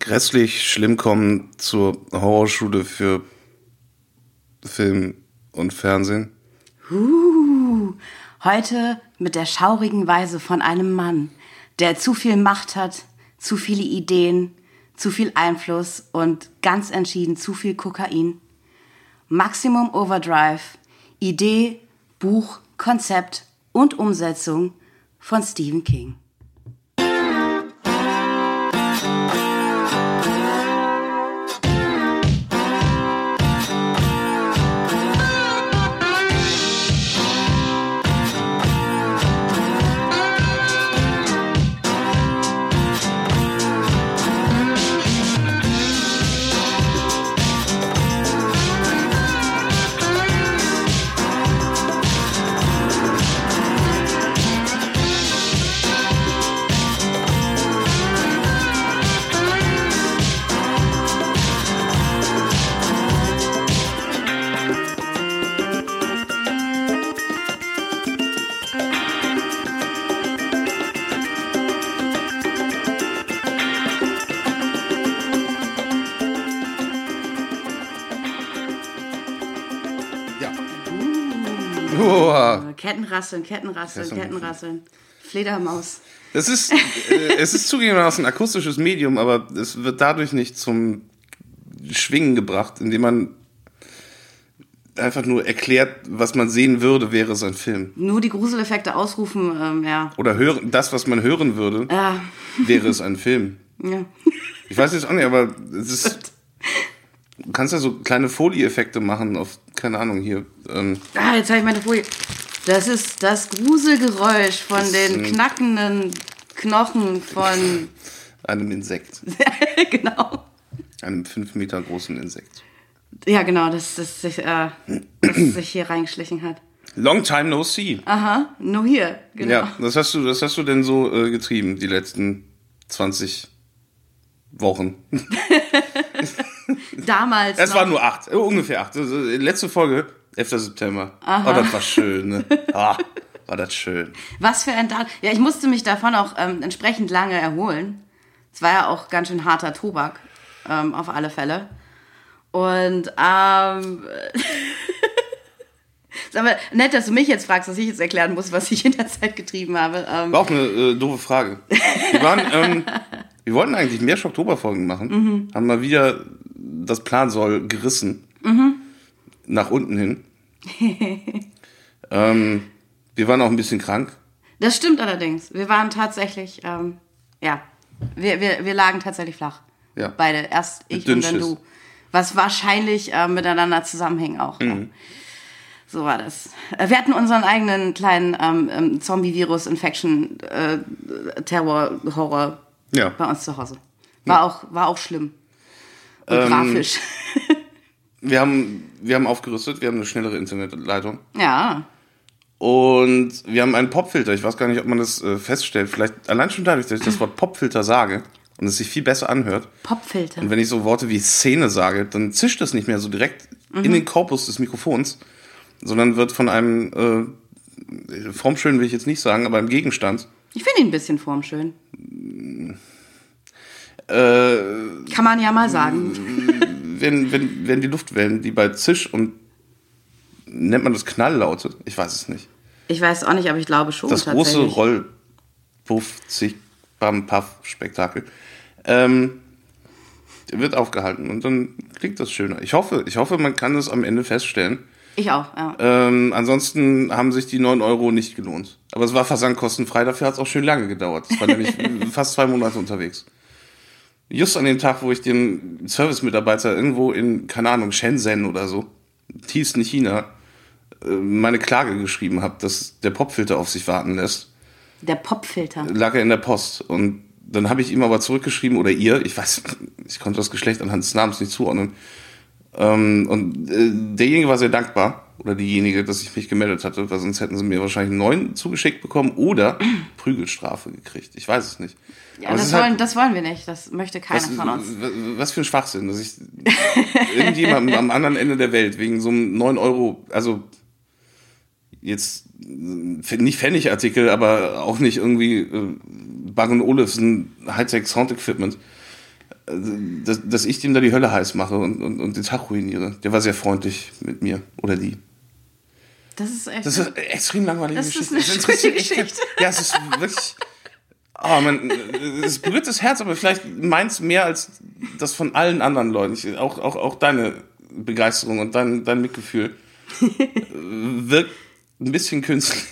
grässlich schlimm kommen zur Horrorschule für Film und Fernsehen? Uh, heute mit der schaurigen Weise von einem Mann, der zu viel Macht hat, zu viele Ideen, zu viel Einfluss und ganz entschieden zu viel Kokain. Maximum Overdrive, Idee, Buch, Konzept und Umsetzung von Stephen King. Kettenrasseln, Kettenrasseln, Kettenrasseln. Fledermaus. Das ist, äh, es ist zugegebenermaßen ein akustisches Medium, aber es wird dadurch nicht zum Schwingen gebracht, indem man einfach nur erklärt, was man sehen würde, wäre es ein Film. Nur die Gruseleffekte ausrufen, ähm, ja. Oder hören, das, was man hören würde, Ja. wäre es ein Film. ja. Ich weiß jetzt auch nicht, aber es ist. Du kannst ja so kleine Folieeffekte machen auf, keine Ahnung, hier. Ähm, Ah, jetzt habe ich meine Folie. Das ist das Gruselgeräusch von Das den knackenden Knochen von. einem Insekt. genau. Einem fünf Meter großen Insekt. Ja, genau, das, das, sich, äh, das sich hier reingeschlichen hat. Long time no see. Aha, nur hier, genau. Ja, das hast du, das hast du denn so äh, getrieben, die letzten 20 Wochen. Damals. Es waren nur acht, äh, ungefähr acht. Also, äh, letzte Folge, 11. September. Oh, das war schön, ne? Ah, war das schön. Was für ein Tag. Ja, ich musste mich davon auch ähm, entsprechend lange erholen. Es war ja auch ganz schön harter Tobak, ähm, auf alle Fälle. Und ähm, sag mal, nett, dass du mich jetzt fragst, dass ich jetzt erklären muss, was ich in der Zeit getrieben habe. Ähm, War auch eine äh, doofe Frage. Wir, waren, ähm, wir wollten eigentlich mehr Oktoberfolgen machen, Mhm. haben mal wieder das Plansoll gerissen. Mhm. Nach unten hin. ähm, wir waren auch ein bisschen krank. das stimmt allerdings. Wir waren tatsächlich, ähm, ja, wir, wir, wir lagen tatsächlich flach. Ja. Beide. Erst ich und dann du. Was wahrscheinlich äh, miteinander zusammenhing auch. Mhm. So war das. Äh, Wir hatten unseren eigenen kleinen ähm, ähm, Zombie-Virus-Infection, äh, Ja. bei uns zu Hause. War, auch, war auch schlimm. Und Ähm, grafisch. Wir haben, wir haben aufgerüstet, wir haben eine schnellere Internetleitung. ja. Und wir haben einen Popfilter. Ich weiß gar nicht, ob man das äh, feststellt. Vielleicht allein schon dadurch, dass ich das Wort Popfilter sage und es sich viel besser anhört. Popfilter. Und wenn ich so Worte wie Szene sage, dann zischt das nicht mehr so direkt in den Korpus des Mikrofons, sondern wird von einem, äh, formschön will ich jetzt nicht sagen, aber einem Gegenstand. Ich finde ihn ein bisschen formschön. Äh, Kann man ja mal sagen. wenn, wenn, wenn die Luftwellen, die bei Zisch und nennt man das Knalllaute? Ich weiß es nicht. Ich weiß auch nicht, aber ich glaube schon Das große. Rollpuff, Zig, Bam, Puff Spektakel. Ähm, wird aufgehalten und dann klingt das schöner. Ich hoffe, ich hoffe, man kann es am Ende feststellen. Ich auch, ja. Ähm, ansonsten haben sich die 9 Euro nicht gelohnt. Aber es war versandkostenfrei, dafür hat es auch schön lange gedauert. Es war nämlich fast zwei Monate unterwegs. Just an dem Tag, wo ich dem Service-Mitarbeiter irgendwo in, keine Ahnung, Shenzhen oder so, tiefsten China, äh, meine Klage geschrieben habe, dass der Popfilter auf sich warten lässt, Der Popfilter. lag er in der Post. Und dann habe ich ihm aber zurückgeschrieben, oder ihr, ich weiß, ich konnte das Geschlecht anhand des Namens nicht zuordnen. Ähm, und äh, derjenige war sehr dankbar, oder diejenige, dass ich mich gemeldet hatte, weil sonst hätten sie mir wahrscheinlich einen neuen zugeschickt bekommen oder Prügelstrafe gekriegt. Ich weiß es nicht. Ja, das ist halt- wollen, das wollen wir nicht. Das möchte keiner was, von uns. was für ein Schwachsinn, dass ich irgendjemandem am anderen Ende der Welt wegen so einem 9 Euro, also jetzt äh, nicht Pfennigartikel, aber auch nicht irgendwie äh, Bang Olufsen Hightech Sound Equipment, dass, dass ich dem da die Hölle heiß mache und, und, und den Tag ruiniere. Der war sehr freundlich mit mir oder die. Das ist echt. Das ist eine extrem langweilige Das ist Geschichte. eine Das echt kein- Geschichte. Ja, es ist wirklich. Oh, man, es berührt das Herz, aber vielleicht meins mehr als das von allen anderen Leuten. Ich, auch, auch, auch deine Begeisterung und dein, dein Mitgefühl wirkt ein bisschen künstlich.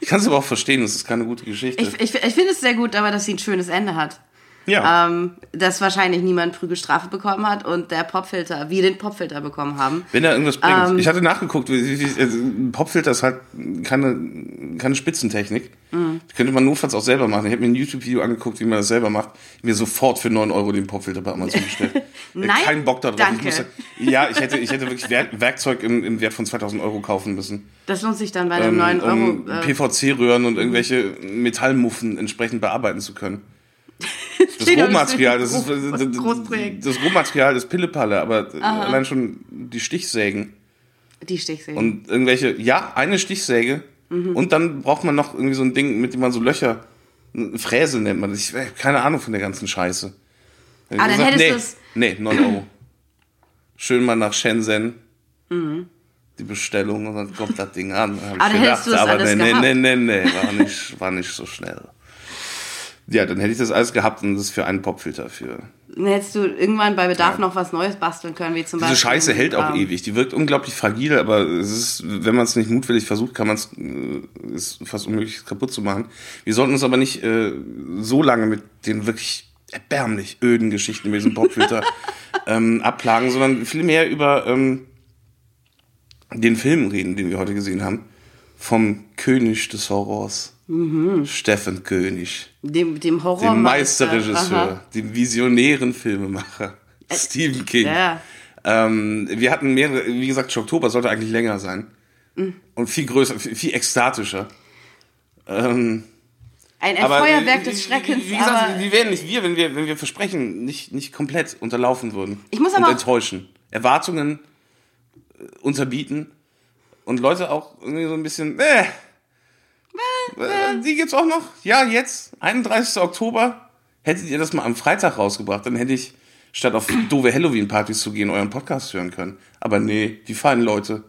Ich kann es aber auch verstehen, es ist keine gute Geschichte. ich ich, ich finde es sehr gut, aber dass sie ein schönes Ende hat. Ja. Ähm, dass wahrscheinlich niemand Prügelstrafe bekommen hat und der Popfilter, wir den Popfilter bekommen haben. Wenn er irgendwas bringt. Ähm. ich hatte nachgeguckt, also Popfilter ist halt keine, keine Spitzentechnik. Mhm. Könnte man notfalls auch selber machen. Ich habe mir ein YouTube-Video angeguckt, wie man das selber macht. Mir sofort für 9 Euro den Popfilter bei Amazon bestellt. Äh, Nein, Kein Bock darauf. danke. Ich musste, ja, ich hätte, ich hätte wirklich Werk, Werkzeug im, im Wert von 2000 Euro kaufen müssen. Das lohnt sich dann bei einem Ähm, 9 Euro. um äh, PVC-Röhren und irgendwelche Metallmuffen entsprechend bearbeiten zu können. Das Rohmaterial, das ist das, Rohmaterial ist Pillepalle, aber allein schon die Stichsägen. die Stichsägen. Und irgendwelche, ja, eine Stichsäge. Mhm. Und dann braucht man noch irgendwie so ein Ding, mit dem man so Löcher, Fräse nennt man das. Ich habe keine Ahnung von der ganzen Scheiße. Ich Ah, dann hättest nee, du's- nee, 9 Euro. Schön mal nach Shenzhen. Mhm. Die Bestellung und dann kommt das Ding an. Hab ich Ah, dann hättest du das aber alles nee, nee, nee, nee, nee, war nicht, war nicht so schnell. Ja, dann hätte ich das alles gehabt und das für einen Popfilter für. Dann hättest du irgendwann bei Bedarf noch was Neues basteln können, wie zum Diese Beispiel. Scheiße hält auch ähm, ewig. Die wirkt unglaublich fragil, aber es ist, wenn man es nicht mutwillig versucht, kann man es äh, ist fast unmöglich kaputt zu machen. Wir sollten uns aber nicht äh, so lange mit den wirklich erbärmlich öden Geschichten mit diesem Popfilter ähm, abplagen, sondern vielmehr über ähm, den Film reden, den wir heute gesehen haben. Vom König des Horrors. Steffen König. Dem, dem Horror. Dem Meisterregisseur, dem visionären Filmemacher. Stephen King. Ja. Ähm, wir hatten mehrere, wie gesagt, Oktober sollte eigentlich länger sein. Mhm. Und viel größer, viel, viel ekstatischer. Ähm, Ein, Feuerwerk des Schreckens. Wie, gesagt, die wären nicht wir, wenn wir, wenn wir Versprechen nicht, nicht komplett unterlaufen würden. Ich muss und aber auch- enttäuschen. Erwartungen äh, unterbieten. Und Leute auch irgendwie so ein bisschen, äh, äh, die gibt's auch noch? Ja, jetzt, 31. Oktober. Hättet ihr das mal am Freitag rausgebracht, dann hätte ich, statt auf doofe Halloween-Partys zu gehen, euren Podcast hören können. Aber nee, die feinen Leute.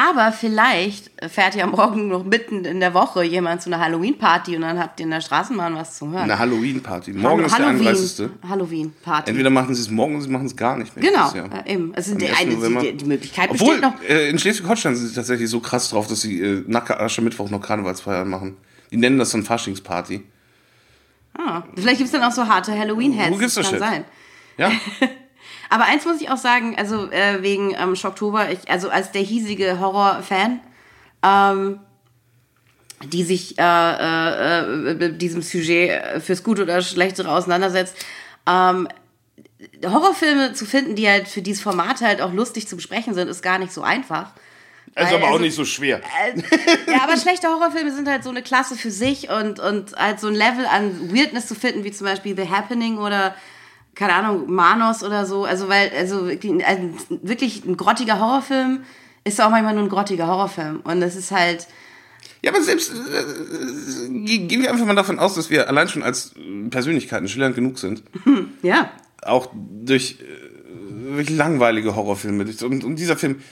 Aber vielleicht fährt ja morgen noch mitten in der Woche jemand zu einer Halloween-Party und dann habt ihr in der Straßenbahn was zu hören. Eine Halloween-Party. Morgen ist der 31. Halloween-Party. Entweder machen sie es morgen oder sie machen es gar nicht mehr. Genau, äh, eben. Also die, 1. eine, die, die Möglichkeit Obwohl, besteht noch. äh, in Schleswig-Holstein sind sie tatsächlich so krass drauf, dass sie äh, nach Aschermittwoch noch Karnevalsfeiern machen. Die nennen das dann Faschingsparty. Ah, vielleicht gibt es dann auch so harte Halloween-Heads. Wo gibt's das kann Shit? sein. Ja, Aber eins muss ich auch sagen, also äh, wegen ähm, Schocktober, ich, also als der hiesige Horror-Fan, ähm, die sich äh, äh, äh, mit diesem Sujet äh, fürs Gute oder Schlechtere auseinandersetzt, ähm, Horrorfilme zu finden, die halt für dieses Format halt auch lustig zu besprechen sind, ist gar nicht so einfach. ist Weil, aber auch also, nicht so schwer. ja, aber schlechte Horrorfilme sind halt so eine Klasse für sich und, und halt so ein Level an Weirdness zu finden, wie zum Beispiel The Happening oder, keine Ahnung, Manos oder so. Also, weil, also wirklich ein, wirklich ein grottiger Horrorfilm ist auch manchmal nur ein grottiger Horrorfilm. Und das ist halt, Ja, aber selbst äh, ge- gehen wir einfach mal davon aus, dass wir allein schon als äh, Persönlichkeiten schillernd genug sind. ja. Auch durch äh, wirklich langweilige Horrorfilme. Und, und dieser Film,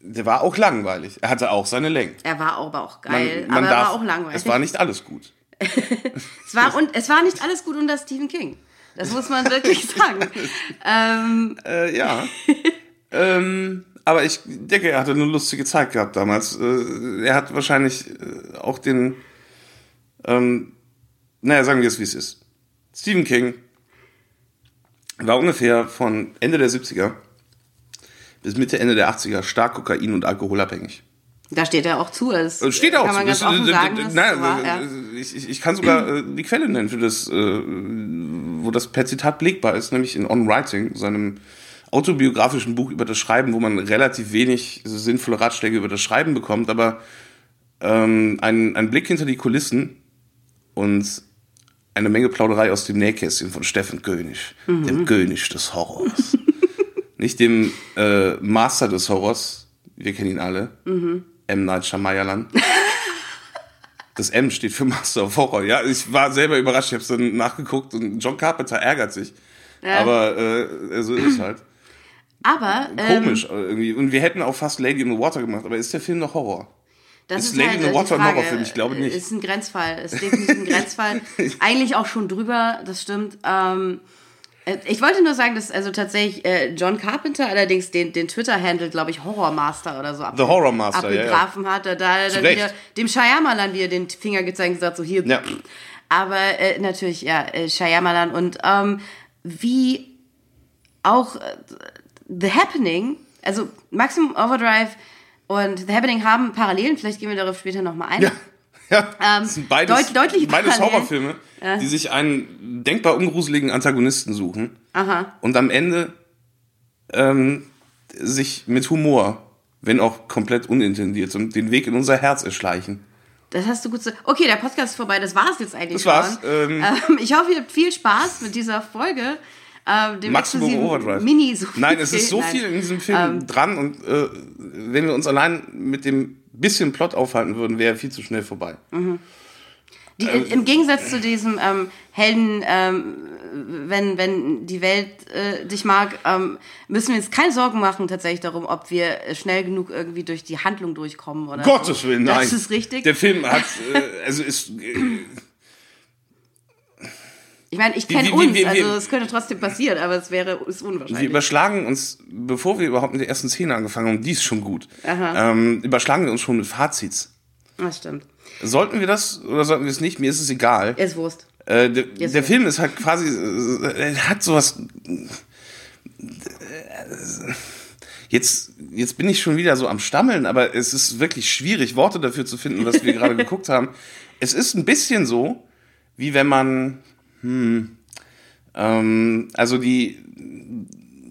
der war auch langweilig. Er hatte auch seine Längen. Er war aber auch geil, Man, man aber er darf, war auch langweilig. Es war nicht alles gut. es, war, und, es war nicht alles gut unter Stephen King. Das muss man wirklich sagen. ähm, Äh, ja. ähm, aber ich denke, er hatte eine lustige Zeit gehabt damals. Äh, er hat wahrscheinlich äh, auch den, ähm, naja, sagen wir es, wie es ist. Stephen King war ungefähr von Ende der 70er bis Mitte, Ende der 80er stark Kokain- und alkoholabhängig. Da steht er auch zu. Das Äh, Steht auch kann man so. ganz Das- offen äh, sagen. dass nein, es so war, äh, ja. ich, ich, kann sogar die Quelle nennen für das, wo das per Zitat belegbar ist, nämlich in On Writing, seinem autobiografischen Buch über das Schreiben, wo man relativ wenig sinnvolle Ratschläge über das Schreiben bekommt, aber ähm, ein, ein Blick hinter die Kulissen und eine Menge Plauderei aus dem Nähkästchen von Steffen König, dem König des Horrors. Nicht dem äh, Master des Horrors, wir kennen ihn alle, M. Night Shyamalan. Das M steht für Master of Horror. Ja, ich war selber überrascht. Ich habe es dann nachgeguckt und John Carpenter ärgert sich. Ja. Aber äh, so ist es halt. Aber ähm, Komisch äh, irgendwie. Und wir hätten auch fast Lady in the Water gemacht. Aber ist der Film noch Horror? das Ist ist, Lady halt in the äh, Water ein. Horrorfilm? Ich glaube nicht. Ist ein Grenzfall. Ist definitiv ein Grenzfall. Eigentlich auch schon drüber, das stimmt. Ähm, äh, ich wollte nur sagen, dass also tatsächlich äh, John Carpenter allerdings den, den Twitter-Handle, glaube ich, Horror Master oder so ab, The Horror Master, ja, ja. abgegrafen hat. Da da dann wieder dem Shyamalan wieder den Finger gezeigt und gesagt, so hier. Ja. Aber äh, natürlich, ja, äh, Shyamalan und ähm, wie auch äh, The Happening, also Maximum Overdrive und The Happening haben Parallelen, vielleicht gehen wir darauf später nochmal ein. Ja. Ja, Ähm, das sind beides, deut- deutlich beides. Horrorfilme, die sich einen denkbar ungruseligen Antagonisten suchen Aha. und am Ende ähm, sich mit Humor, wenn auch komplett unintendiert, den Weg in unser Herz erschleichen. Das hast du gut so. Okay, der Podcast ist vorbei, das war's jetzt eigentlich Das war's, schon. ähm, Ähm, ich hoffe, ihr habt viel Spaß mit dieser Folge. Ähm, dem Maximum Overdrive. Mini so Nein, es ist so Nein. viel in diesem Film Ähm. dran und äh, wenn wir uns allein mit dem bisschen Plot aufhalten würden, wäre viel zu schnell vorbei. Die, Im Gegensatz zu diesem ähm, Helden, ähm, wenn, wenn die Welt äh, dich mag, ähm, müssen wir uns keine Sorgen machen tatsächlich darum, ob wir schnell genug irgendwie durch die Handlung durchkommen oder Gottes so. Willen, nein. Das ist richtig. Der Film hat, äh, also ist, äh, ich meine, ich kenne uns, wie- also es könnte trotzdem passieren, aber es wäre ist wir unwahrscheinlich. überschlagen uns, bevor wir überhaupt mit der ersten Szene angefangen haben, die ist schon gut, ähm, überschlagen wir uns schon mit Fazits. Das stimmt. Sollten wir das oder sollten wir es nicht? Mir ist es egal. Ist Wurst. Äh, der, Jetzt der. Film ist halt quasi, äh, er hat sowas. Jetzt, jetzt bin ich schon wieder so am Stammeln, aber es ist wirklich schwierig, Worte dafür zu finden, was wir gerade geguckt haben. Es ist ein bisschen so, wie wenn man, hm, ähm, also die,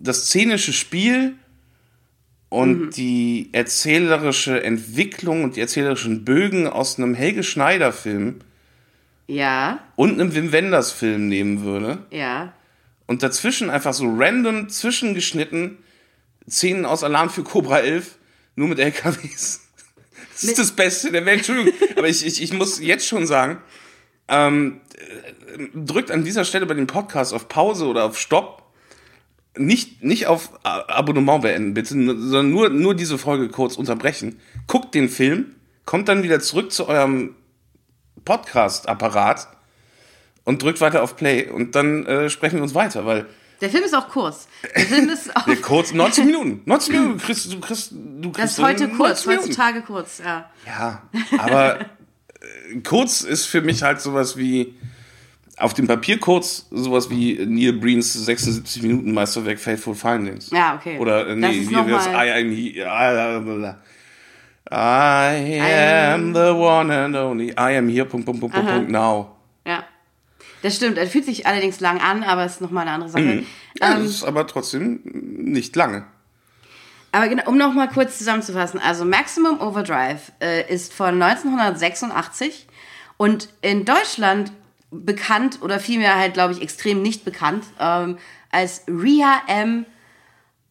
das szenische Spiel und die erzählerische Entwicklung und die erzählerischen Bögen aus einem Helge Schneider Film Ja, und einem Wim Wenders Film nehmen würde ja. und dazwischen einfach so random zwischengeschnitten Szenen aus Alarm für Cobra 11 nur mit LKWs. Das ist das Beste der Welt, Entschuldigung. Aber ich, ich, ich muss jetzt schon sagen, ähm, äh, drückt an dieser Stelle bei dem Podcast auf Pause oder auf Stopp. Nicht, nicht auf Abonnement beenden, bitte, sondern nur, nur diese Folge kurz unterbrechen. Guckt den Film, kommt dann wieder zurück zu eurem Podcast-Apparat und drückt weiter auf Play und dann äh, sprechen wir uns weiter, weil Der Film ist auch kurz. Der Film ist auch. kurz 90 Minuten, 90 Minuten, du kriegst, du kriegst, du kriegst Das ist heute 90 kurz, heutzutage kurz, ja. Ja, aber kurz ist für mich halt sowas wie auf dem Papier kurz sowas wie Neil Breens 76 Minuten Meisterwerk Faithful Findings. Ja, okay. Oder äh, Das nee, hier wär's noch mal- I am he, I, I am the one and only. I am here. Punkt, Punkt, Punkt, Punkt, Punkt, now. Ja. Das stimmt. Er fühlt sich allerdings lang an, aber es ist nochmal eine andere Sache. Mhm. Ja, Ähm, das ist aber trotzdem nicht lange. Aber genau, um nochmal kurz zusammenzufassen. Also Maximum Overdrive äh, ist von 1986 und in Deutschland bekannt oder vielmehr halt, glaube ich, extrem nicht bekannt ähm, als Ria M.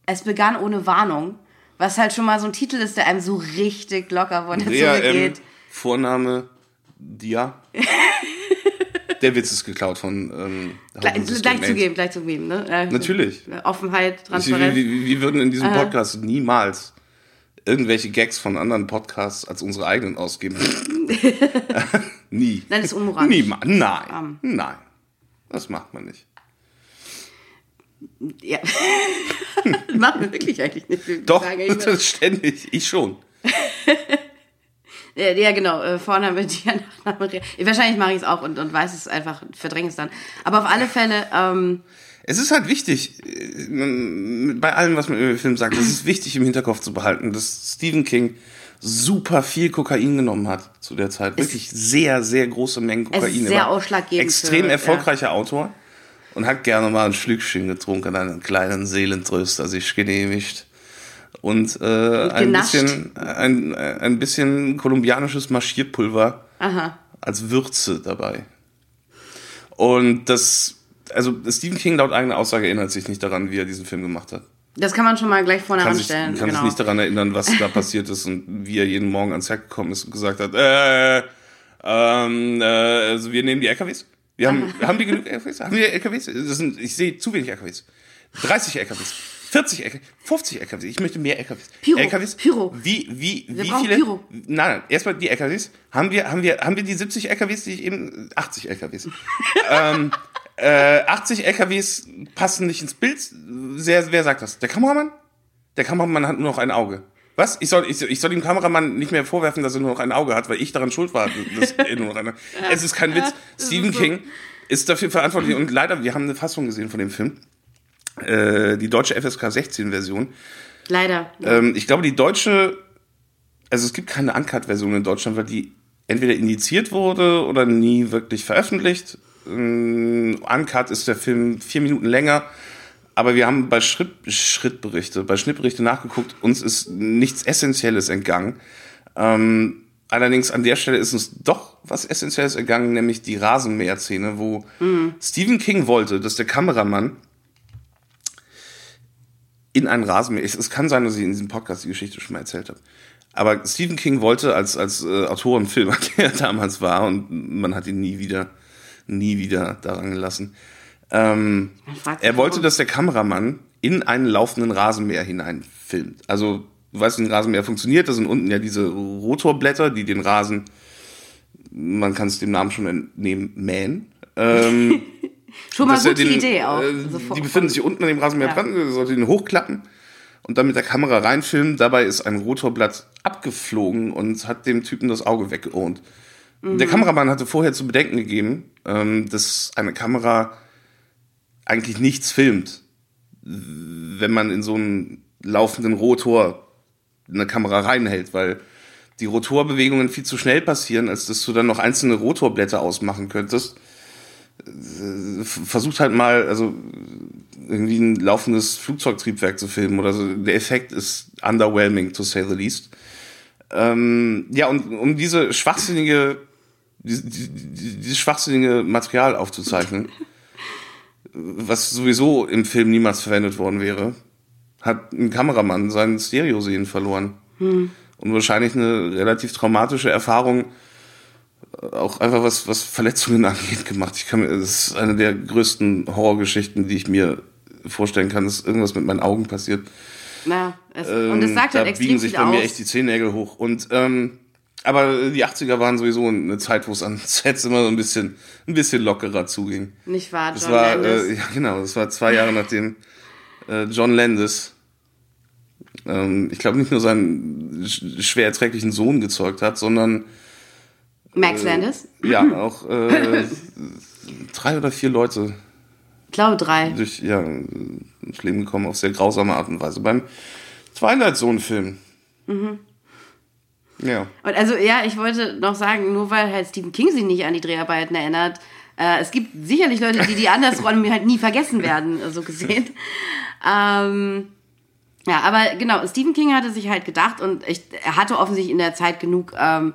Es begann ohne Warnung. Was halt schon mal so ein Titel ist, der einem so richtig locker von der Zunge M, geht. Vorname Dia. Der Witz ist geklaut von ähm, Gleich, gleich zugeben, gleich zugeben. Ne? Äh, Natürlich. Offenheit, Transparenz. wir, würden in diesem Podcast niemals irgendwelche Gags von anderen Podcasts als unsere eigenen ausgeben. Nie. Nein, das ist unmoralisch. Niemals. Nein. Nein. Das macht man nicht. Ja. das machen wir wirklich eigentlich nicht. Doch, das ständig. Ich schon. Ja, ja, genau. Äh, Vorname Dia, Nachname. Wahrscheinlich mache ich es auch und, und weiß es einfach, verdränge es dann. Aber auf alle Fälle, ähm, Es ist halt wichtig, äh, bei allem, was man über den Film sagt, es ist wichtig im Hinterkopf zu behalten, dass Stephen King super viel Kokain genommen hat zu der Zeit. Wirklich sehr, sehr große Mengen Kokain. Es ist sehr ausschlaggebend Extrem für- erfolgreicher Autor und hat gerne mal ein Schlückchen getrunken, einen kleinen Seelentröster sich genehmigt. Und äh, ein, genascht. bisschen, ein, ein bisschen kolumbianisches Marschierpulver aha. als Würze dabei. Und das, also Stephen King laut eigener Aussage erinnert sich nicht daran, wie er diesen Film gemacht hat. Das kann man schon mal gleich vorne Kann, anstellen. kann genau. sich nicht daran erinnern, was da passiert ist und wie er jeden Morgen ans Werk gekommen ist und gesagt hat, äh, Ähm, äh, also wir nehmen die LKWs. Wir haben, haben die genug LKWs? Haben wir LKWs? Das sind, ich sehe zu wenig LKWs. 30 LKWs. 40 LKWs, 50 LKWs. Ich möchte mehr LKWs. Pyro, LKWs. Pyro. Wie, wie, Wir wie viele? Pyro. Nein, nein, erstmal die LKWs. Haben wir, haben wir, haben wir die 70 LKWs, die ich eben, 80 LKWs. ähm, äh, 80 LKWs passen nicht ins Bild. Wer, wer sagt das? Der Kameramann? Der Kameramann hat nur noch ein Auge. Was? Ich soll, ich, soll- ich soll dem Kameramann nicht mehr vorwerfen, dass er nur noch ein Auge hat, weil ich daran schuld war. Dass er nur noch eine, es ist kein Witz. Stephen so. King ist dafür verantwortlich. Und leider, wir haben eine Fassung gesehen von dem Film. Äh, die deutsche FSK 16 Version. Leider. Ähm, ich glaube, die deutsche, also es gibt keine Uncut-Version in Deutschland, weil die entweder indiziert wurde oder nie wirklich veröffentlicht. Ähm, Uncut ist der Film vier Minuten länger. Aber wir haben bei Schritt, Schrittberichte, bei Schnittberichte nachgeguckt, uns ist nichts Essentielles entgangen. Ähm, allerdings an der Stelle ist uns doch was Essentielles entgangen, nämlich die Rasenmäher-Szene, wo Stephen King wollte, dass der Kameramann in einen Rasenmäher. Es es kann sein, dass ich in diesem Podcast die Geschichte schon mal erzählt habe. Aber Stephen King wollte als, als äh, Autor und Filmer, der er damals war, und man hat ihn nie wieder, nie wieder daran gelassen. Ähm, er wollte, dass der Kameramann in einen laufenden Rasenmäher hinein filmt. Also, du weißt, wie ein Rasenmäher funktioniert. Das sind unten ja diese Rotorblätter, die den Rasen, man kann es dem Namen schon entnehmen, mähen. Ähm, Schon mal gute den, Idee auch. Äh, Also vor- die befinden sich unten an dem Rasenmäher Ja. dran, sollte den hochklappen und dann mit der Kamera reinfilmen. Dabei ist ein Rotorblatt abgeflogen und hat dem Typen das Auge weggeohnt. Mhm. Der Kameramann hatte vorher zu bedenken gegeben, ähm, dass eine Kamera eigentlich nichts filmt, wenn man in so einen laufenden Rotor eine Kamera reinhält, weil die Rotorbewegungen viel zu schnell passieren, als dass du dann noch einzelne Rotorblätter ausmachen könntest versucht halt mal, also irgendwie ein laufendes Flugzeugtriebwerk zu filmen oder so. Der Effekt ist underwhelming, to say the least. Ähm, ja, und um diese schwachsinnige, die- die- die- dieses schwachsinnige Material aufzuzeichnen, was sowieso im Film niemals verwendet worden wäre, hat ein Kameramann seinen Stereosehen verloren. Und wahrscheinlich eine relativ traumatische Erfahrung auch einfach was, was Verletzungen angeht, gemacht. Ich kann mir, das ist eine der größten Horrorgeschichten, die ich mir vorstellen kann, dass irgendwas mit meinen Augen passiert. Na, es, und es Ähm, sagt da halt extrem biegen sich bei aus. mir echt die Zehennägel hoch. Und ähm, aber die 80er waren sowieso eine Zeit, wo es an Sets immer so ein bisschen, ein bisschen lockerer zuging. Nicht wahr, Das John war, Landis? äh, ja genau, das war zwei Jahre nachdem äh, John Landis, ähm, ich glaube nicht nur seinen sch schwer erträglichen Sohn gezeugt hat, sondern Max äh, Landis? ja auch äh, drei oder vier Leute Ich glaube drei. durch ja, ins Leben gekommen auf sehr grausame Art und Weise beim Twilight Zone Film. Mhm. Ja. Und also, ja, ich wollte noch sagen, nur weil halt Stephen King sich nicht an die Dreharbeiten erinnert, äh, es gibt sicherlich Leute, die die andersrum halt nie vergessen werden, so gesehen. Ähm, ja, aber genau, Stephen King hatte sich halt gedacht und ich, er hatte offensichtlich in der Zeit genug ähm,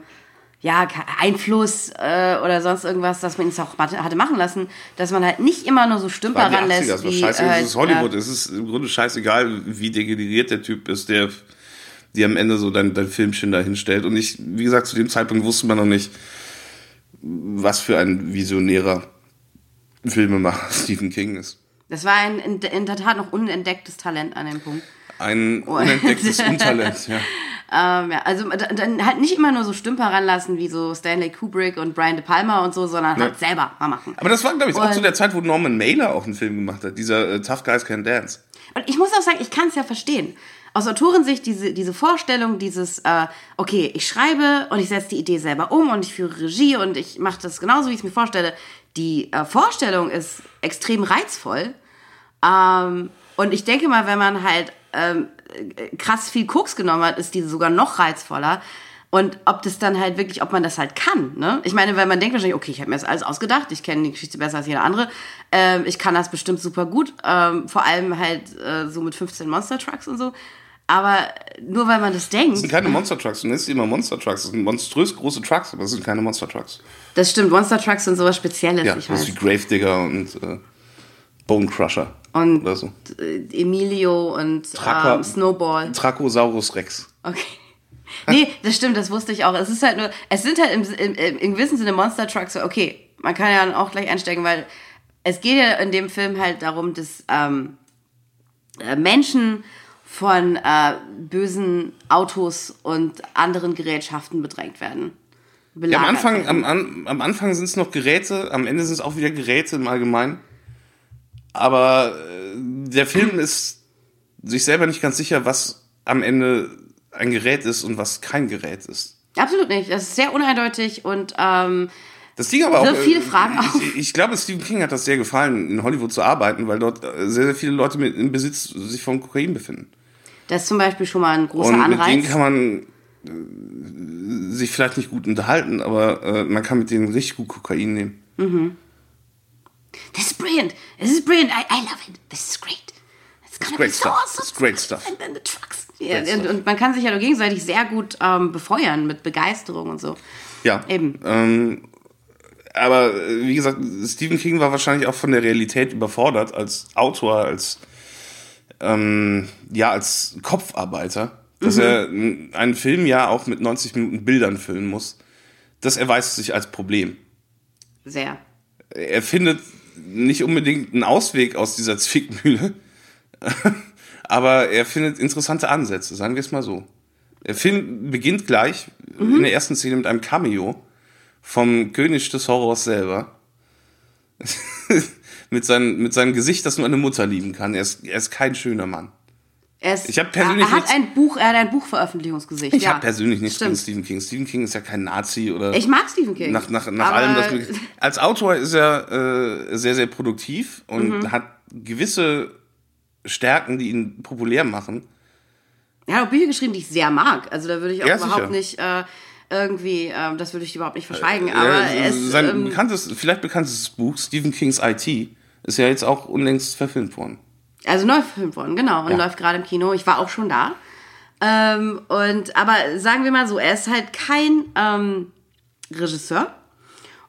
ja, Einfluss äh, oder sonst irgendwas, dass man ihn es auch hatte machen lassen, dass man halt nicht immer nur so Stümper War die 80er, ranlässt. das war wie, scheiße, äh, das ist Hollywood. ja. Es ist im Grunde scheißegal, wie degeneriert der Typ ist, der die am Ende so dein, dein Filmchen da hinstellt. Und ich, wie gesagt, zu dem Zeitpunkt wusste man noch nicht, was für ein visionärer Filmemacher Stephen King ist. Das war ein in, in der Tat noch unentdecktes Talent an dem Punkt. Ein unentdecktes Untalent, ja. Ähm, ja, also dann halt nicht immer nur so Stümper ranlassen wie so Stanley Kubrick und Brian De Palma und so, sondern halt selber mal machen. Aber das war, glaube ich, auch Und- zu der Zeit, wo Norman Mailer auch einen Film gemacht hat, dieser äh, Tough Guys Can Dance. Und ich muss auch sagen, ich kann es ja verstehen. Aus Autorensicht diese, diese Vorstellung, dieses, äh, okay, ich schreibe und ich setze die Idee selber um und ich führe Regie und ich mache das genauso, wie ich es mir vorstelle. Die äh, Vorstellung ist extrem reizvoll. Ähm, und ich denke mal, wenn man halt ähm, äh, krass viel Koks genommen hat, ist diese sogar noch reizvoller. Und ob das dann halt wirklich, ob man das halt kann, ne? Ich meine, weil man denkt wahrscheinlich, okay, ich habe mir das alles ausgedacht, ich kenne die Geschichte besser als jeder andere, ähm, ich kann das bestimmt super gut, ähm, vor allem halt äh, so mit 15 Monster Trucks und so. Aber nur weil man das denkt, Das sind keine Monster Trucks, du nennst die immer Monster Trucks. Das sind monströs große Trucks, aber das sind keine Monster Trucks. das stimmt, Monster Trucks sind sowas Spezielles, Ja, ich das weiß. wie Gravedigger und äh, Bone Crusher. Und oder so. äh, Emilio und Tracker- ähm, Snowball. Trachosaurus Rex. Okay. nee, das stimmt, das wusste ich auch. Es ist halt nur, es sind halt im, im, im, gewissen Sinne Monster Trucks. So, okay, man kann ja auch gleich einsteigen, weil es geht ja in dem Film halt darum, dass ähm, äh, Menschen von äh, bösen Autos und anderen Gerätschaften bedrängt werden. Ja, am Anfang, am, am Anfang sind es noch Geräte, am Ende sind es auch wieder Geräte im Allgemeinen. Aber äh, der Film ist sich selber nicht ganz sicher, was am Ende ein Gerät ist und was kein Gerät ist. Absolut nicht. Das ist sehr uneindeutig und ähm, Das Ding aber auch. Viele äh, Fragen auf. Ich, ich glaube, Stephen King hat das sehr gefallen, in Hollywood zu arbeiten, weil dort äh, sehr, sehr viele Leute mit im Besitz sich von Kokain befinden. das ist zum Beispiel schon mal ein großer Und mit denen Anreiz. kann man äh, sich vielleicht nicht gut unterhalten, aber äh, man kann mit denen richtig gut Kokain nehmen. This is brilliant. This is brilliant. I, I love it. This is great. It's gonna great be so stuff. awesome. It's great stuff. And then the trucks. Great und, und man kann sich ja nur gegenseitig sehr gut ähm, befeuern mit Begeisterung und so. Ja. Eben. Ähm, aber äh, wie gesagt, Stephen King war wahrscheinlich auch von der Realität überfordert als Autor, als ähm, ja als Kopfarbeiter, dass Mhm. er einen Film ja auch mit 90 Minuten Bildern füllen muss. Das erweist sich als Problem. Sehr. Er findet nicht unbedingt einen Ausweg aus dieser Zwickmühle, aber er findet interessante Ansätze, sagen wir es mal so. Der Film beginnt gleich in der ersten Szene mit einem Cameo vom König des Horrors selber. mit, seinem, mit seinem Gesicht, das nur eine Mutter lieben kann. Er ist, er ist kein schöner Mann. Er, ist, Ich hab persönlich er hat nichts- ein Buch, er hat ein Buchveröffentlichungsgesicht. Ich ja. habe persönlich nichts gegen Stimmt. Stephen King. Stephen King ist ja kein Nazi oder. Ich mag Stephen King. Nach, nach, nach aber- allem, das mögliche- Als Autor ist er äh, sehr, sehr produktiv und Mhm. hat gewisse Stärken, die ihn populär machen. Er hat auch Bücher geschrieben, die ich sehr mag. Also da würde ich auch Ja, überhaupt sicher. nicht äh, irgendwie, ähm, das würde ich überhaupt nicht verschweigen. Aber Äh, es, sein ähm, bekanntes, vielleicht bekanntestes Buch, Stephen Kings IT, ist ja jetzt auch unlängst verfilmt worden. Also neu verfilmt worden, genau. Und Ja. läuft gerade im Kino. Ich war auch schon da. Ähm, und aber sagen wir mal so, er ist halt kein ähm, Regisseur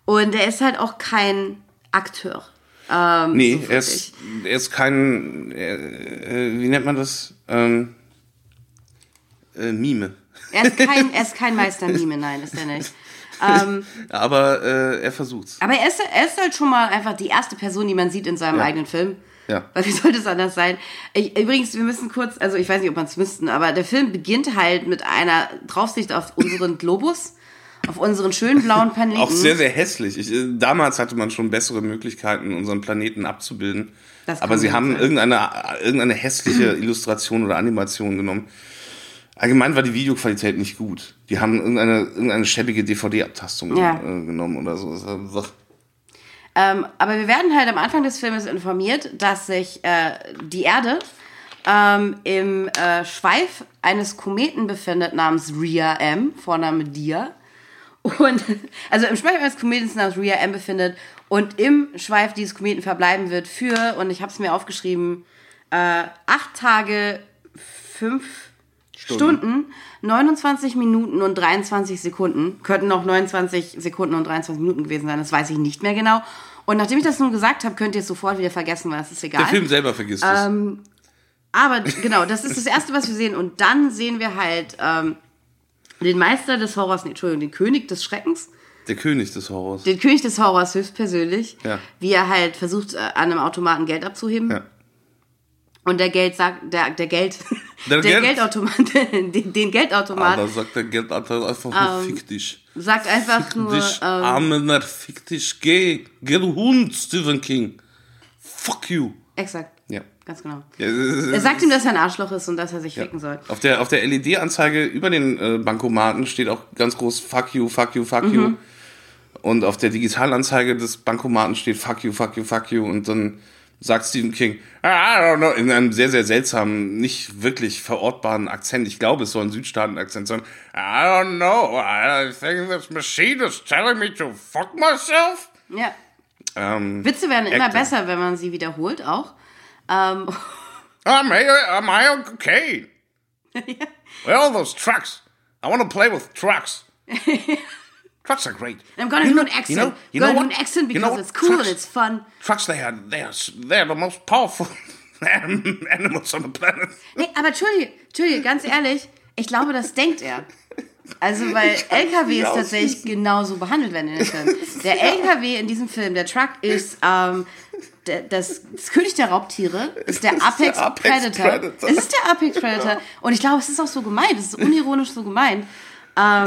und er ist halt auch kein Akteur. Ähm, Nee, so er, ist, er ist kein, äh, wie nennt man das? Ähm, äh, Mime. Er ist kein, er ist kein Meistermime, nein, ist er nicht. Ähm, Aber äh, er versucht's. aber er ist, er ist halt schon mal einfach die erste Person, die man sieht in seinem Ja. eigenen Film. Ja. Weil wie sollte es anders sein? Ich, übrigens, wir müssen kurz, also ich weiß nicht, ob man es müssten, aber der Film beginnt halt mit einer Draufsicht auf unseren Globus, auf unseren schönen blauen Planeten. Auch sehr, sehr hässlich. Ich, äh, damals hatte man schon bessere Möglichkeiten, unseren Planeten abzubilden. Das Aber sie haben sein. irgendeine, irgendeine hässliche Illustration oder Animation genommen. Allgemein war die Videoqualität nicht gut. Die haben irgendeine, irgendeine schäbige DVD-Abtastung Ja. äh, genommen oder so. Ähm, aber wir werden halt am Anfang des Filmes informiert, dass sich äh, die Erde ähm, im äh, Schweif eines Kometen befindet namens Rhea M, Vorname Dia. Und also im Schweif eines Kometen namens Rhea M befindet und im Schweif dieses Kometen verbleiben wird für, und ich habe es mir aufgeschrieben, äh, acht Tage, fünf Stunden. 29 Minuten und 23 Sekunden. Könnten auch 29 Sekunden und 23 Minuten gewesen sein, das weiß ich nicht mehr genau. Und nachdem ich das nun gesagt habe, könnt ihr es sofort wieder vergessen, weil es ist egal. Der Film selber vergisst Ähm, Aber genau, das ist das Erste, was wir sehen. Und dann sehen wir halt ähm, den Meister des Horrors, nee, Entschuldigung, den König des Schreckens, es. Der König des Horrors. den König des Horrors höchstpersönlich, Ja. wie er halt versucht, äh, an einem Automaten Geld abzuheben. Ja. Und der Geld sagt, der, der Geld, Der der, Geld- Geldautomat, den, den Geldautomat Aber sagt der Geldautor einfach nur, fick dich. sagt einfach Fick nur, dich, ähm, armer, fick dich, geh. Geh, du Hund, Stephen King. Fuck you. exakt, Ja. ganz genau. Ja, Er sagt ihm, dass er ein Arschloch ist und dass er sich ficken soll. Auf der, auf der LED-Anzeige über den äh, Bankomaten steht auch ganz groß Fuck you, fuck you, fuck you. Und auf der Digitalanzeige des Bankomaten steht Fuck you, fuck you, fuck you. Und dann sagt Stephen King, I don't know, in einem sehr, sehr seltsamen, nicht wirklich verortbaren Akzent. Ich glaube, es soll ein Südstaaten-Akzent sein. I don't know, I think this machine is telling me to fuck myself. Ja. Ähm, Witze werden immer Acting. besser, wenn man sie wiederholt auch. Ähm, Am I, am I? Where are all those trucks? I want to play with trucks. trucks are great. I'm gonna You do know- an accent. You know, you know gonna do what? an accent You because know what? it's cool trucks, and it's fun. Trucks, they are, they are, they are the most powerful animals on the planet. Nee, aber Entschuldige, Entschuldige, ganz ehrlich, Ich glaube, das denkt er. Also, weil LKWs tatsächlich genauso behandelt werden in dem Film. Der LKW in diesem Film, der Truck, ist ähm, das, das König der Raubtiere, ist der ist der Apex. Predator. Es ist der Apex Predator. Und ich glaube, es ist auch so gemeint. Es ist unironisch so gemeint.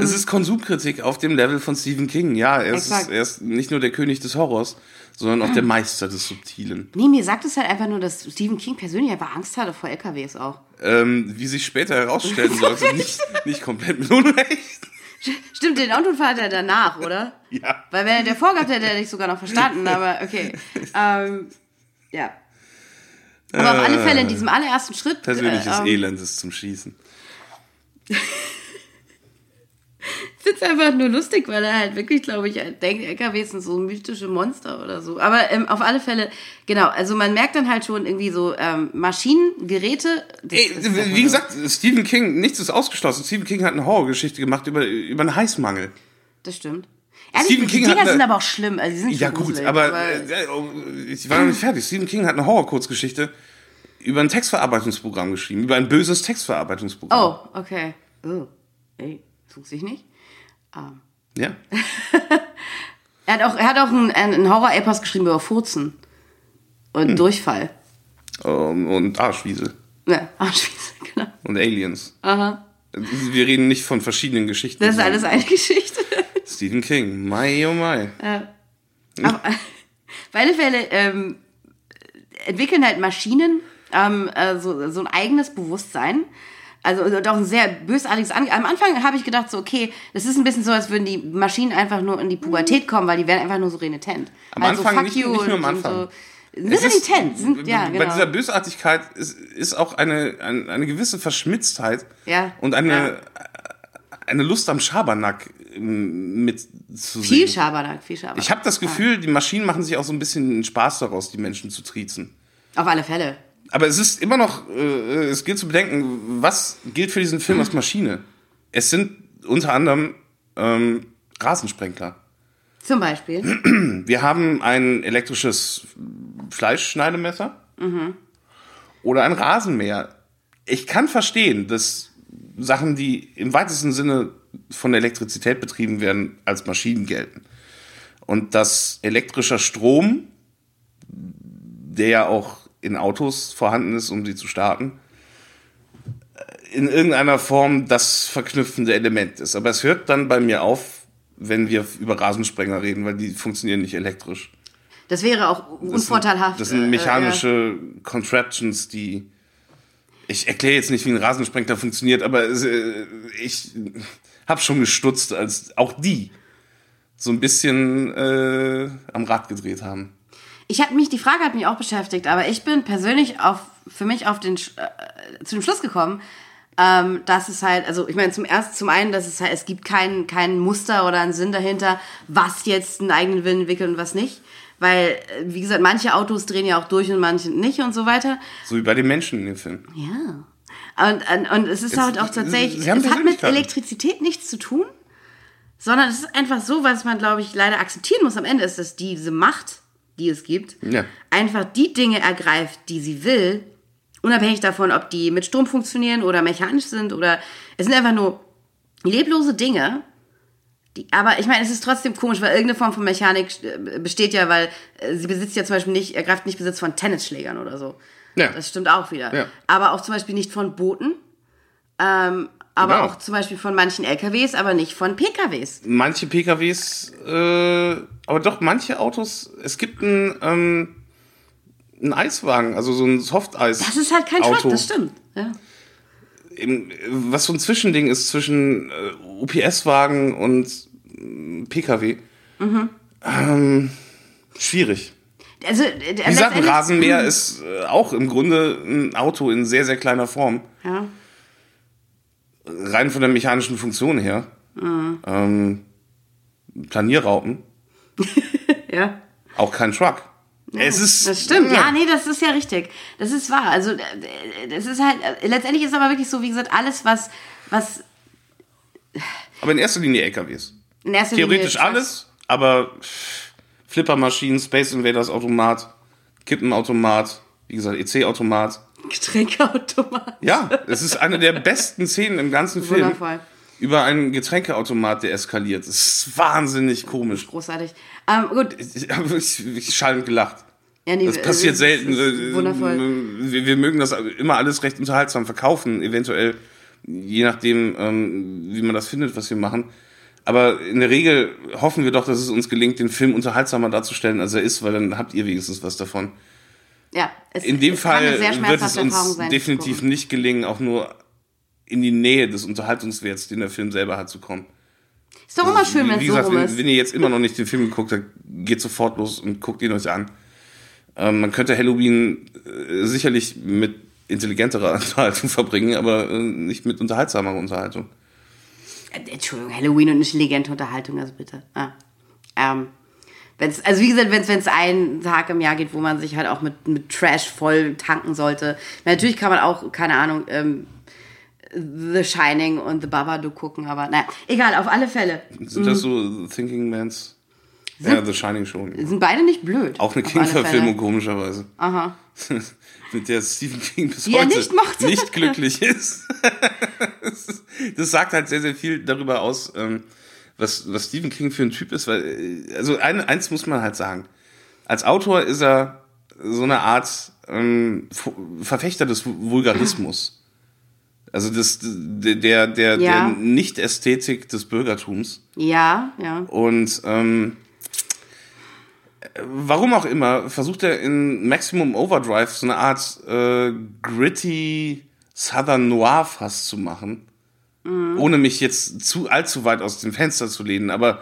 Es ist Konsumkritik auf dem Level von Stephen King. Ja, er ist, er ist nicht nur der König des Horrors, sondern auch der Meister des Subtilen. Nee, mir sagt es halt einfach nur, dass Stephen King persönlich einfach Angst hatte vor LKWs auch. Ähm, wie sich später herausstellen sollte, nicht, nicht komplett mit Unrecht. Stimmt, den Autounfall hat er danach, oder? Ja. Weil wenn er der vorgehabt hätte, hätte ich sogar noch verstanden, aber okay. Ähm, ja. Aber auf alle Fälle in diesem allerersten Schritt. Persönliches äh, ähm, Elend ist zum Schießen. Finde es einfach nur lustig, weil er halt wirklich, glaube ich, denkt, LKWs sind so mythische Monster oder so. Aber ähm, auf alle Fälle, genau, also man merkt dann halt schon irgendwie so ähm, Maschinen, Geräte. Ey, wie nur- gesagt, Stephen King, nichts ist ausgeschlossen. Stephen King hat eine Horrorgeschichte gemacht über, über einen Heißmangel. Das stimmt. Ehrlich, Stephen die King Dinger hat eine- sind aber auch schlimm. Also die sind Ja gut, gruselig, aber äh, oh, ich war noch nicht fertig. Stephen King hat eine Horror-Kurzgeschichte über ein Textverarbeitungsprogramm geschrieben, über ein böses Textverarbeitungsprogramm. Oh, okay. Oh, ey, tut sich nicht. Ähm, Ja. Er hat auch, er hat auch einen, einen Horror-Epos geschrieben über Furzen und Hm. Durchfall. Ähm, und Arschwiese Ja, Arschwiese, genau. und Aliens. Aha. Wir reden nicht von verschiedenen Geschichten. Das ist alles eine Geschichte. Stephen King, mai oh mai. Aber, auf alle Fälle ähm, entwickeln halt Maschinen ähm, äh, so, so ein eigenes Bewusstsein. Also und auch ein sehr bösartiges Ange Am Anfang habe ich gedacht, so, okay, das ist ein bisschen so, als würden die Maschinen einfach nur in die Pubertät kommen, weil die werden einfach nur so renitent. Am also, Anfang fuck nicht- you nicht nur am Anfang. So. Sind renitent, sind, ja, Bei genau. dieser Bösartigkeit ist, ist auch eine, eine, eine gewisse Verschmitztheit Ja, und eine, ja. eine Lust am Schabernack ähm, mit zu viel sehen. Schabernack, viel Schabernack. Ich habe das Gefühl, die Maschinen machen sich auch so ein bisschen Spaß daraus, die Menschen zu triezen. Auf alle Fälle. Aber es ist immer noch, äh, es gilt zu bedenken, was gilt für diesen Film als Maschine? Es sind unter anderem ähm, Rasensprenkler. Zum Beispiel. Wir haben ein elektrisches Fleischschneidemesser oder ein Rasenmäher. Ich kann verstehen, dass Sachen, die im weitesten Sinne von Elektrizität betrieben werden, als Maschinen gelten. Und dass elektrischer Strom, der ja auch in Autos vorhanden ist, um sie zu starten, in irgendeiner Form das verknüpfende Element ist. Aber es hört dann bei mir auf, wenn wir über Rasensprenger reden, weil die funktionieren nicht elektrisch. Das wäre auch Das sind- unvorteilhaft. Das sind äh, mechanische Contraptions, die. Ich erkläre jetzt nicht, wie ein Rasensprenkler funktioniert, aber es, äh, ich habe schon gestutzt, als auch die so ein bisschen äh, am Rad gedreht haben. Ich habe mich, die Frage hat mich auch beschäftigt, aber ich bin persönlich auf, für mich auf den, äh, zu dem Schluss gekommen, ähm, dass es halt, also ich meine, zum ersten, zum einen, dass es halt, es gibt kein, kein Muster oder einen Sinn dahinter, was jetzt einen eigenen Willen entwickelt und was nicht. Weil, äh, wie gesagt, manche Autos drehen ja auch durch und manche nicht und so weiter. So wie bei den Menschen in dem Film. Ja. Und, und, und es ist Es- halt auch tatsächlich, es hat mit. Elektrizität nichts zu tun, sondern es ist einfach so, was man, glaube ich, leider akzeptieren muss am Ende, ist, dass diese Macht, die es gibt, Ja. einfach die Dinge ergreift, die sie will, unabhängig davon, ob die mit Strom funktionieren oder mechanisch sind oder es sind einfach nur leblose Dinge. Die, aber ich meine, es ist trotzdem komisch, weil irgendeine Form von Mechanik äh, besteht ja, weil äh, sie besitzt ja zum Beispiel nicht, ergreift nicht Besitz von Tennisschlägern oder so. Ja. Das stimmt auch wieder. Ja. Aber auch zum Beispiel nicht von Booten, ähm, aber Genau. auch zum Beispiel von manchen LKWs, aber nicht von PKWs. Manche PKWs, äh, aber doch manche Autos. Es gibt einen, ähm, einen Eiswagen, also so ein Softeis. Das ist halt kein Truck, Auto. das stimmt. Ja. Im- was so ein Zwischending ist zwischen äh, UPS-Wagen und äh, PKW. Ähm, schwierig. Also, äh, Wie gesagt, ein Rasenmäher ist äh, auch im Grunde ein Auto in sehr, sehr kleiner Form. Ja. Rein von der mechanischen Funktion her. Mhm. Ähm, Planierraupen, ja. auch kein Truck. es ist. Das stimmt, ja, nee, das ist ja richtig. Das ist wahr. Also, äh, das ist halt, äh, letztendlich ist aber wirklich so, wie gesagt, alles, was, was Aber in erster Linie LKWs. in erster Theoretisch Linie. alles, aber Flippermaschinen, Space Invaders Automat, Kippenautomat, wie gesagt, EC-Automat. Getränkeautomat. Ja, es ist eine der besten Szenen im ganzen Film. Wundervoll. Über einen Getränkeautomat, der eskaliert. Das ist wahnsinnig komisch. Großartig. Ähm, gut. Ich habe ich schallend gelacht. Ja, nee, Das passiert es selten. ist Wundervoll. Wir, wir mögen das immer alles recht unterhaltsam verkaufen, eventuell, je nachdem, ähm, wie man das findet, was wir machen. Aber in der Regel hoffen wir doch, dass es uns gelingt, den Film unterhaltsamer darzustellen, als er ist, weil dann habt ihr wenigstens was davon. Ja, es, In dem es kann Fall eine sehr wird es uns sein, definitiv nicht gelingen, auch nur in die Nähe des Unterhaltungswerts, den der Film selber hat, zu kommen. Ist doch immer schön, wenn es so gesagt, rum wenn, ist. wenn ihr jetzt immer noch nicht den Film geguckt habt, geht sofort los und guckt ihn euch an. Ähm, man könnte Halloween äh, sicherlich mit intelligenterer Unterhaltung verbringen, aber äh, nicht mit unterhaltsamer Unterhaltung. Äh, Entschuldigung, Halloween und intelligente Unterhaltung, also bitte. Ah. Ähm, wenn's, also wie gesagt, wenn es einen Tag im Jahr geht, wo man sich halt auch mit, mit Trash voll tanken sollte. Natürlich kann man auch, keine Ahnung, ähm, The Shining und The Babadook gucken, aber naja, egal, auf alle Fälle. Sind das so Thinking Mans? Ja, The Shining schon. Sind beide nicht blöd. Auch eine King-Verfilmung, komischerweise. Aha. mit der Stephen King bis Die heute nicht mochte. nicht glücklich ist. das ist- das sagt halt sehr, sehr viel darüber aus, ähm, was, was Stephen King für ein Typ ist. Weil, äh, also ein, eins muss man halt sagen. Als Autor ist er so eine Art ähm, Verfechter des Vulgarismus. Also das, der, der, der, Ja. der Nicht-Ästhetik des Bürgertums. Ja, ja. Und ähm, warum auch immer, versucht er in Maximum Overdrive so eine Art äh, gritty Southern Noir fast zu machen. Ohne mich jetzt zu allzu weit aus dem Fenster zu lehnen, aber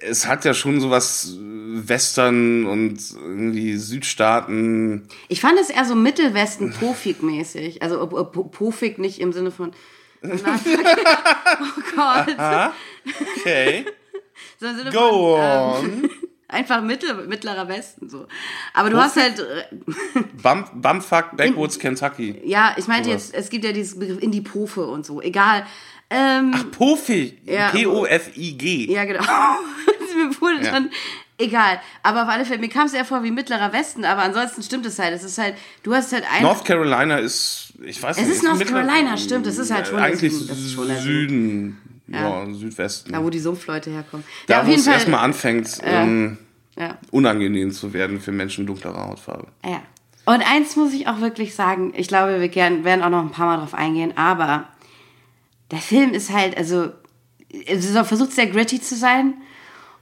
es hat ja schon sowas äh, Western und irgendwie Südstaaten. Ich fand es eher so Mittelwesten Profik-mäßig. Also Po- Profik nicht im Sinne von. oh Gott. Okay, So go von, ähm, on. einfach mittel, mittlerer Westen so. Aber du hast halt, äh, Bump, Backwoods, Kentucky. ja, ich meinte jetzt, es gibt ja dieses Begriff in die Profe und so. Egal. Ähm, Pofig, Ja, P-O-F-I-G. ja, genau. mir wurde Ja. dann egal. Aber auf alle Fälle, mir kam es eher vor wie mittlerer Westen, aber ansonsten stimmt es halt. Es ist halt, du hast halt ein. North Carolina ist, ich weiß Es nicht. ist North Carolina, stimmt, es ist halt schon Eigentlich das der Süden, ja, Südwesten. da, wo die Sumpfleute herkommen. Da, ja, wo es erstmal anfängt, ähm, ja. unangenehm zu werden für Menschen dunklerer Hautfarbe. Ja. Und eins muss ich auch wirklich sagen, ich glaube, wir werden auch noch ein paar Mal drauf eingehen, aber der Film ist halt, also, also er versucht sehr gritty zu sein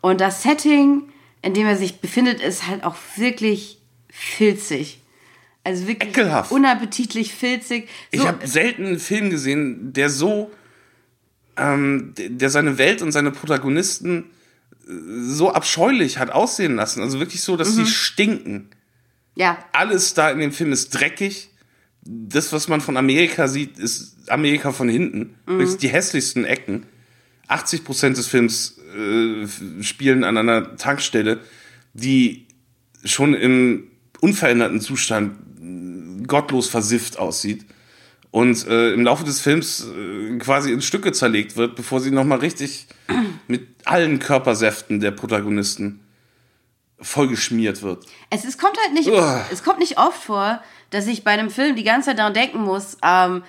und das Setting, in dem er sich befindet, ist halt auch wirklich filzig. Also wirklich Ekelhaft. unappetitlich filzig. So, Ich habe selten einen Film gesehen, der so, ähm, der seine Welt und seine Protagonisten äh, so abscheulich hat aussehen lassen. Also wirklich so, dass Mhm. sie stinken. ja, Alles da in dem Film ist dreckig. Das, was man von Amerika sieht, ist Amerika von hinten. Mhm. Die hässlichsten Ecken. 80 Prozent des Films äh, spielen an einer Tankstelle, die schon im unveränderten Zustand äh, gottlos versifft aussieht und äh, im Laufe des Films äh, quasi in Stücke zerlegt wird, bevor sie nochmal richtig mit allen Körpersäften der Protagonisten vollgeschmiert wird. Es, es kommt halt nicht, Uah. es kommt nicht oft vor, dass ich bei einem Film die ganze Zeit daran denken muss, ähm,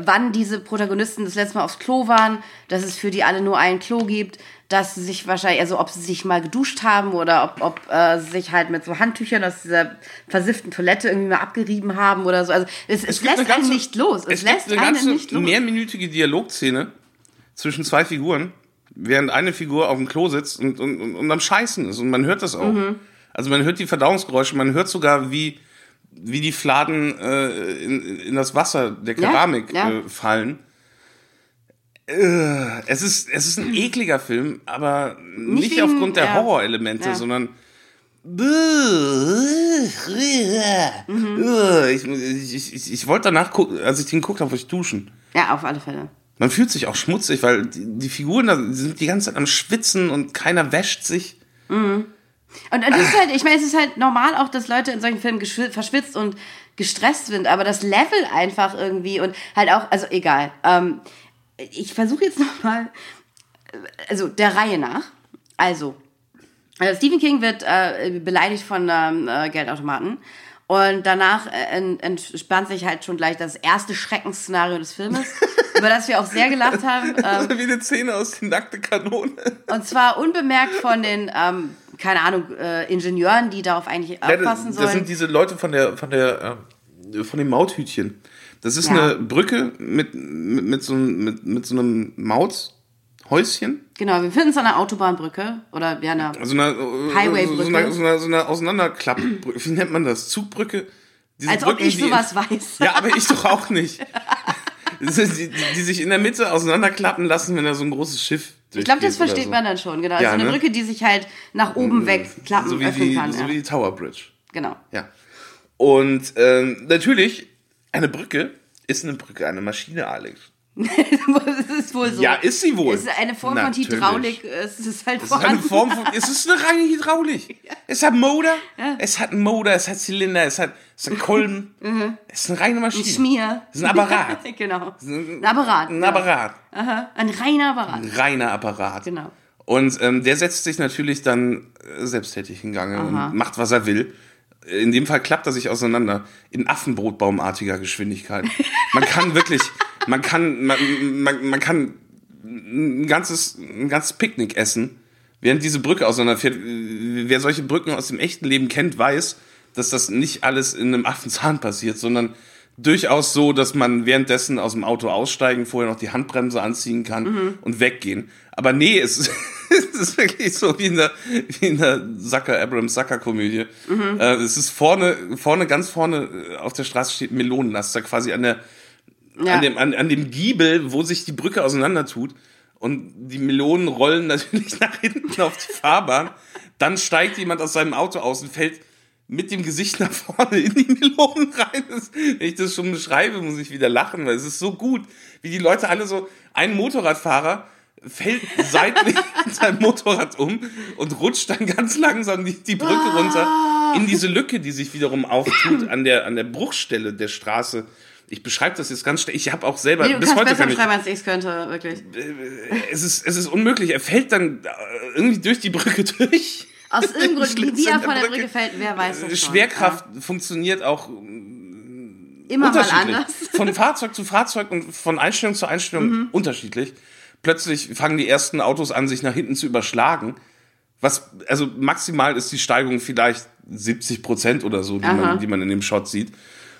wann diese Protagonisten das letzte Mal aufs Klo waren, dass es für die alle nur ein Klo gibt, dass sie sich wahrscheinlich, also ob sie sich mal geduscht haben oder ob, ob äh, sie sich halt mit so Handtüchern aus dieser versifften Toilette irgendwie mal abgerieben haben oder so. Also es, es, eine lässt einen ganze- nicht los. Es, Es lässt gibt eine einen nicht los. mehrminütige Dialogszene zwischen zwei Figuren, während eine Figur auf dem Klo sitzt und, und, und, und am Scheißen ist. Und man hört das auch. Mhm. Also man hört die Verdauungsgeräusche, man hört sogar, wie, wie die Fladen äh, in, in das Wasser der Ja, Keramik ja. Äh, fallen. Äh, es, ist, es ist ein ekliger Film, aber nicht, wegen- aufgrund der ja. Horrorelemente, Ja. sondern Mhm. ich, ich, ich, ich wollte danach gucken, als ich den geguckt habe, wollte ich duschen. Ja, auf alle Fälle. Man fühlt sich auch schmutzig, weil die, die Figuren da sind die ganze Zeit am Schwitzen und keiner wäscht sich. Und, und das ist halt, ich meine, es ist halt normal auch, dass Leute in solchen Filmen verschwitzt und gestresst sind, aber das Level einfach irgendwie und halt auch, also egal. Ähm, ich versuche jetzt nochmal, also der Reihe nach. Also, äh, Stephen King wird äh, beleidigt von ähm, äh, Geldautomaten Und danach äh, en- entspannt sich halt schon gleich das erste Schreckensszenario des Filmes, über das wir auch sehr gelacht haben. Ähm, Wie eine Szene aus die nackte Kanone. und zwar unbemerkt von den, ähm, keine Ahnung, äh, Ingenieuren, die darauf eigentlich das, aufpassen das sollen. sind diese Leute von der, von der, ähm, von dem Mauthütchen. Das ist Ja. eine Brücke mit, mit, mit, so, einem- mit, mit so einem Mauthäuschen. Genau, wir finden es an einer Autobahnbrücke oder ja, einer So eine, äh, Highway-Brücke. so eine, so eine, so eine Auseinanderklappbrücke. Wie nennt man das? Zugbrücke? Diese Als ob ich die- sowas weiß. Ja, aber ich doch auch nicht. Das die, die, die sich in der Mitte auseinanderklappen lassen, wenn da so ein großes Schiff Ich glaube, das versteht so. man dann schon, genau. Ja, also eine ne? Brücke, die sich halt nach oben wegklappen, so wie, öffnen die, kann. so ja. wie die Tower Bridge. Genau. Ja. Und ähm, natürlich, eine Brücke ist eine Brücke, eine Maschine, Alex. Das ist wohl so. Ja, ist sie wohl. Es ist eine Form Natürlich. von Hydraulik. Es ist halt Es ist eine Form von, es ist eine reine Hydraulik. Es hat Motor, es hat einen Motor, es hat Zylinder, es hat, es hat Kolben. Es ist eine reine Maschine. Mhm. Ein Schmier. Es ist ein Apparat. genau. Ein Apparat. Ein ja. Apparat. Aha. Ein reiner Apparat. Ein reiner Apparat. Genau. Und ähm, der setzt sich natürlich dann äh, selbsttätig in Gange Aha. und macht, was er will. In dem Fall klappt er sich auseinander in Affenbrotbaumartiger Geschwindigkeit. Man kann wirklich, man kann, man, man, man kann ein ganzes, ein ganzes Picknick essen, während diese Brücke auseinanderfährt. Wer solche Brücken aus dem echten Leben kennt, weiß, dass das nicht alles in einem Affenzahn passiert, sondern durchaus so, dass man währenddessen aus dem Auto aussteigen, vorher noch die Handbremse anziehen kann und weggehen. Aber nee, es ist, es ist wirklich so wie in der, wie in der Zucker, Abrams Zucker Komödie. Äh, es ist vorne, vorne, ganz vorne äh, auf der Straße steht Melonenlaster quasi an der, Ja. an dem, an, an dem Giebel, wo sich die Brücke auseinander tut. Und die Melonen rollen natürlich nach hinten auf die Fahrbahn. Dann steigt jemand aus seinem Auto aus und fällt mit dem Gesicht nach vorne in die Melonen rein. Das, wenn ich das schon beschreibe, muss ich wieder lachen, weil es ist so gut, wie die Leute alle so, ein Motorradfahrer fällt seitlich seinem Motorrad um und rutscht dann ganz langsam die, die Brücke runter in diese Lücke, die sich wiederum auftut an der, an der Bruchstelle der Straße. Ich beschreibe das jetzt ganz schnell. Ich habe auch selber Nee, du bis kannst heute besser kann ich, beschreiben, als ich es könnte, wirklich. es ist es ist unmöglich. Er fällt dann äh, irgendwie durch die Brücke durch. Aus irgendeinem Grund, wie er von der Brücke. Brücke fällt, wer weiß das schon. Schwerkraft funktioniert auch Ja. Immer mal anders. Mhm. Von Fahrzeug zu Fahrzeug und von Einstellung zu Einstellung unterschiedlich. Plötzlich fangen die ersten Autos an, sich nach hinten zu überschlagen. Was, also maximal ist die Steigung vielleicht 70 Prozent oder so, die Aha. man, die man in dem Shot sieht.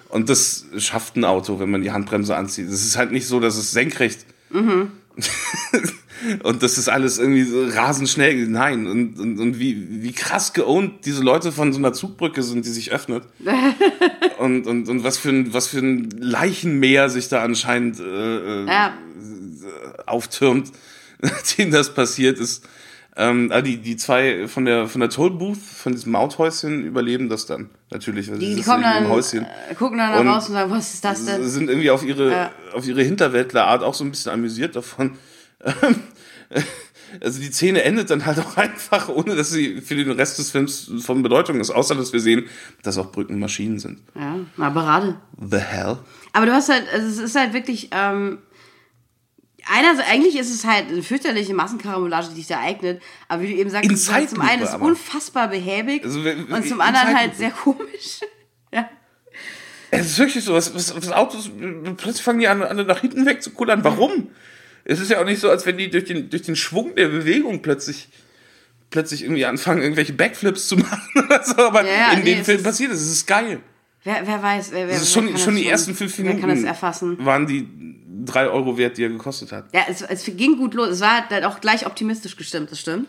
Und das schafft ein Auto, wenn man die Handbremse anzieht. Es ist halt nicht so, dass es senkrecht Mhm. und das ist alles irgendwie so rasend schnell. Nein, und, und, und wie, wie krass geowned diese Leute von so einer Zugbrücke sind, die sich öffnet. und, und, und was für ein, was für ein Leichenmeer sich da anscheinend äh, äh, Ja, auftürmt, nachdem das passiert ist. Ähm, ah, die, die zwei von der, von der Tollbooth, von diesem Mauthäuschen, überleben das dann natürlich. weil die, die kommen dann, Häuschen. äh, gucken dann Und- raus und sagen, was ist das denn? sind irgendwie auf ihre, Ja. auf ihre Hinterwäldlerart auch so ein bisschen amüsiert davon. Also die Szene endet dann halt auch einfach, ohne dass sie für den Rest des Films von Bedeutung ist, außer dass wir sehen, dass auch Brücken Maschinen sind. Ja, na, Parade. The hell? Aber du hast halt, also es ist halt wirklich, ähm, einer, eigentlich ist es halt eine fürchterliche Massenkarambolage, die sich da eignet, aber wie du eben sagst, ist halt zum einen ist unfassbar behäbig Also, und zum anderen halt sehr komisch. ja. Es ist wirklich so, was, was, was Autos, plötzlich fangen die an, alle nach hinten weg zu kullern. Warum? Es ist ja auch nicht so, als wenn die durch den, durch den Schwung der Bewegung plötzlich, plötzlich irgendwie anfangen, irgendwelche Backflips zu machen oder so. Aber Ja, ja, in nee, dem Film passiert es. Es ist geil. Wer, wer weiß, wer, wer, Das ist wer schon, schon die ersten fünf Wer Minuten kann das erfassen? waren die drei Euro wert, die er gekostet hat. Ja, es, es ging gut los. Es war halt auch gleich optimistisch gestimmt, das stimmt.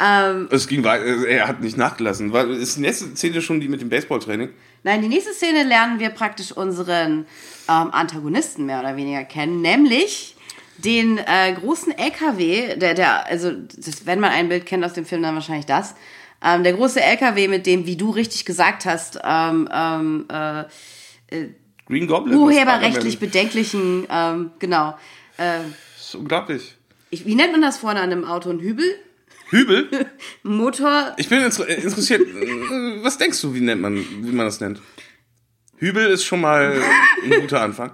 Ähm, Es ging weiter, er hat nicht nachgelassen. War, ist die nächste Szene schon die mit dem Baseballtraining? Nein, die nächste Szene lernen wir praktisch unseren ähm, Antagonisten mehr oder weniger kennen, nämlich den äh, großen LKW, der, der, also das, wenn man ein Bild kennt aus dem Film, dann wahrscheinlich das. Ähm, der große LKW, mit dem, wie du richtig gesagt hast, ähm, ähm, äh, Green Goblin. urheberrechtlich bedenklichen, ähm, genau. Äh, Das ist unglaublich. ich, wie nennt man das vorne an einem Auto? Ein Hübel? Hübel? Motor? Ich bin inter- interessiert. äh, Was denkst du, wie nennt man, wie man das nennt? Hübel ist schon mal ein guter Anfang.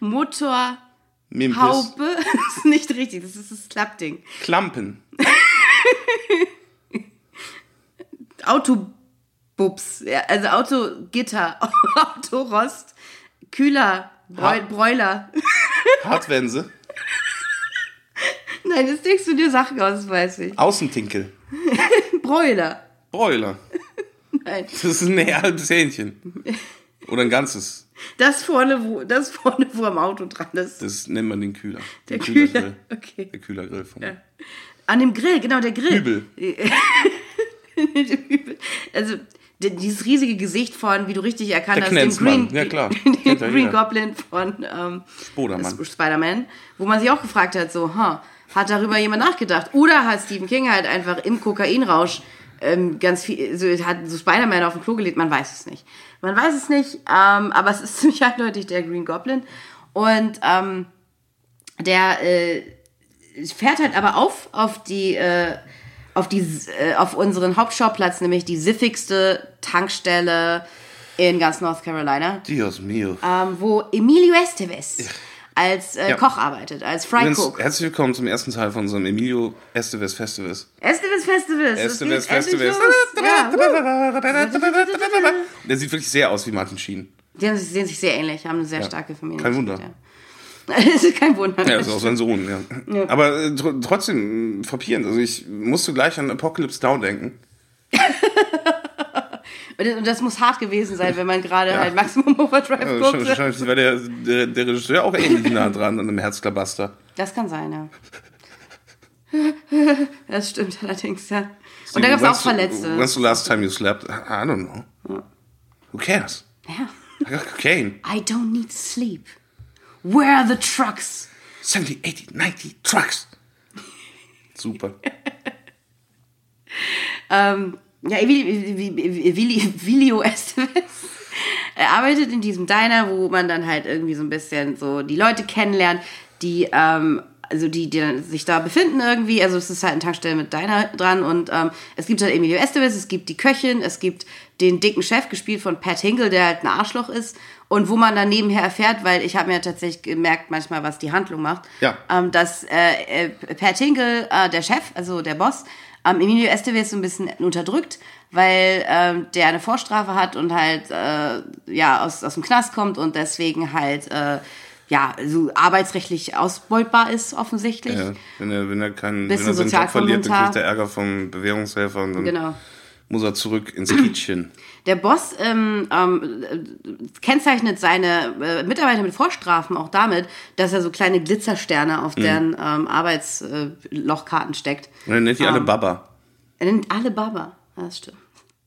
Motor? Mimpis. Haube? Das ist nicht richtig, das ist das Klappding. Klampen. Autobus? Bubs. Ja, also Autogitter, Autorost, Kühler, Bräuler. Hart werden sie. Nein, jetzt denkst du dir Sachen aus, das weiß ich. Außentinkel. Bräuler. Bräuler. Nein. Das ist ein halbes Hähnchen. Oder ein ganzes. Das vorne, wo, das vorne, wo am Auto dran ist. Das nennt man den Kühler. Der Kühler. Kühlergrill. Okay. Der Kühlergrill von An dem Grill, genau, der Grill. Übel. Also dieses riesige Gesicht von, wie du richtig erkannt Der hast, dem. Green, Ja, klar. den Green. Goblin von ähm, Spider-Man, wo man sich auch gefragt hat, so, huh, hat darüber jemand nachgedacht? Oder hat Stephen King halt einfach im Kokainrausch ähm, ganz viel, so, hat so Spider-Man auf dem Klo gelegt? Man weiß es nicht. Man weiß es nicht, ähm, aber es ist ziemlich eindeutig der Green Goblin. Und ähm, der äh, fährt halt aber auf auf die äh, auf die äh, auf unseren Hauptschauplatz, nämlich die siffigste Tankstelle in ganz North Carolina, Dios mio. ähm, wo Emilio Estevez als äh, Ja. Koch arbeitet, als Fry Cook. herzlich willkommen zum ersten Teil von unserem Emilio Estevez Festivals. Estevez Festivals. es Estevez Festivals. Der sieht wirklich sehr aus wie Martin Sheen. Die sehen sich sehr ähnlich, haben eine sehr Ja. starke Familie. Kein Wunder. Ja. Es ist kein Wunder. Ja, ist auch sein Sohn, ja. Aber äh, tr trotzdem frappierend. Also ich musste gleich an Apocalypse Now denken. Und das- das muss hart gewesen sein, wenn man gerade halt Maximum Overdrive Ja, guckt. wahrscheinlich war der, der, der Regisseur auch ähnlich nah dran an einem Herzklabaster. Das kann sein, ja. Das stimmt allerdings, ja. Und da gab es auch Verletzte. When's the last time you slept? I don't know. Who cares? Ja. I got cocaine. I don't need sleep. Where are the trucks? 70, 80, 90 Trucks. Super. Ähm, ja, Vilio Estevez. Er arbeitet in diesem Diner, wo man dann halt irgendwie so ein bisschen so die Leute kennenlernt, die, ähm, also die, die dann sich da befinden irgendwie. Also es ist halt eine Tankstelle mit Diner dran und ähm, es gibt halt Emilio Estevez, es gibt die Köchin, es gibt den dicken Chef, gespielt von Pat Hinkle, der halt ein Arschloch ist. Und wo man dann nebenher erfährt, weil ich habe mir tatsächlich gemerkt manchmal, was die Handlung macht, Ja. ähm, dass äh, äh, Pat Hinkle, äh, der Chef, also der Boss, ähm, Emilio Estevez so ein bisschen unterdrückt, weil ähm, der eine Vorstrafe hat und halt äh, ja aus, aus dem Knast kommt und deswegen halt äh, ja so arbeitsrechtlich ausbeutbar ist offensichtlich. Ja, wenn er, wenn er, keinen, wenn er seinen Job verliert, dann kriegt er Ärger vom Bewährungshelfer und dann Genau. Muss er zurück ins Kietchen. Der Boss ähm, ähm, äh, kennzeichnet seine äh, Mitarbeiter mit Vorstrafen auch damit, dass er so kleine Glitzersterne auf deren ähm, Arbeitslochkarten steckt. Und dann nennt die alle Ähm. Baba. Er nennt alle Baba. Das stimmt.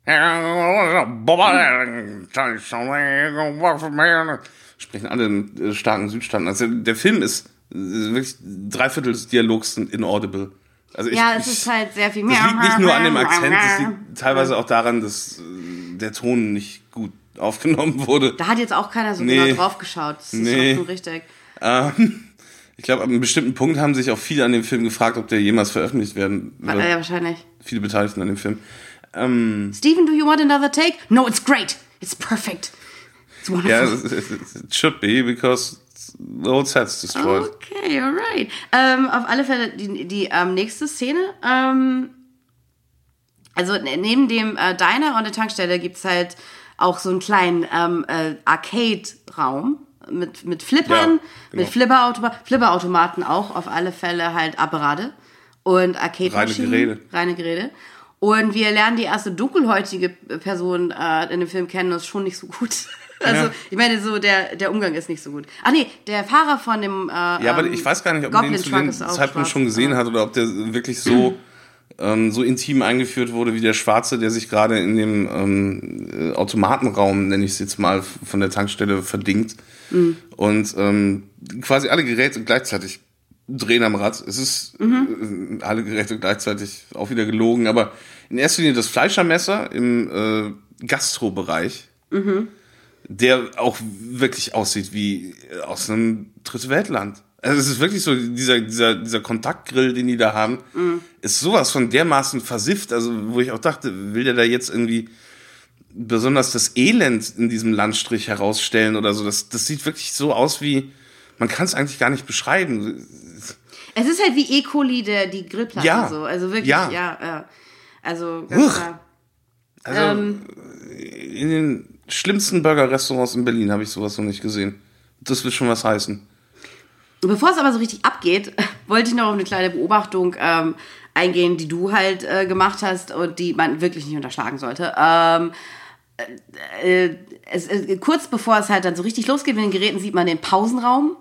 Sprechen alle einen äh, starken Südstaaten. Also der Film ist äh, wirklich drei Viertel des Dialogs sind inaudible. Also ich, Ja, es ist halt sehr viel Das liegt nicht nur an dem Akzent, das liegt teilweise auch daran, dass äh, der Ton nicht gut aufgenommen wurde. Da hat jetzt auch keiner so Nee. genau drauf geschaut. Das ist Nee. auch schon richtig. Ähm, ich glaube, ab einem bestimmten Punkt haben sich auch viele an dem Film gefragt, ob der jemals veröffentlicht werden wird. Äh, wahrscheinlich. Viele Beteiligten an dem Film. Ähm, Steven, do you want another take? No, it's great. It's perfect. It's wonderful. ja, it, it, it should be, because the whole set's destroyed. Okay, alright. Ähm, auf alle Fälle die, die ähm, nächste Szene. Ähm, also ne- neben dem äh, Diner und der Tankstelle gibt's halt auch so einen kleinen ähm, äh, Arcade-Raum mit, mit Flippern, Ja, genau. mit Flipperautomaten, Flipperautomaten auch auf alle Fälle halt Apparate und Arcade-Maschinen. Reine Geräte. Reine Geräte. Und wir lernen die erste dunkelhäutige Person äh, in dem Film kennen, das ist schon nicht so gut. Also, Ja. ich meine, so der, der Umgang ist nicht so gut. Ach nee, der Fahrer von dem. Äh, Ja, aber ähm, ich weiß gar nicht, ob man den zu dem Zeitpunkt schon gesehen hat oder ob der wirklich so, ähm, so intim eingeführt wurde wie der Schwarze, der sich gerade in dem ähm, äh, Automatenraum, nenne ich es jetzt mal, von der Tankstelle verdingt. Mhm. Und ähm, quasi alle Geräte gleichzeitig drehen am Rad. Es ist Mhm. äh, alle Geräte gleichzeitig auch wieder gelogen, aber in erster Linie das Fleischermesser im äh, Gastrobereich der auch wirklich aussieht wie aus einem Dritte Weltland. Also es ist wirklich so, dieser, dieser, dieser Kontaktgrill, den die da haben, ist sowas von dermaßen versifft, also wo ich auch dachte, will der da jetzt irgendwie besonders das Elend in diesem Landstrich herausstellen oder so. Das, das sieht wirklich so aus wie, man kann es eigentlich gar nicht beschreiben. Es ist halt wie E. coli, der, die Grillplatte Ja. so. Also wirklich, Ja. ja. ja. Also, ganz Uch. klar. Also, Ähm, in den schlimmsten Burger-Restaurants in Berlin habe ich sowas noch nicht gesehen. Das will schon was heißen. Bevor es aber so richtig abgeht, wollte ich noch auf eine kleine Beobachtung ähm, eingehen, die du halt äh, gemacht hast und die man wirklich nicht unterschlagen sollte. Ähm, äh, es, äh, kurz bevor es halt dann so richtig losgeht mit den Geräten, sieht man den Pausenraum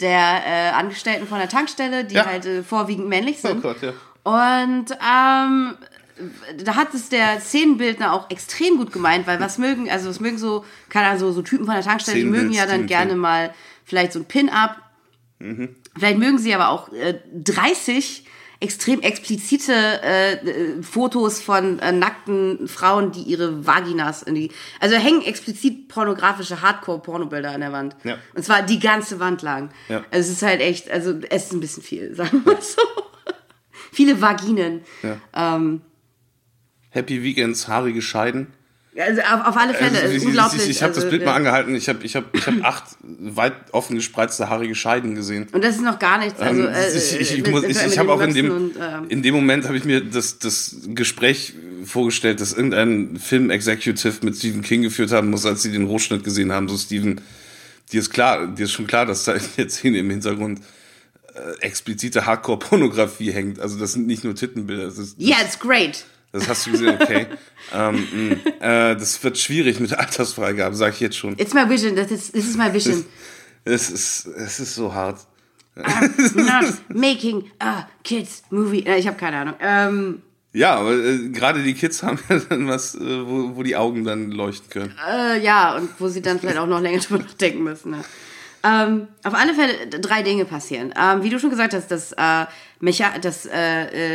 der äh, Angestellten von der Tankstelle, die Ja. halt äh, vorwiegend männlich sind. Oh Gott, ja. Und ähm, da hat es der Szenenbildner auch extrem gut gemeint, weil was mögen, also was mögen so, keine Ahnung, so, so Typen von der Tankstelle, die mögen ja dann gerne mal vielleicht so ein Pin-Up. Vielleicht mögen sie aber auch äh, 30 extrem explizite äh, äh, Fotos von äh, nackten Frauen, die ihre Vaginas in die. Also hängen explizit pornografische Hardcore-Pornobilder an der Wand. Ja. Und zwar die ganze Wand lang. Ja. Also es ist halt echt, also es ist ein bisschen viel, sagen wir mal so. Viele Vaginen. Ja. Ähm, Happy Weekends, haarige Scheiden. also auf, auf alle Fälle, Also, ich unglaublich. ich, ich habe das also, Bild äh, mal angehalten. Ich habe ich hab, ich hab acht weit offen gespreizte haarige Scheiden gesehen. Und das ist noch gar nichts. Also, Ähm, äh, ich ich, ich, mit- muss- ich, mit ich habe auch in dem, und, ähm, in dem Moment habe ich mir das, das Gespräch vorgestellt, das irgendein Film-Executive mit Stephen King geführt haben muss, als sie den Rohschnitt gesehen haben. So, Stephen, dir ist klar, dir ist schon klar, dass da in der Szene im Hintergrund äh, explizite Hardcore-Pornografie hängt. Also das sind nicht nur Tittenbilder. Das, ist, Yeah, it's great. Das hast du gesehen, okay. ähm, mh, äh, das wird schwierig mit der Altersfreigabe, sage ich jetzt schon. It's my vision. This is, this is my vision. Es ist, es ist so hart. Not making a kids movie. Äh, ich habe keine Ahnung. Ähm, Ja, aber äh, gerade die Kids haben ja dann was, äh, wo, wo die Augen dann leuchten können. äh, ja, und wo sie dann vielleicht auch noch länger drüber nachdenken müssen. Ne? Ähm, auf alle Fälle drei Dinge passieren. Ähm, wie du schon gesagt hast, das, äh, Mecha das äh,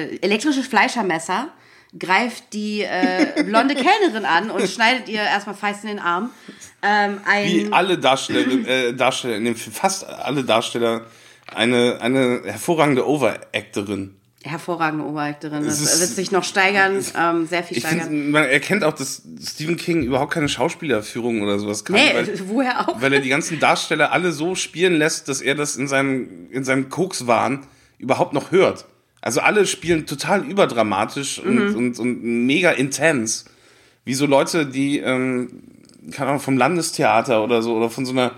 äh, elektrische Fleischermesser greift die äh, blonde Kellnerin an und schneidet ihr erstmal feist in den Arm. Ähm, ein, Wie alle Darsteller, äh, Darsteller in dem Film, fast alle Darsteller, eine, eine hervorragende Overacterin. hervorragende Oberakterin. Das ist- wird sich noch steigern, ähm, sehr viel steigern. finde, man erkennt auch, dass Stephen King überhaupt keine Schauspielerführung oder sowas kann. Nee, weil, woher auch? weil er die ganzen Darsteller alle so spielen lässt, dass er das in seinem, in seinem Kokswahn überhaupt noch hört. Also alle spielen total überdramatisch und, und, und mega intens. Wie so Leute, die, ähm, keine Ahnung, vom Landestheater oder so, oder von so einer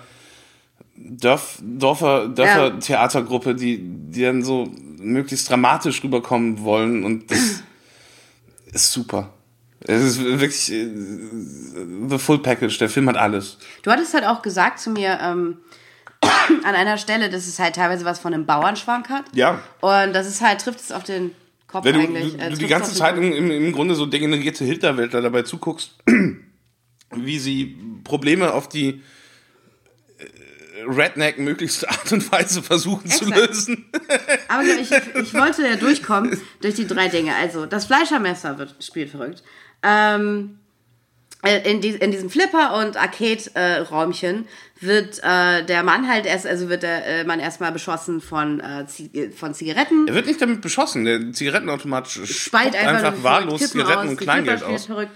Dörf, Dorfer, Dörfer-Theatergruppe, die, die dann so möglichst dramatisch rüberkommen wollen und das ist super. Es ist wirklich äh, the full package. Der Film hat alles. Du hattest halt auch gesagt zu mir ähm, an einer Stelle, dass es halt teilweise was von einem Bauernschwank hat. Ja. Und das ist halt, trifft es auf den Kopf Wenn du, eigentlich. du, äh, du die trifft's ganze Zeit im, im, im Grunde so degenerierte Hinterwäldler dabei zuguckst, wie sie Probleme auf die äh, Redneck möglichste Art und Weise versuchen zu Exakt. lösen. Aber ich, ich wollte ja durchkommen durch die drei Dinge. Also, das Fleischermesser wird, spielt verrückt. Ähm, äh, in, die, in diesem Flipper- und Arcade-Räumchen wird äh, der Mann halt erst, also wird der äh, Mann erstmal beschossen von, äh, Zi- von Zigaretten. Er wird nicht damit beschossen. Der Zigarettenautomat spuckt einfach, einfach wahllos Zigaretten aus, und Kleingeld aus. Und,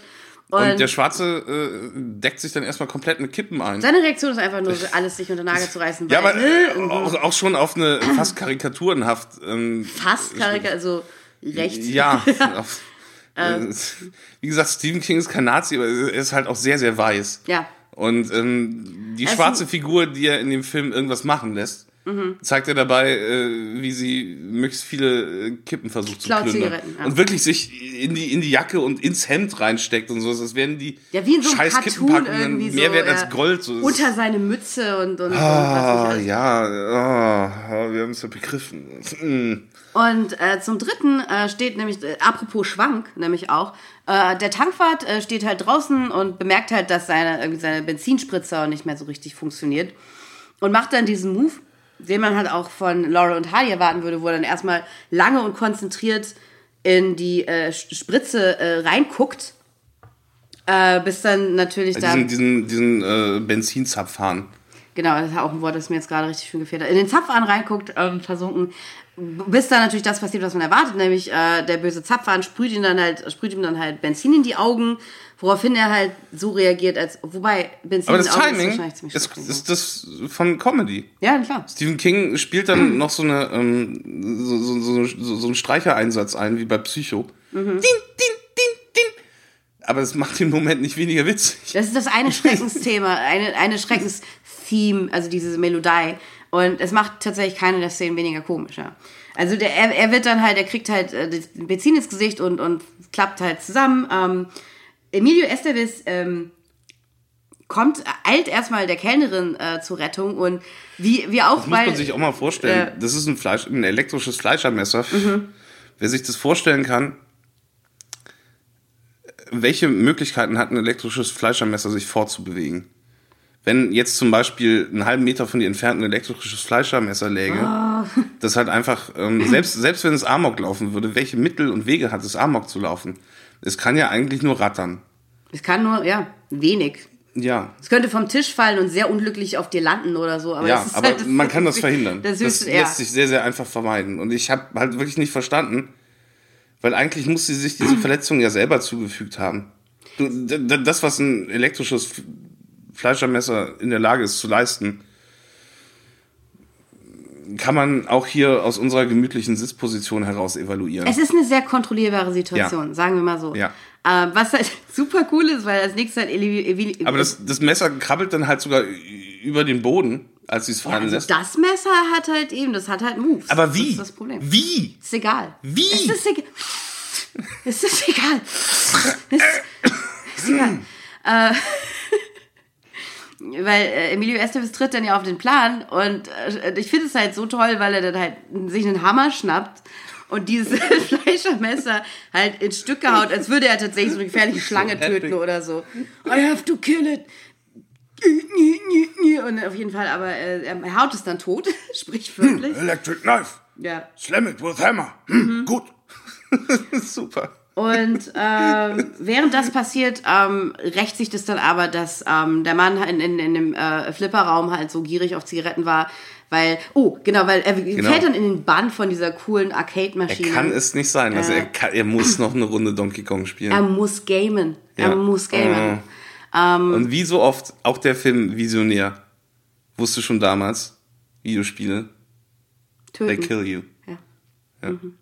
Und, der Schwarze äh, deckt sich dann erstmal komplett mit Kippen ein. seine Reaktion ist einfach nur, alles sich unter Nagel zu reißen. Ja, aber äh, auch, auch schon auf eine fast karikaturenhaft. Ähm, fast Karika, also rechts. ja. auf, äh, wie gesagt, Stephen King ist kein Nazi, aber er ist halt auch sehr, sehr weiß. Ja. Und ähm, die Also- schwarze Figur, die er in dem Film irgendwas machen lässt, Mhm. zeigt er dabei, äh, wie sie möglichst viele äh, Kippen versucht zu plündern. Ja. Und wirklich sich in die, in die Jacke und ins Hemd reinsteckt und so. Das werden die Ja, wie in so scheiß Cartoon irgendwie so. mehr wert ja, als Gold. So, es- unter seine Mütze und, und, und was Ah, nicht alles. ja, ah, wir haben es ja begriffen. Und äh, zum Dritten äh, steht nämlich, äh, apropos Schwank, nämlich auch, äh, der Tankwart äh, steht halt draußen und bemerkt halt, dass seine, irgendwie seine Benzinspritzer nicht mehr so richtig funktioniert. Und macht dann diesen Move, den man halt auch von Laurel und Hardy erwarten würde, wo er dann erstmal lange und konzentriert in die äh, Spritze reinguckt. Bis dann natürlich da. Diesen, diesen, diesen Benzinzapfhahn. Genau, das ist auch ein Wort, das mir jetzt gerade richtig schön gefehlt hat. In den Zapfhahn reinguckt, ähm, versunken, bis dann natürlich das passiert, was man erwartet, nämlich äh, der böse Zapfhahn sprüht ihn dann halt, sprüht ihm dann halt Benzin in die Augen, woraufhin er halt so reagiert, als wobei Benzin Aber in das den Augen Timing ist wahrscheinlich ziemlich ist, ist das von Comedy. Ja, klar. Stephen King spielt dann noch so, eine, ähm, so, so, so, so, so einen Streichereinsatz ein, wie bei Psycho. Mhm. Din, din, din, din. aber es macht den Moment nicht weniger witzig. Das ist das eine Schreckensthema, eine, eine Schreckenstheme, also diese Melodie. Und es macht tatsächlich keine der Szenen weniger komischer. Also der, er, er wird dann halt, er kriegt halt äh, das Benzin ins Gesicht und, und klappt halt zusammen. Ähm, Emilio Estevez ähm, kommt, eilt erstmal der Kellnerin äh, zur Rettung und wie, wie auch Das muss man sich auch mal vorstellen. das ist ein, Fleisch, ein elektrisches Fleischermesser. Wer sich das vorstellen kann, welche Möglichkeiten hat ein elektrisches Fleischermesser, sich fortzubewegen? Wenn jetzt zum Beispiel einen halben Meter von dir entfernt ein elektrisches Fleischermesser läge, das halt einfach, ähm, selbst, selbst wenn es Amok laufen würde, welche Mittel und Wege hat es Amok zu laufen? Es kann ja eigentlich nur rattern. Es kann nur, ja, wenig. Ja, Es könnte vom Tisch fallen und sehr unglücklich auf dir landen oder so. Aber, ja, aber halt man kann das verhindern. Das, Das, höchste, ja. lässt sich sehr, sehr einfach vermeiden. Und ich habe halt wirklich nicht verstanden, weil eigentlich muss sie sich diese Verletzung ja selber zugefügt haben. Du, das, was ein elektrisches Fleischermesser in der Lage ist zu leisten, kann man auch hier aus unserer gemütlichen Sitzposition heraus evaluieren. Es ist eine sehr kontrollierbare Situation, Ja. sagen wir mal so. Ja. Ähm, was halt super cool ist, weil als nächstes halt Eli, aber das, das Messer krabbelt dann halt sogar über den Boden, als sie es fallen also lässt. das Messer hat halt eben, das hat halt Moves. Aber wie? Das ist das Problem. Wie? Ist egal. Wie? Es ist egal. Es ist egal. Es ist egal. äh, weil äh, Emilio Estevez tritt dann ja auf den Plan und äh, ich finde es halt so toll, weil er dann halt sich einen Hammer schnappt und dieses Fleischermesser halt in Stücke haut, als würde er tatsächlich so eine gefährliche Schlange töten oder so. I have to kill it. Und auf jeden Fall, aber äh, er haut es dann tot, sprichwörtlich. Electric Knife. Ja. Slam it with hammer. Hm, Gut. Super. Und ähm, während das passiert, ähm, rächt sich das dann aber, dass ähm, der Mann in, in, in dem äh, Flipperraum halt so gierig auf Zigaretten war, weil, oh, genau, weil er fällt dann in den Bann von dieser coolen Arcade-Maschine. Kann es nicht sein. Also er, kann, er muss noch eine Runde Donkey Kong spielen. Er muss gamen. Er Ja. muss gamen. Und wie so oft, auch der Film Visionär, wusste schon damals, Videospiele, they Töten. kill you. Ja. Mhm.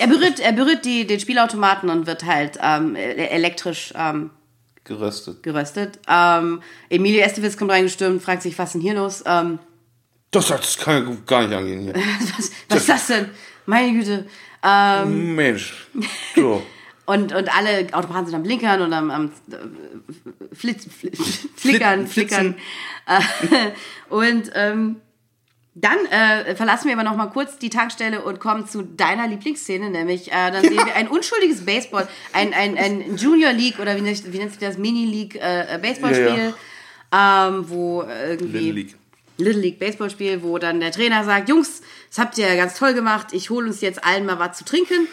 Er berührt, er berührt die, den Spielautomaten und wird halt ähm, e- elektrisch ähm, Geröstet. geröstet. Ähm, Emilio Estevez kommt reingestürmt, fragt sich, was ist denn hier los? Ähm, Das, das kann ja gar nicht angehen hier. was, was ist das denn? Meine Güte. Ähm, Mensch. So. und, und alle Autobahnen sind am Blinkern und am, am äh, Flitz, Flitz, Flickern, Flitzen. Flickern. Äh, und ähm, dann äh, verlassen wir aber noch mal kurz die Tankstelle und kommen zu deiner Lieblingsszene, nämlich äh, dann sehen wir ein unschuldiges Baseball, ein, ein, ein Junior League oder wie nennt, wie nennt sich das, Mini League äh, Baseballspiel, Ähm, wo irgendwie Little League. Little League Baseballspiel, wo dann der Trainer sagt, Jungs, das habt ihr ja ganz toll gemacht, ich hole uns jetzt allen mal was zu trinken.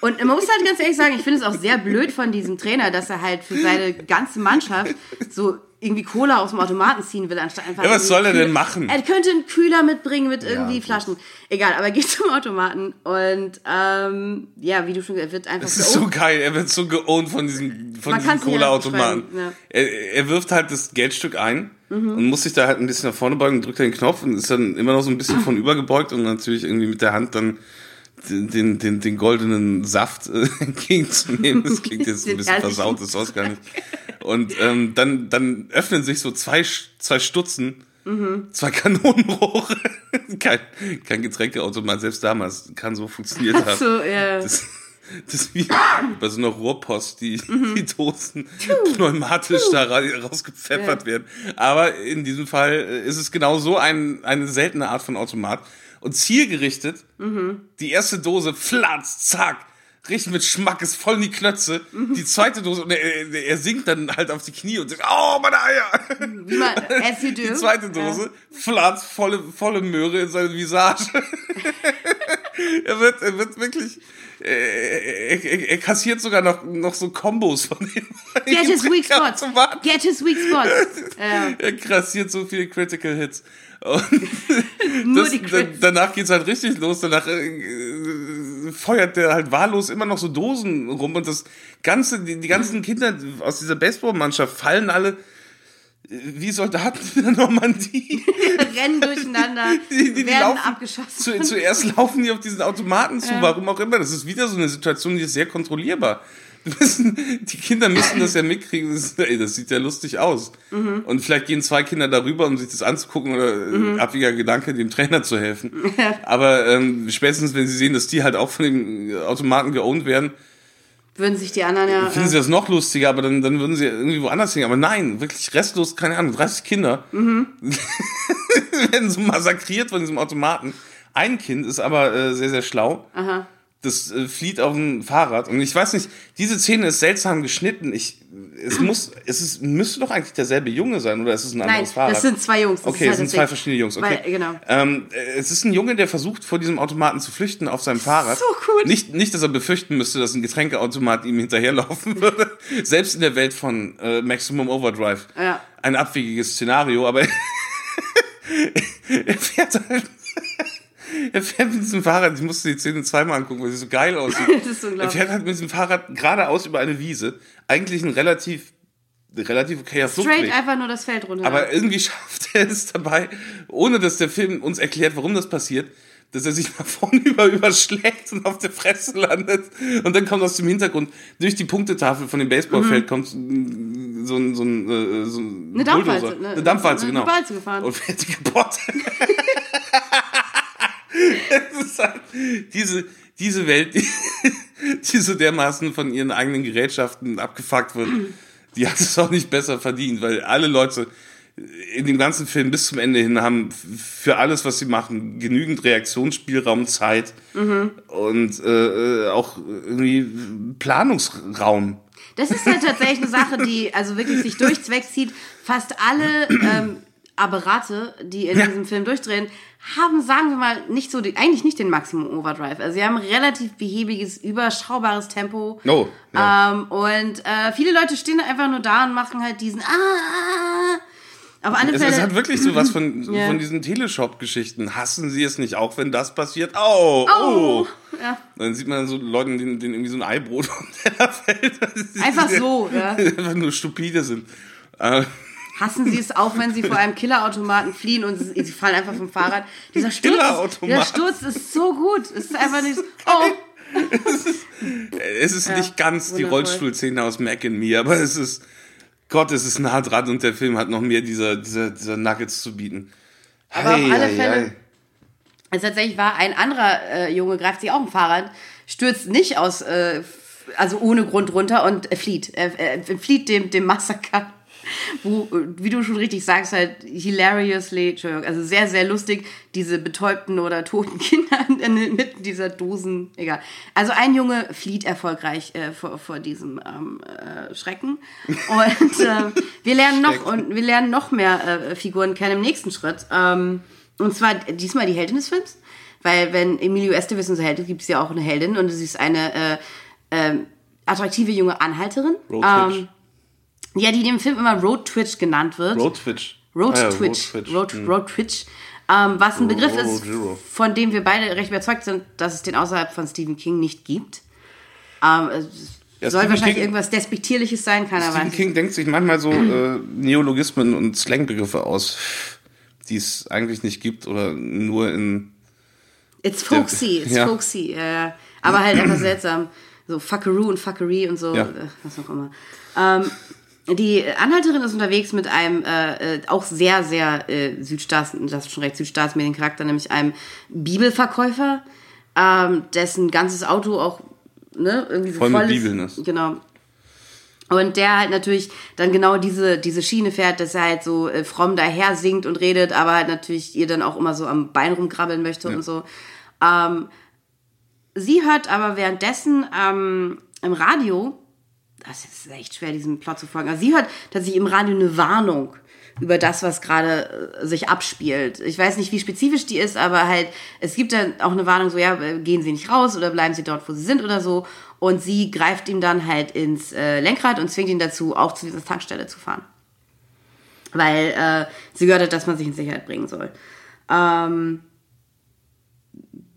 Und man muss halt ganz ehrlich sagen, ich finde es auch sehr blöd von diesem Trainer, dass er halt für seine ganze Mannschaft so irgendwie Cola aus dem Automaten ziehen will, anstatt einfach. Ja, was soll er denn machen? Er könnte einen Kühler mitbringen mit irgendwie gut. Flaschen. Egal, aber er geht zum Automaten und ähm, ja, wie du schon gesagt hast, er wird einfach Das ist so geil. Er wird so geowned von diesem, von Man diesem Cola-Automaten. ja. Er, er wirft halt das Geldstück ein und muss sich da halt ein bisschen nach vorne beugen, drückt den Knopf und ist dann immer noch so ein bisschen von übergebeugt und natürlich irgendwie mit der Hand dann den, den, den goldenen Saft äh, entgegenzunehmen. Das klingt jetzt ein bisschen versaut, das war's gar nicht. Und ähm, dann, dann öffnen sich so zwei, zwei Stutzen, zwei Kanonenrohre. kein, kein Getränkeautomat, selbst damals kann so funktioniert haben. so, ja. Das, das ist wie bei so einer Rohrpost, die, die Dosen pneumatisch da ra rausgepfeffert werden. Aber in diesem Fall äh, ist es genau so ein, eine seltene Art von Automat. Und zielgerichtet, die erste Dose, flatz, zack, richtig mit Schmack, ist voll in die Knötze. Die zweite Dose, und er, er, sinkt dann halt auf die Knie und sagt, oh, meine Eier! Wie man, as you do. Die zweite Dose, flatz, volle, volle Möhre in seine Visage. Er wird, er wird wirklich, er, er, er kassiert sogar noch, noch so Kombos von dem. Get his weak spots. Get his weak spots. Ja. Er kassiert so viele Critical Hits. Und Nur das, danach geht's halt richtig los. Danach äh, äh, feuert der halt wahllos immer noch so Dosen rum und das ganze, die, die ganzen Kinder aus dieser Baseballmannschaft fallen alle äh, wie Soldaten in der Normandie. Rennen durcheinander, Die, die, werden laufen, abgeschossen. Zu, zuerst laufen die auf diesen Automaten zu, warum auch immer. Das ist wieder so eine Situation, die ist sehr kontrollierbar. müssen, die Kinder müssen das ja mitkriegen. Das, ey, das sieht ja lustig aus. Mhm. Und vielleicht gehen zwei Kinder darüber, um sich das anzugucken oder mhm. abwiger Gedanke, dem Trainer zu helfen. Aber ähm, spätestens, wenn sie sehen, dass die halt auch von den Automaten geowned werden, würden sich die anderen ja. Finden sie das noch lustiger, aber dann, dann würden sie irgendwie woanders hängen. Aber nein, wirklich restlos, keine Ahnung, 30 Kinder mhm. werden so massakriert von diesem Automaten. Ein Kind ist aber äh, sehr, sehr schlau. Aha das äh, flieht auf dem Fahrrad. Und ich weiß nicht, diese Szene ist seltsam geschnitten. Ich, es muss, es ist, müsste doch eigentlich derselbe Junge sein, oder ist es ein anderes Nein, Fahrrad? das sind zwei Jungs. okay, halt es sind zwei verschiedene Jungs. Okay. Weil, genau. Ähm, es ist ein Junge, der versucht, vor diesem Automaten zu flüchten auf seinem Fahrrad. So gut. Nicht, nicht, dass er befürchten müsste, dass ein Getränkeautomat ihm hinterherlaufen würde. Selbst in der Welt von äh, Maximum Overdrive. Ja. Ein abwegiges Szenario, aber er fährt halt er fährt mit diesem Fahrrad, ich musste die Szene zweimal angucken, weil sie so geil aussieht. Er fährt halt mit diesem Fahrrad geradeaus über eine Wiese. Eigentlich ein relativ, relativ okayer Straight Fluchtweg. einfach nur das Feld runter. Aber irgendwie schafft er es dabei, ohne dass der Film uns erklärt, warum das passiert, dass er sich nach vorne über überschlägt und auf der Fresse landet. Und dann kommt aus dem Hintergrund, durch die Punktetafel von dem Baseballfeld, mhm. kommt so ein, so ein, so ein, äh, eine Dampfwalze. Eine, eine Dampfwalze, eine genau. Dampfwalze gefahren. Und fährt die kaputt. es ist halt diese, diese Welt, die, die so dermaßen von ihren eigenen Gerätschaften abgefuckt wird, die hat es auch nicht besser verdient, weil alle Leute in dem ganzen Film bis zum Ende hin haben für alles, was sie machen, genügend Reaktionsspielraum, Zeit mhm. und äh, auch irgendwie Planungsraum. Das ist halt tatsächlich eine Sache, die also wirklich sich durchzweckzieht. Fast alle ähm, Apparate, die in ja. diesem Film durchdrehen, haben, sagen wir mal, nicht so, die, eigentlich nicht den Maximum Overdrive. Also sie haben relativ behäbiges, überschaubares Tempo. Oh, ja. ähm, und äh, viele Leute stehen einfach nur da und machen halt diesen Ah. Auf alle Fälle. Es hat wirklich so was von, Ja. von diesen Teleshop-Geschichten. Hassen Sie es nicht auch, wenn das passiert? Oh, oh. Oh, ja. Dann sieht man so Leuten, denen, denen irgendwie so ein Eibrot fällt. sie Einfach so, ja. Einfach nur stupide sind. Äh, Hassen sie es auch, wenn sie vor einem Killerautomaten fliehen und sie, sie fallen einfach vom Fahrrad. Dieser Sturz, dieser Sturz ist so gut. Es ist einfach nicht so, oh. es ist Ja, nicht ganz die. Rollstuhlszene aus Mac in Me, aber es ist, Gott, es ist nah dran und der Film hat noch mehr dieser, dieser, dieser Nuggets zu bieten. Aber auf Hei, alle hei, Fälle- hei. Es tatsächlich war ein anderer äh, Junge, greift sich auch ein Fahrrad, stürzt nicht aus, äh, also ohne Grund runter und er flieht. Er, er flieht dem, dem Massaker. Wo, äh, wie du schon richtig sagst, halt hilariously, also sehr, sehr lustig, diese betäubten oder toten Kinder inmitten dieser Dosen, egal. Also ein Junge flieht erfolgreich äh, vor, vor diesem ähm, äh, Schrecken. Und äh, wir lernen noch und wir lernen noch mehr äh, Figuren kennen im nächsten Schritt. Ähm, und zwar diesmal die Heldin des Films. Weil wenn Emilio Estevez unser Held ist, gibt es ja auch eine Heldin und sie ist eine äh, ähm, attraktive junge Anhalterin. Road Ähm. Ja, die dem Film immer Road Twitch genannt wird. Road Twitch. Road Ah ja, Twitch. Road Twitch. Road, Hm. Road Twitch. Ähm, was ein Begriff Road ist, Zero. von dem wir beide recht überzeugt sind, dass es den außerhalb von Stephen King nicht gibt. Ähm, es Ja, soll Stephen wahrscheinlich King- irgendwas Despektierliches sein, keiner Stephen weiß. King denkt sich manchmal so äh, Neologismen und Slangbegriffe aus, die es eigentlich nicht gibt oder nur in It's folksy, it's Ja. folksy. Äh, aber halt einfach seltsam. So Fuckaroo und Fuckery und so, Ja. äh, was auch immer. Ähm, die Anhalterin ist unterwegs mit einem äh, äh, auch sehr, sehr äh, Südstaats, das ist schon recht Südstaatsmediencharakter, nämlich einem Bibelverkäufer, ähm, dessen ganzes Auto auch ne, irgendwie so Voll mit voll Bibeln ist. ist. Genau. Und der halt natürlich dann genau diese, diese Schiene fährt, dass er halt so äh, fromm daher singt und redet, aber halt natürlich ihr dann auch immer so am Bein rumkrabbeln möchte und so. Ähm, sie hört aber währenddessen ähm, im Radio, das ist echt schwer, diesem Plot zu folgen, aber sie hört tatsächlich im Radio eine Warnung über das, was gerade äh, sich abspielt. Ich weiß nicht, wie spezifisch die ist, aber halt, es gibt dann auch eine Warnung, so, ja, äh, gehen Sie nicht raus oder bleiben Sie dort, wo Sie sind oder so. Und sie greift ihm dann halt ins äh, Lenkrad und zwingt ihn dazu, auch zu dieser Tankstelle zu fahren. Weil äh, sie gehört hat, dass man sich in Sicherheit bringen soll. Ähm,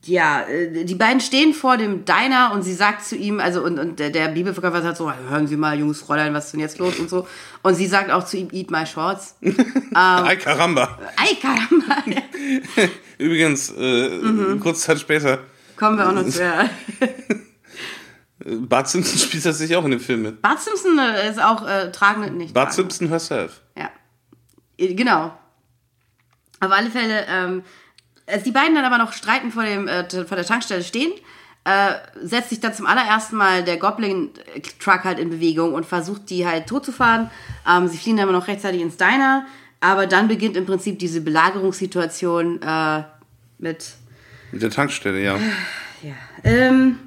ja, äh, die beiden stehen vor dem Diner und sie sagt zu ihm, also und, und der, der Bibelverkäufer sagt so, hören Sie mal, junges Fräulein, was ist denn jetzt los und so. Und sie sagt auch zu ihm, eat my shorts. Ay caramba. Ei, caramba. Übrigens, äh, Mhm. kurz Zeit später, Kommen wir auch noch zu. Ja. Bart Simpson spielt tatsächlich auch in dem Film mit. Bart Simpson äh, ist auch äh, tragende, nicht Bart tragend. Simpson herself. Ja. Äh, Genau. Auf alle Fälle, ähm, als die beiden dann aber noch streiten vor, dem, äh, vor der Tankstelle stehen, äh, setzt sich dann zum allerersten Mal der Goblin-Truck halt in Bewegung und versucht, die halt totzufahren. Ähm, sie fliehen dann aber noch rechtzeitig ins Diner, aber dann beginnt im Prinzip diese Belagerungssituation äh, mit. Mit der Tankstelle, ja. Ja. Ähm,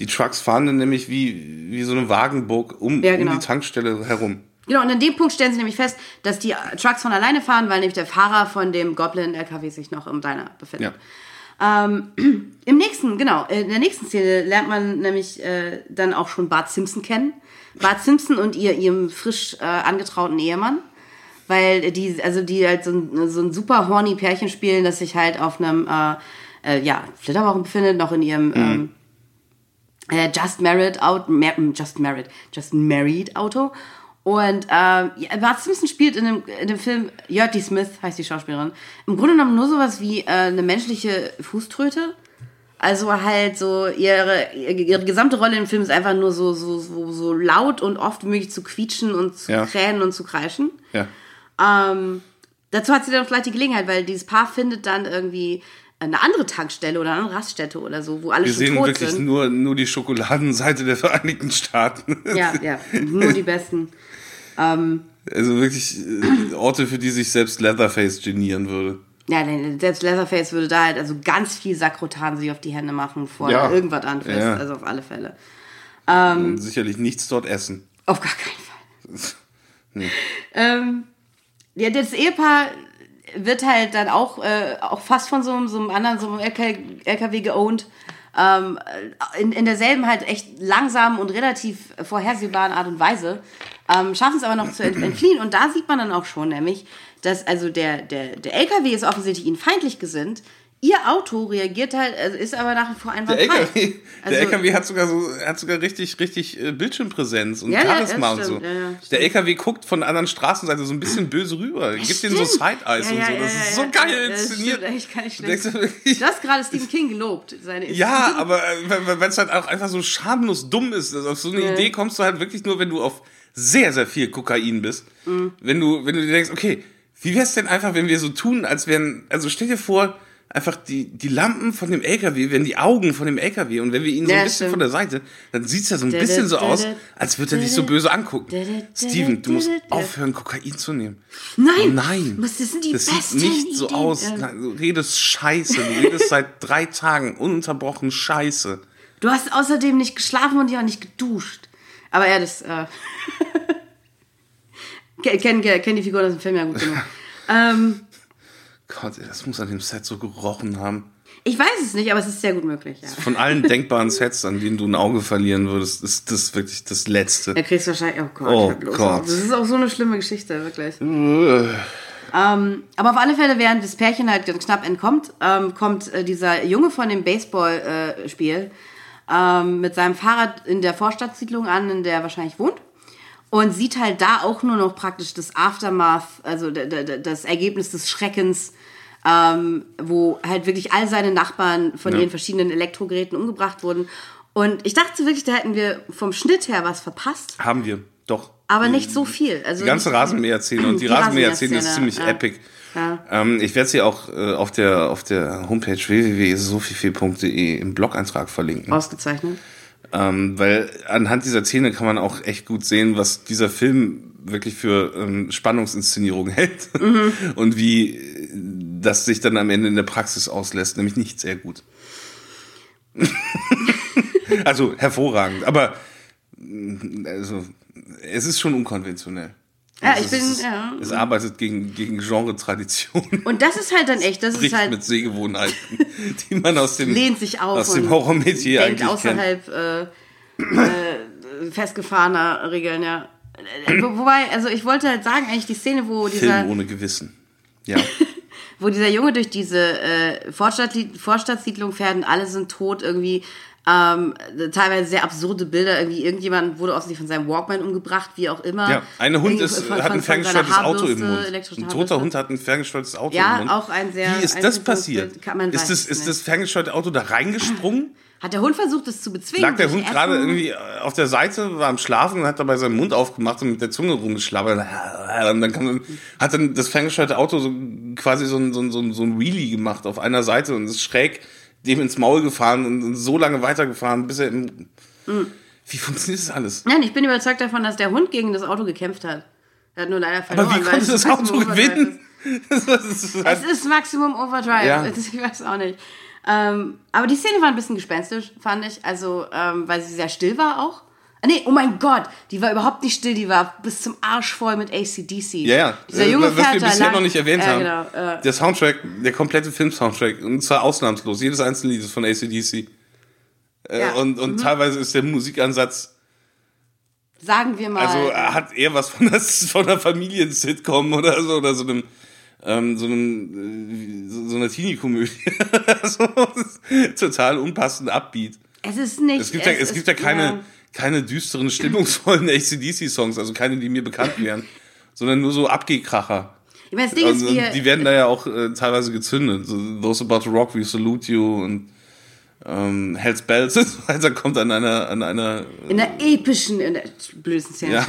Die Trucks fahren dann nämlich wie, wie so eine Wagenburg um, Ja, genau. um die Tankstelle herum. Genau, und an dem Punkt stellen sie nämlich fest, dass die Trucks von alleine fahren, weil nämlich der Fahrer von dem Goblin-LKW sich noch im Diner befindet. Ja. Ähm, Im nächsten, genau, in der nächsten Szene lernt man nämlich äh, dann auch schon Bart Simpson kennen. Bart Simpson und ihr, ihrem frisch äh, angetrauten Ehemann. Weil die, also die halt so ein, so ein super horny Pärchen spielen, das sich halt auf einem, äh, äh, ja, Flitterwochen befindet, noch in ihrem, ähm, äh, Just Married Mar Just Married, Just Married Auto. Und ähm, ja, Bart Simpson spielt in dem, in dem Film, Yurty Smith heißt die Schauspielerin, im Grunde genommen nur sowas wie äh, eine menschliche Fußtröte. Also halt so, ihre, ihre gesamte Rolle im Film ist einfach nur so, so, so, so laut und oft möglich zu quietschen und zu Ja. krähen und zu kreischen. Ja. Ähm, dazu hat sie dann vielleicht die Gelegenheit, weil dieses Paar findet dann irgendwie eine andere Tankstelle oder eine andere Raststätte oder so, wo alle Wir schon sehen wirklich sind. nur, nur die Schokoladenseite der Vereinigten Staaten. Ja, ja, nur die besten. Also wirklich äh, Orte, für die sich selbst Leatherface genieren würde. Ja, selbst Leatherface würde da halt also ganz viel Sakrotan sich auf die Hände machen, bevor Ja. irgendwas anfasst. Ja. Also auf alle Fälle. Und sicherlich nichts dort essen. Auf gar keinen Fall. Nee. Ähm, ja, das Ehepaar wird halt dann auch, äh, auch fast von so einem, so einem anderen, so einem LK, LKW geowned. Ähm, in, in derselben halt echt langsamen und relativ vorhersehbaren Art und Weise. Ähm, schaffen es aber noch zu ent entfliehen. Und da sieht man dann auch schon, nämlich, dass also der, der, der LKW ist offensichtlich ihnen feindlich gesinnt. Ihr Auto reagiert halt, also ist aber nach wie vor Der einwandfrei. LKW, Also- der LKW hat sogar so, hat sogar richtig, richtig äh, Bildschirmpräsenz und Ja, ja, Charisma das und so. stimmt, ja, ja, der stimmt. LKW guckt von der anderen Straßenseite so ein bisschen böse rüber. Gibt den so Stimmt. Side-Eyes Ja, und ja, so. ja, Das ja, ist so ja. geil Ja, das inszeniert. stimmt, Du hast gerade Stephen King gelobt. Seine Ja, aber äh, wenn es halt auch einfach so schamlos dumm ist, also auf so eine Ja. Idee kommst du halt wirklich nur, wenn du auf sehr, sehr viel Kokain bist. Mhm. Wenn du, wenn du dir denkst, okay, wie wär's denn einfach, wenn wir so tun, als wären, also stell dir vor, einfach die, die Lampen von dem LKW wären die Augen von dem LKW und wenn wir ihn so Ja, ein bisschen stimmt. von der Seite, dann sieht's ja so ein bisschen so aus, als würde er dich so böse angucken. Steven, du musst aufhören, Kokain zu nehmen. Nein, Oh nein. Das sind die das besten sieht nicht so Ideen. aus. Ähm, Nein, Du redest scheiße. Du redest seit drei Tagen ununterbrochen scheiße. Du hast außerdem nicht geschlafen und ja auch nicht geduscht. Aber ja, das äh, kennen kenn die Figuren aus dem Film ja gut genug. ähm, Gott, das muss an dem Set so gerochen haben. ich weiß es nicht, aber es ist sehr gut möglich. Ja. Von allen denkbaren Sets, an denen du ein Auge verlieren würdest, ist das wirklich das Letzte. Da kriegst du wahrscheinlich, oh Gott, Oh Gott. das ist auch so eine schlimme Geschichte, wirklich. Äh, Ähm, aber auf alle Fälle, während das Pärchen halt ganz knapp entkommt, ähm, kommt äh, dieser Junge von dem Baseballspiel ähm, mit seinem Fahrrad in der Vorstadtsiedlung an, in der er wahrscheinlich wohnt. Und sieht halt da auch nur noch praktisch das Aftermath, also das Ergebnis des Schreckens, ähm, wo halt wirklich all seine Nachbarn von Ja. ihren verschiedenen Elektrogeräten umgebracht wurden. Und ich dachte wirklich, da hätten wir vom Schnitt her was verpasst, haben wir, doch. aber nicht so viel. Also Die ganze Rasenmäher-Szene und die, Die Rasenmäher-Szene ist ziemlich ja. epic. Ja. Ähm, ich werde sie auch äh, auf der auf der Homepage www.sofiefee.de im Blog-Eintrag verlinken. Ausgezeichnet. Ähm, weil anhand dieser Szene kann man auch echt gut sehen, was dieser Film wirklich für ähm, Spannungsinszenierung hält und wie äh, das sich dann am Ende in der Praxis auslässt, nämlich nicht sehr gut. also hervorragend, aber mm, also es ist schon unkonventionell. Ja, Also ich bin, es, ist, ja. es arbeitet gegen, gegen Genre-Tradition. Und das ist halt dann echt, das ist halt, mit Sehgewohnheiten, die man aus dem, lehnt sich auf aus dem Horror-Metier eigentlich außerhalb äh, äh, festgefahrener Regeln, ja. Äh, wo- Wobei, also ich wollte halt sagen, eigentlich die Szene, wo dieser, Film ohne Gewissen. Ja. wo dieser Junge durch diese äh, Vorstadt, Vorstadtsiedlung fährt und alle sind tot irgendwie. Ähm, teilweise sehr absurde Bilder. Irgendwie irgendjemand wurde offensichtlich von seinem Walkman umgebracht, wie auch immer. Ja, eine Hund ist, Von- hat ein ferngesteuertes Auto im Mund. Ein toter Haarbürste. Hund hat ein ferngesteuertes Auto Ja, im Mund. auch ein sehr- Wie ist das passiert? ist das, ist das ferngesteuerte Auto da reingesprungen? Hat der Hund versucht, es zu bezwingen? Lag der Hund gerade Essen? irgendwie auf der Seite, war am Schlafen und hat dabei seinen Mund aufgemacht und mit der Zunge rumgeschlabbert. Und dann kam, hat dann das ferngesteuerte Auto so quasi so ein, so ein, so ein, so ein Wheelie gemacht auf einer Seite und ist schräg dem ins Maul gefahren und so lange weitergefahren, bis er im. Mhm. Wie funktioniert das alles? Nein, ich bin überzeugt davon, dass der Hund gegen das Auto gekämpft hat. Er hat nur leider verloren. Aber wie konnte das Auto gewinnen? ist. Das ist halt, Es ist Maximum Overdrive. Ja. Das- Ich weiß auch nicht. Ähm, aber die Szene war ein bisschen gespenstisch, fand ich. Also, ähm, weil sie sehr still war auch. Ah, Nee, oh mein Gott, die war überhaupt nicht still, die war bis zum Arsch voll mit ACDC. ja, ja. Dieser Äh, junge Was wir bisher lang. noch nicht erwähnt ja, haben. Genau, äh, Der Soundtrack, der komplette Film-Soundtrack, und zwar ausnahmslos. Jedes einzelne Lied ist von ACDC. Äh, Ja. Und, und teilweise ist der Musikansatz sagen wir mal. Also hat eher was von der, von der Familien-Sitcom oder so, oder so einem, ähm, so einem, äh, so, so einer Teenie-Komödie. so, das total unpassend Upbeat. es ist nicht. Es gibt ja, es ist- gibt ja keine, keine düsteren, stimmungsvollen ACDC-Songs, also keine, die mir bekannt wären, sondern nur so Abgehkracher. Ich meine, das Ding Also, ist, wir, die werden da ja auch äh, teilweise gezündet. So, Those About to Rock, We Salute You und ähm, Hell's Bells und so weiter kommt an einer, an einer In der epischen, in der blödesten Szene. Ja.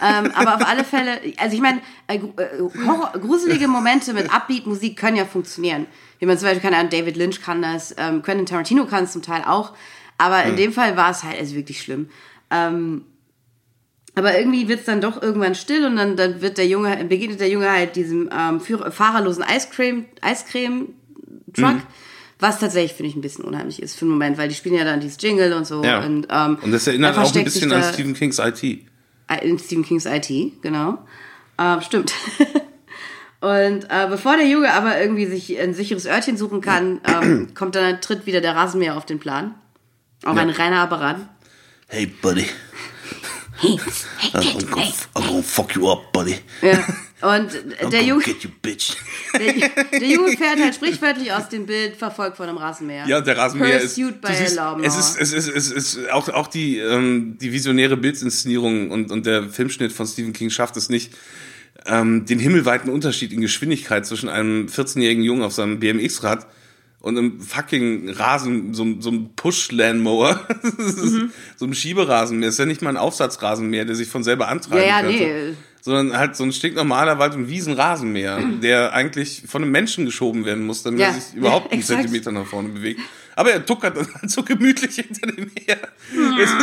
Ähm, aber auf alle Fälle, also ich meine, äh, äh, gruselige Momente mit Upbeat-Musik können ja funktionieren. Wie man zum Beispiel, keine Ahnung, David Lynch kann das, ähm, Quentin Tarantino kann es zum Teil auch. Aber in dem Fall war es halt also wirklich schlimm. Ähm, aber irgendwie wird es dann doch irgendwann still und dann, dann wird der Junge, begegnet der Junge halt diesem ähm, fahrerlosen Eiscreme, Eiscreme-Truck, was tatsächlich, finde ich, ein bisschen unheimlich ist für einen Moment, weil die spielen ja dann dieses Jingle und so. Ja. Und, ähm, und das erinnert er auch ein bisschen an Stephen Kings IT. in Stephen Kings IT, genau. Ähm, stimmt. Und äh, bevor der Junge aber irgendwie sich ein sicheres Örtchen suchen kann, ähm, kommt dann tritt wieder der Rasenmäher auf den Plan. Auch ein reiner Apparat. Hey, buddy. Hey, I'm gonna, I'm gonna fuck you up, buddy. Ja. Und der Junge, get you, bitch. der, der Junge fährt halt sprichwörtlich aus dem Bild, verfolgt von einem Rasenmäher. Ja, der Rasenmäher ist, Pursued by du a siehst, lawnmower. es ist, es ist, es ist auch, auch die, ähm, die visionäre Bildinszenierung und, und der Filmschnitt von Stephen King schafft es nicht, ähm, den himmelweiten Unterschied in Geschwindigkeit zwischen einem 14-jährigen Jungen auf seinem BMX-Rad und einem fucking Rasen, so, so einem Push-Landmower, Mhm. so einem Schieberasenmäher. Ist ja nicht mal ein Aufsatzrasenmäher, der sich von selber antreiben Ja, ja, könnte. nee. Sondern halt so ein stinknormaler Wald- und Wiesenrasenmäher, der eigentlich von einem Menschen geschoben werden muss, damit Ja, er sich überhaupt einen exakt. Zentimeter nach vorne bewegt. Aber er tuckert dann halt so gemütlich hinter dem her. Ist,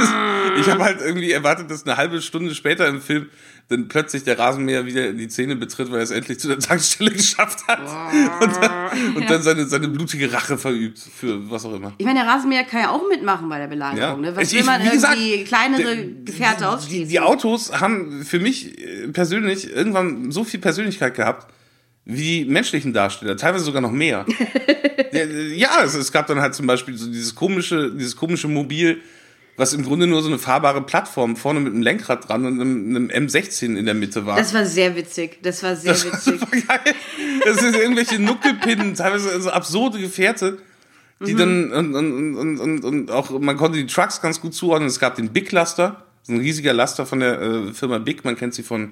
ich habe halt irgendwie erwartet, dass eine halbe Stunde später im Film dann plötzlich der Rasenmäher wieder die Zähne betritt, weil er es endlich zu der Tankstelle geschafft hat. Und dann, und dann seine, seine blutige Rache verübt für was auch immer. Ich meine, der Rasenmäher kann ja auch mitmachen bei der Belagerung. Ja. Ne? Was Ich- will man wie gesagt, irgendwie kleinere der- Gefährte Die, ausschließen? die Autos haben für mich äh, persönlich irgendwann so viel Persönlichkeit gehabt, wie die menschlichen Darsteller, teilweise sogar noch mehr. ja, ja es, es gab dann halt zum Beispiel so dieses komische, dieses komische Mobil, was im Grunde nur so eine fahrbare Plattform vorne mit einem Lenkrad dran und einem, einem M16 in der Mitte war. das war sehr witzig. Das war sehr witzig. Super geil. Das sind irgendwelche Nuckelpinnen, teilweise so absurde Gefährte, die Mhm. dann und, und, und, und, und auch man konnte die Trucks ganz gut zuordnen. Es gab den Big Laster, so ein riesiger Laster von der äh, Firma Big, man kennt sie von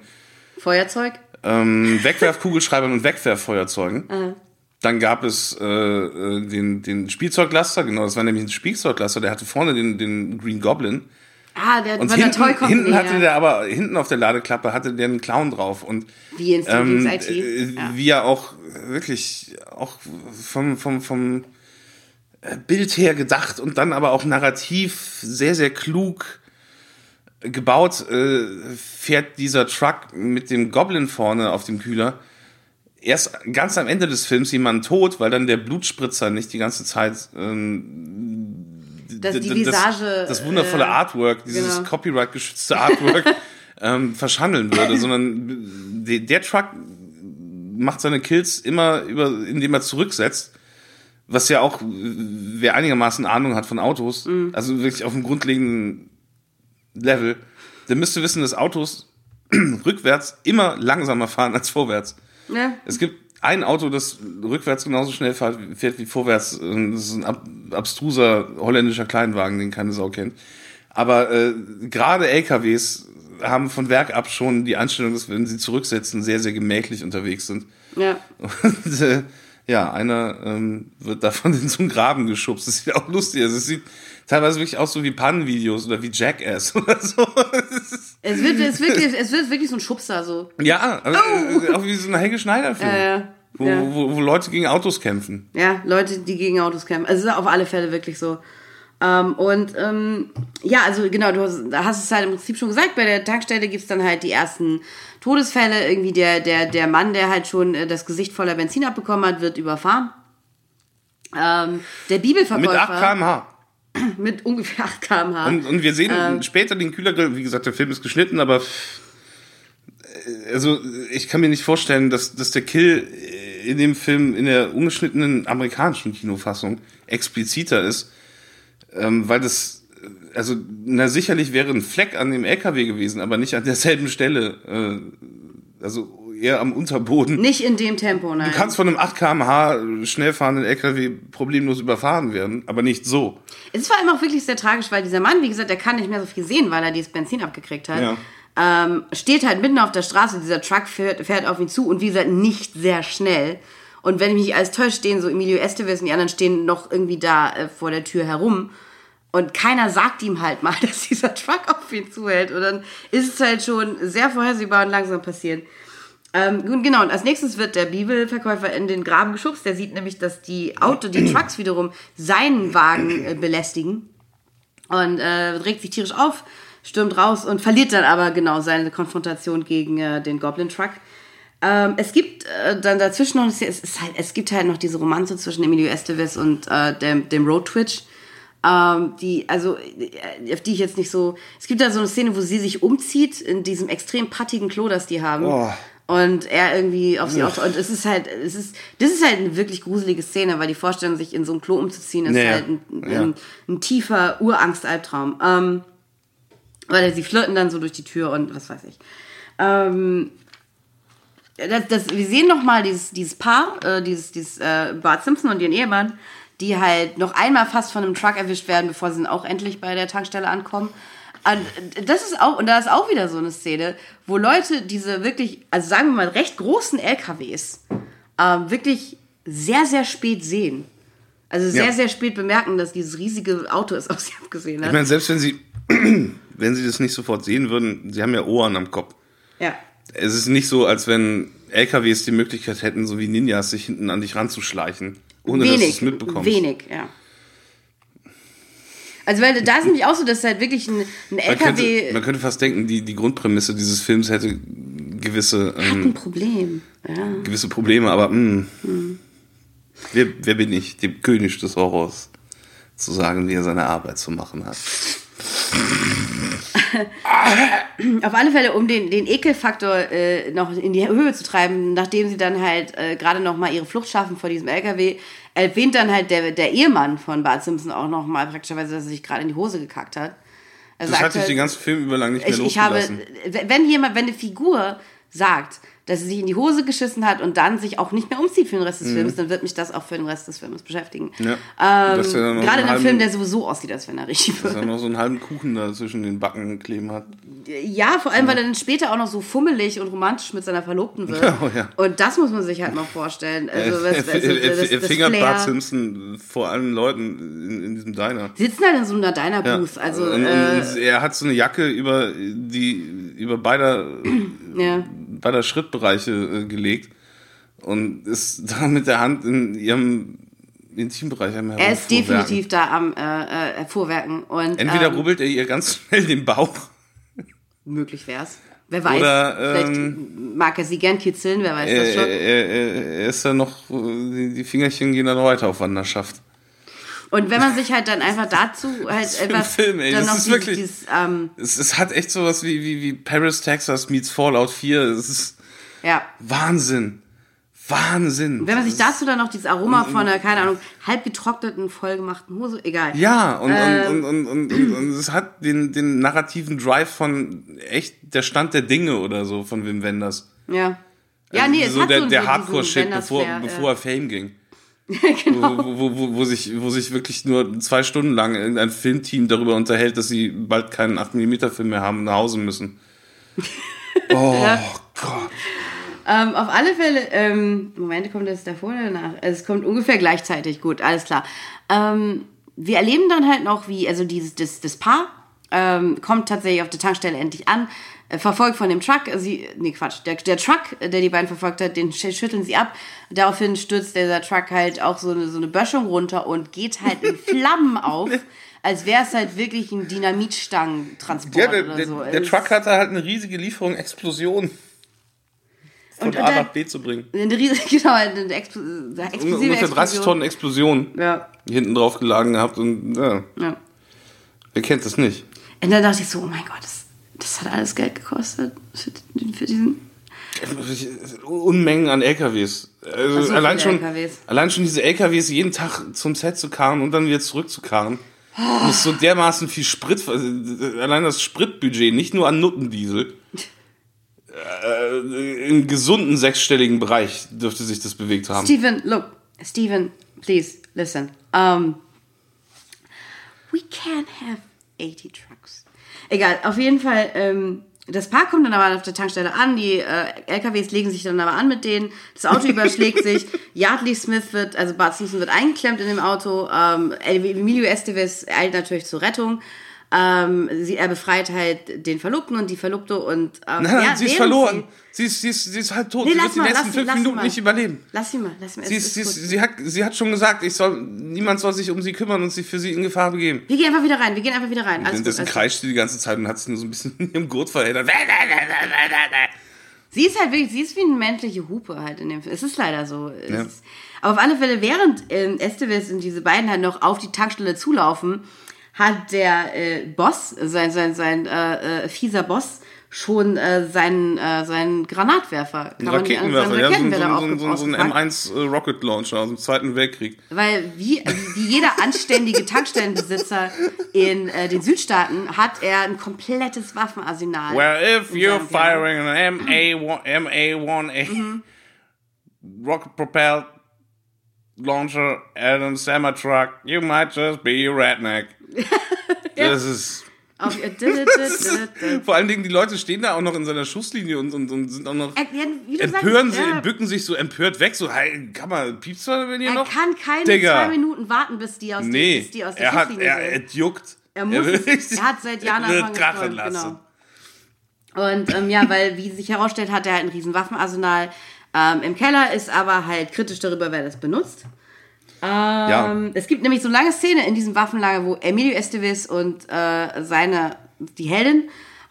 Feuerzeug? ähm, Wegwerfkugelschreibern und Wegwerffeuerzeugen. Dann gab es äh, äh, den, den Spielzeuglaster, genau, das war nämlich ein Spielzeuglaster, der hatte vorne den, den Green Goblin. Ah, der Und war der hinten, Toy Company. hinten hatte ja. der aber, hinten auf der Ladeklappe hatte der einen Clown drauf. Und Wie in ähm, IT. äh, Ja. wie er auch wirklich auch vom, vom, vom äh, Bild her gedacht und dann aber auch narrativ sehr, sehr klug gebaut, äh, fährt dieser Truck mit dem Goblin vorne auf dem Kühler erst ganz am Ende des Films jemanden tot, weil dann der Blutspritzer nicht die ganze Zeit ähm, Dass die Visage, das, das wundervolle äh, Artwork, dieses genau. Copyright-geschützte Artwork ähm, verschandeln würde, sondern der, der Truck macht seine Kills immer über, indem er zurücksetzt. Was ja auch, wer einigermaßen Ahnung hat von Autos, Mhm. also wirklich auf einem grundlegenden Level, der müsste wissen, dass Autos rückwärts immer langsamer fahren als vorwärts. Ne? Es gibt ein Auto, das rückwärts genauso schnell fährt, fährt wie vorwärts. Das ist ein ab, abstruser holländischer Kleinwagen, den keine Sau kennt. Aber äh, gerade LKWs haben von Werk ab schon die Einstellung, dass wenn sie zurücksetzen, sehr, sehr gemächlich unterwegs sind. Ja. Und äh, ja, einer ähm, wird davon in so einen Graben geschubst. Das sieht auch lustig aus. Es sieht teilweise wirklich aus so wie Pannenvideos oder wie Jackass oder so. Es wird, es, wird, es wird wirklich so ein Schubser so. ja, äh, auch wie so ein Helge Schneider-Film. Äh, wo, ja. wo, wo Leute gegen Autos kämpfen. Ja, Leute, die gegen Autos kämpfen. Also es ist auf alle Fälle wirklich so. Ähm, und ähm, ja, also genau, du hast, hast es halt im Prinzip schon gesagt, bei der Tankstelle gibt's dann halt die ersten Todesfälle. Irgendwie der, der, der Mann, der halt schon äh, das Gesicht voller Benzin abbekommen hat, wird überfahren. Ähm, der Bibelverkäufer Mit 8 km/h. mit ungefähr 8 km/h. Und, und wir sehen Ähm. später den Kühlergrill. Wie gesagt, der Film ist geschnitten, aber äh, also ich kann mir nicht vorstellen, dass, dass der Kill in dem Film in der ungeschnittenen amerikanischen Kinofassung expliziter ist, ähm, weil das äh, also na sicherlich wäre ein Fleck an dem LKW gewesen, aber nicht an derselben Stelle. Äh, also eher am Unterboden. Nicht in dem Tempo, nein. Du kannst von einem 8 km/h schnell fahrenden LKW problemlos überfahren werden, aber nicht so. Es ist vor allem auch wirklich sehr tragisch, weil dieser Mann, wie gesagt, der kann nicht mehr so viel sehen, weil er dieses Benzin abgekriegt hat. Ja. Ähm, steht halt mitten auf der Straße, dieser Truck fährt, fährt auf ihn zu und wie gesagt, nicht sehr schnell. Und wenn ich mich alles täusche, stehen so Emilio Estevez und die anderen stehen noch irgendwie da äh, vor der Tür herum. Und keiner sagt ihm halt mal, dass dieser Truck auf ihn zuhält. Und dann ist es halt schon sehr vorhersehbar und langsam passiert. Ähm, genau, und als nächstes wird der Bibelverkäufer in den Graben geschubst. Der sieht nämlich, dass die Auto, die Trucks wiederum seinen Wagen äh, belästigen. Und äh, regt sich tierisch auf, stürmt raus und verliert dann aber genau seine Konfrontation gegen äh, den Goblin Truck. Ähm, es gibt äh, dann dazwischen noch, es, ist halt, es gibt halt noch diese Romanze zwischen Emilio Estevez und äh, dem, dem Road Twitch. Ähm, die, also, äh, auf die ich jetzt nicht so. Es gibt da so eine Szene, wo sie sich umzieht in diesem extrem pattigen Klo, das die haben. Oh. Und er irgendwie auf sie auf. Und es ist halt, es ist, das ist halt eine wirklich gruselige Szene, weil die Vorstellung, sich in so ein Klo umzuziehen, ist Naja, halt ein, ein, ja. ein tiefer Urangst-Albtraum. Ähm, weil sie flirten dann so durch die Tür und was weiß ich. Ähm, das, das, wir sehen noch mal dieses, dieses Paar, äh, dieses, dieses äh, Bart Simpson und ihren Ehemann, die halt noch einmal fast von einem Truck erwischt werden, bevor sie dann auch endlich bei der Tankstelle ankommen. Und das ist auch, und da ist auch wieder so eine Szene, wo Leute diese wirklich, also sagen wir mal, recht großen LKWs ähm, wirklich sehr, sehr spät sehen. Also sehr, Ja. sehr spät bemerken, dass dieses riesige Auto es auf sie abgesehen hat. Ich meine, selbst wenn sie, wenn sie das nicht sofort sehen würden, sie haben ja Ohren am Kopf. ja. Es ist nicht so, als wenn LKWs die Möglichkeit hätten, so wie Ninjas, sich hinten an dich ranzuschleichen, ohne dass du es Wenig, mitbekommst. wenig, ja. Also, weil da ist nämlich auch so, dass halt wirklich ein, ein Man LKW könnte, man könnte fast denken, die, die Grundprämisse dieses Films hätte gewisse, hat ein ähm, Problem. Ja. gewisse Probleme, aber mh, wer, wer bin ich, dem König des Horrors, zu sagen, wie er seine Arbeit zu machen hat? Auf alle Fälle, um den, den Ekelfaktor äh, noch in die Höhe zu treiben, nachdem sie dann halt äh, gerade noch mal ihre Flucht schaffen vor diesem LKW, erwähnt dann halt der, der Ehemann von Bart Simpson auch noch mal praktischerweise, dass er sich gerade in die Hose gekackt hat. Er Das sagt hatte ich halt- den ganzen Film über lang nicht mehr ich, ich habe, losgelassen. wenn jemand, wenn eine Figur sagt, dass sie sich in die Hose geschissen hat und dann sich auch nicht mehr umzieht für den Rest des Films, dann wird mich das auch für den Rest des Films beschäftigen. Mhm. Ja. Ähm, er gerade in einen einem Film, der sowieso aussieht, als wenn er richtig Dass er wird. noch so einen halben Kuchen da zwischen den Backen kleben hat. Ja, vor allem, weil er dann später auch noch so fummelig und romantisch mit seiner Verlobten wird. Oh, ja. Und das muss man sich halt mal vorstellen. Also, er, was, er, also, er, das, er das fingert Bart. Simpson vor allen Leuten in, in diesem Diner. Sie sitzen halt in so einer Diner-Booth. Also, und, äh, und er hat so eine Jacke über die über beider, ja. Beider Schrittbereiche äh, gelegt und ist da mit der Hand in ihrem Intimbereich am Er ist definitiv da am äh, äh, Hervorwerken. Und, Entweder ähm, rubbelt er ihr ganz schnell den Bauch möglich wär's. Wer weiß. Oder, Vielleicht ähm, mag er sie gern kitzeln, wer weiß das er, schon. er, er, er ist dann noch, die, die Fingerchen gehen dann weiter auf Wanderschaft. Und wenn man sich halt dann einfach dazu halt ein einfach Film, ey? dann Das noch ist dieses, wirklich- dieses ähm, Es, es hat echt sowas wie, wie, wie Paris, Texas meets Fallout 4. Es ist ja. Wahnsinn. Wahnsinn. Wenn man sich dazu dann noch dieses Aroma von einer, keine Ahnung, halb getrockneten, vollgemachten Hose, egal. Ja, und, Ähm. und, und, und, und, und es hat den, den narrativen Drive von echt der Stand der Dinge oder so von Wim Wenders. Ja. Ja, nee, es so hat der, so der Hardcore-Shit, das bevor, bevor er Fame ging. genau. Wo, wo, wo, wo, sich, wo sich wirklich nur zwei Stunden lang irgendein Filmteam darüber unterhält, dass sie bald keinen 8mm-Film mehr haben und nach Hause müssen. Oh Gott. Ähm, auf alle Fälle, ähm, Moment, kommt das davor oder danach? Also es kommt ungefähr gleichzeitig, gut, alles klar. Ähm, wir erleben dann halt noch, wie, also dieses, das, das Paar ähm, kommt tatsächlich auf der Tankstelle endlich an, verfolgt von dem Truck, sie, nee, Quatsch, der, der Truck, äh, der die beiden verfolgt hat, den sch- schütteln sie ab. Daraufhin stürzt dieser Truck halt auch so eine, so eine Böschung runter und geht halt in Flammen auf, als wäre es halt wirklich ein Dynamitstangentransport Ja, der, oder der, so. der Es- Truck hatte halt eine riesige Lieferung Explosion von Und A nach B zu bringen. Eine riesige, genau, eine Expl eine explosive Ungefähr 30 Explosion. Tonnen Explosion Ja, hinten drauf gelagen gehabt und ja, ja. wer kennt das nicht? Und dann dachte ich so, oh mein Gott, das, das hat alles Geld gekostet für, für diesen. Unmengen an LKWs. Also so, allein, schon, LKWs. allein schon diese LKWs jeden Tag zum Set zu karren und dann wieder zurückzukarren. Oh. Muss so dermaßen viel Sprit, allein das Spritbudget, nicht nur an Nuttendiesel, äh, im gesunden sechsstelligen Bereich dürfte sich das bewegt haben. Steven, look, Steven, please listen. Um, we can't have 80 trucks. Egal, auf jeden Fall. Ähm, das Paar kommt dann aber auf der Tankstelle an, die äh, LKWs legen sich dann aber an mit denen, das Auto überschlägt sich, Yardley Smith wird, also Bart Simpson wird eingeklemmt in dem Auto, ähm, Emilio Estevez eilt natürlich zur Rettung, ähm, sie, er befreit halt den Verlobten und die Verlobte und ähm, Nein, ja, sie ist verloren. Sie ist, sie, ist, sie ist halb tot. Nee, sie lass wird die mal, letzten lass sie- fünf sie Minuten mal. nicht überleben. Lass sie mal, lass sie mal. Sie, ist, sie, ist sie, hat, sie hat schon gesagt, ich soll, niemand soll sich um sie kümmern und sich für sie in Gefahr begeben. Wir gehen einfach wieder rein, wir gehen einfach wieder rein. Alles Währenddessen kreischt sie die ganze Zeit und hat sich nur so ein bisschen in ihrem Gurt verheddert. Sie ist halt wirklich, sie ist wie eine menschliche Hupe halt in dem Film. Es ist leider so. Ja. ist, aber auf alle Fälle, während ähm, Estevez und diese beiden halt noch auf die Tankstelle zulaufen, hat der äh, Boss, sein, sein, sein äh, äh, fieser Boss, schon äh, seinen, äh, seinen Granatwerfer, kann Ein man- Raketenwerfer, seinen ja, so, ein- so, Raketenwerfer so, ein- so ein ausgepackt. M1 äh, Rocket Launcher aus dem Zweiten Weltkrieg. Weil wie, wie jeder anständige Tankstellenbesitzer in äh, den Südstaaten hat er ein komplettes Waffenarsenal. Well, if you're firing an MA1, MA1A Mhm. rocket propelled launcher at a semi truck, you might just be a redneck. Das ist. Auf, äh, dü. Vor allen Dingen, die Leute stehen da auch noch in seiner Schusslinie und, und, und sind auch noch. Er- wie du Empören sagst, sie, ja. bücken sich so empört weg, so, hey, kann man, piepst du wenn ihr Er noch? kann keine Digga. zwei Minuten warten, bis die aus, Nee, der, bis die aus der er hat, Schusslinie er, sind. es juckt. Er muss will es- er hat seit Jahren angefangen krachen zu- lassen. genau. Und ähm, ja, weil, wie sich herausstellt, hat er halt ein riesen Waffenarsenal. Ähm, Im Keller ist aber halt kritisch darüber, wer das benutzt. Ja. Ähm, es gibt nämlich so eine lange Szene in diesem Waffenlager, wo Emilio Estevez und äh, seine, die Heldin,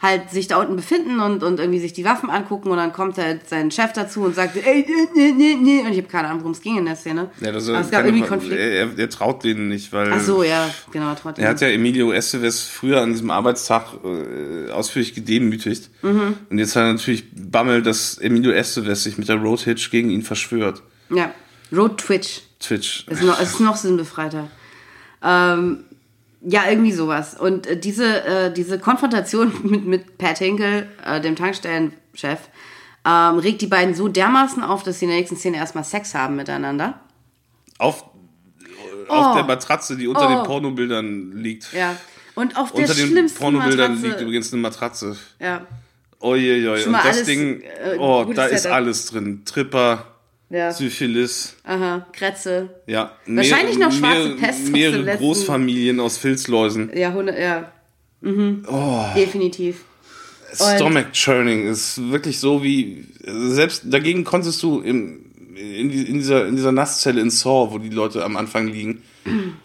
halt sich da unten befinden und, und irgendwie sich die Waffen angucken und dann kommt halt sein Chef dazu und sagt, ey, nee, nee, nee. Und ich habe keine Ahnung, worum es ging in der Szene. Ja, das Aber es gab irgendwie Konflikt. Er, er, traut denen nicht, weil. Ach so, ja, genau, trotzdem. Er hat ja Emilio Estevez früher an diesem Arbeitstag äh, ausführlich gedemütigt. Mhm. Und jetzt hat er natürlich Bammel, dass Emilio Estevez sich mit der Road Hitch gegen ihn verschwört. ja, Road Twitch. Twitch. Ist noch, ist noch sinnbefreiter. Ähm, ja, irgendwie sowas. Und äh, diese, äh, diese Konfrontation mit, mit Pat Hinkle, äh, dem Tankstellenchef, ähm, regt die beiden so dermaßen auf, dass sie in der nächsten Szene erstmal Sex haben miteinander. Auf, auf Oh. der Matratze, die unter Oh. den Pornobildern liegt. Ja. Und auf der Unter den schlimmsten Pornobildern Matratze. liegt übrigens eine Matratze. Ja, Uiuiui. Schon Und das alles, Ding, äh, oh, da ist alles drin. Tripper, ja. Syphilis, Aha, Kretze. ja. Wahrscheinlich noch schwarze mehrere, Pest Mehrere Großfamilien aus Filzläusen. Ja, Hunde, ja. Mhm. Oh. Definitiv. Stomach Churning ist wirklich so wie, selbst dagegen konntest du im, in, in, dieser, in dieser Nasszelle in Saw, wo die Leute am Anfang liegen,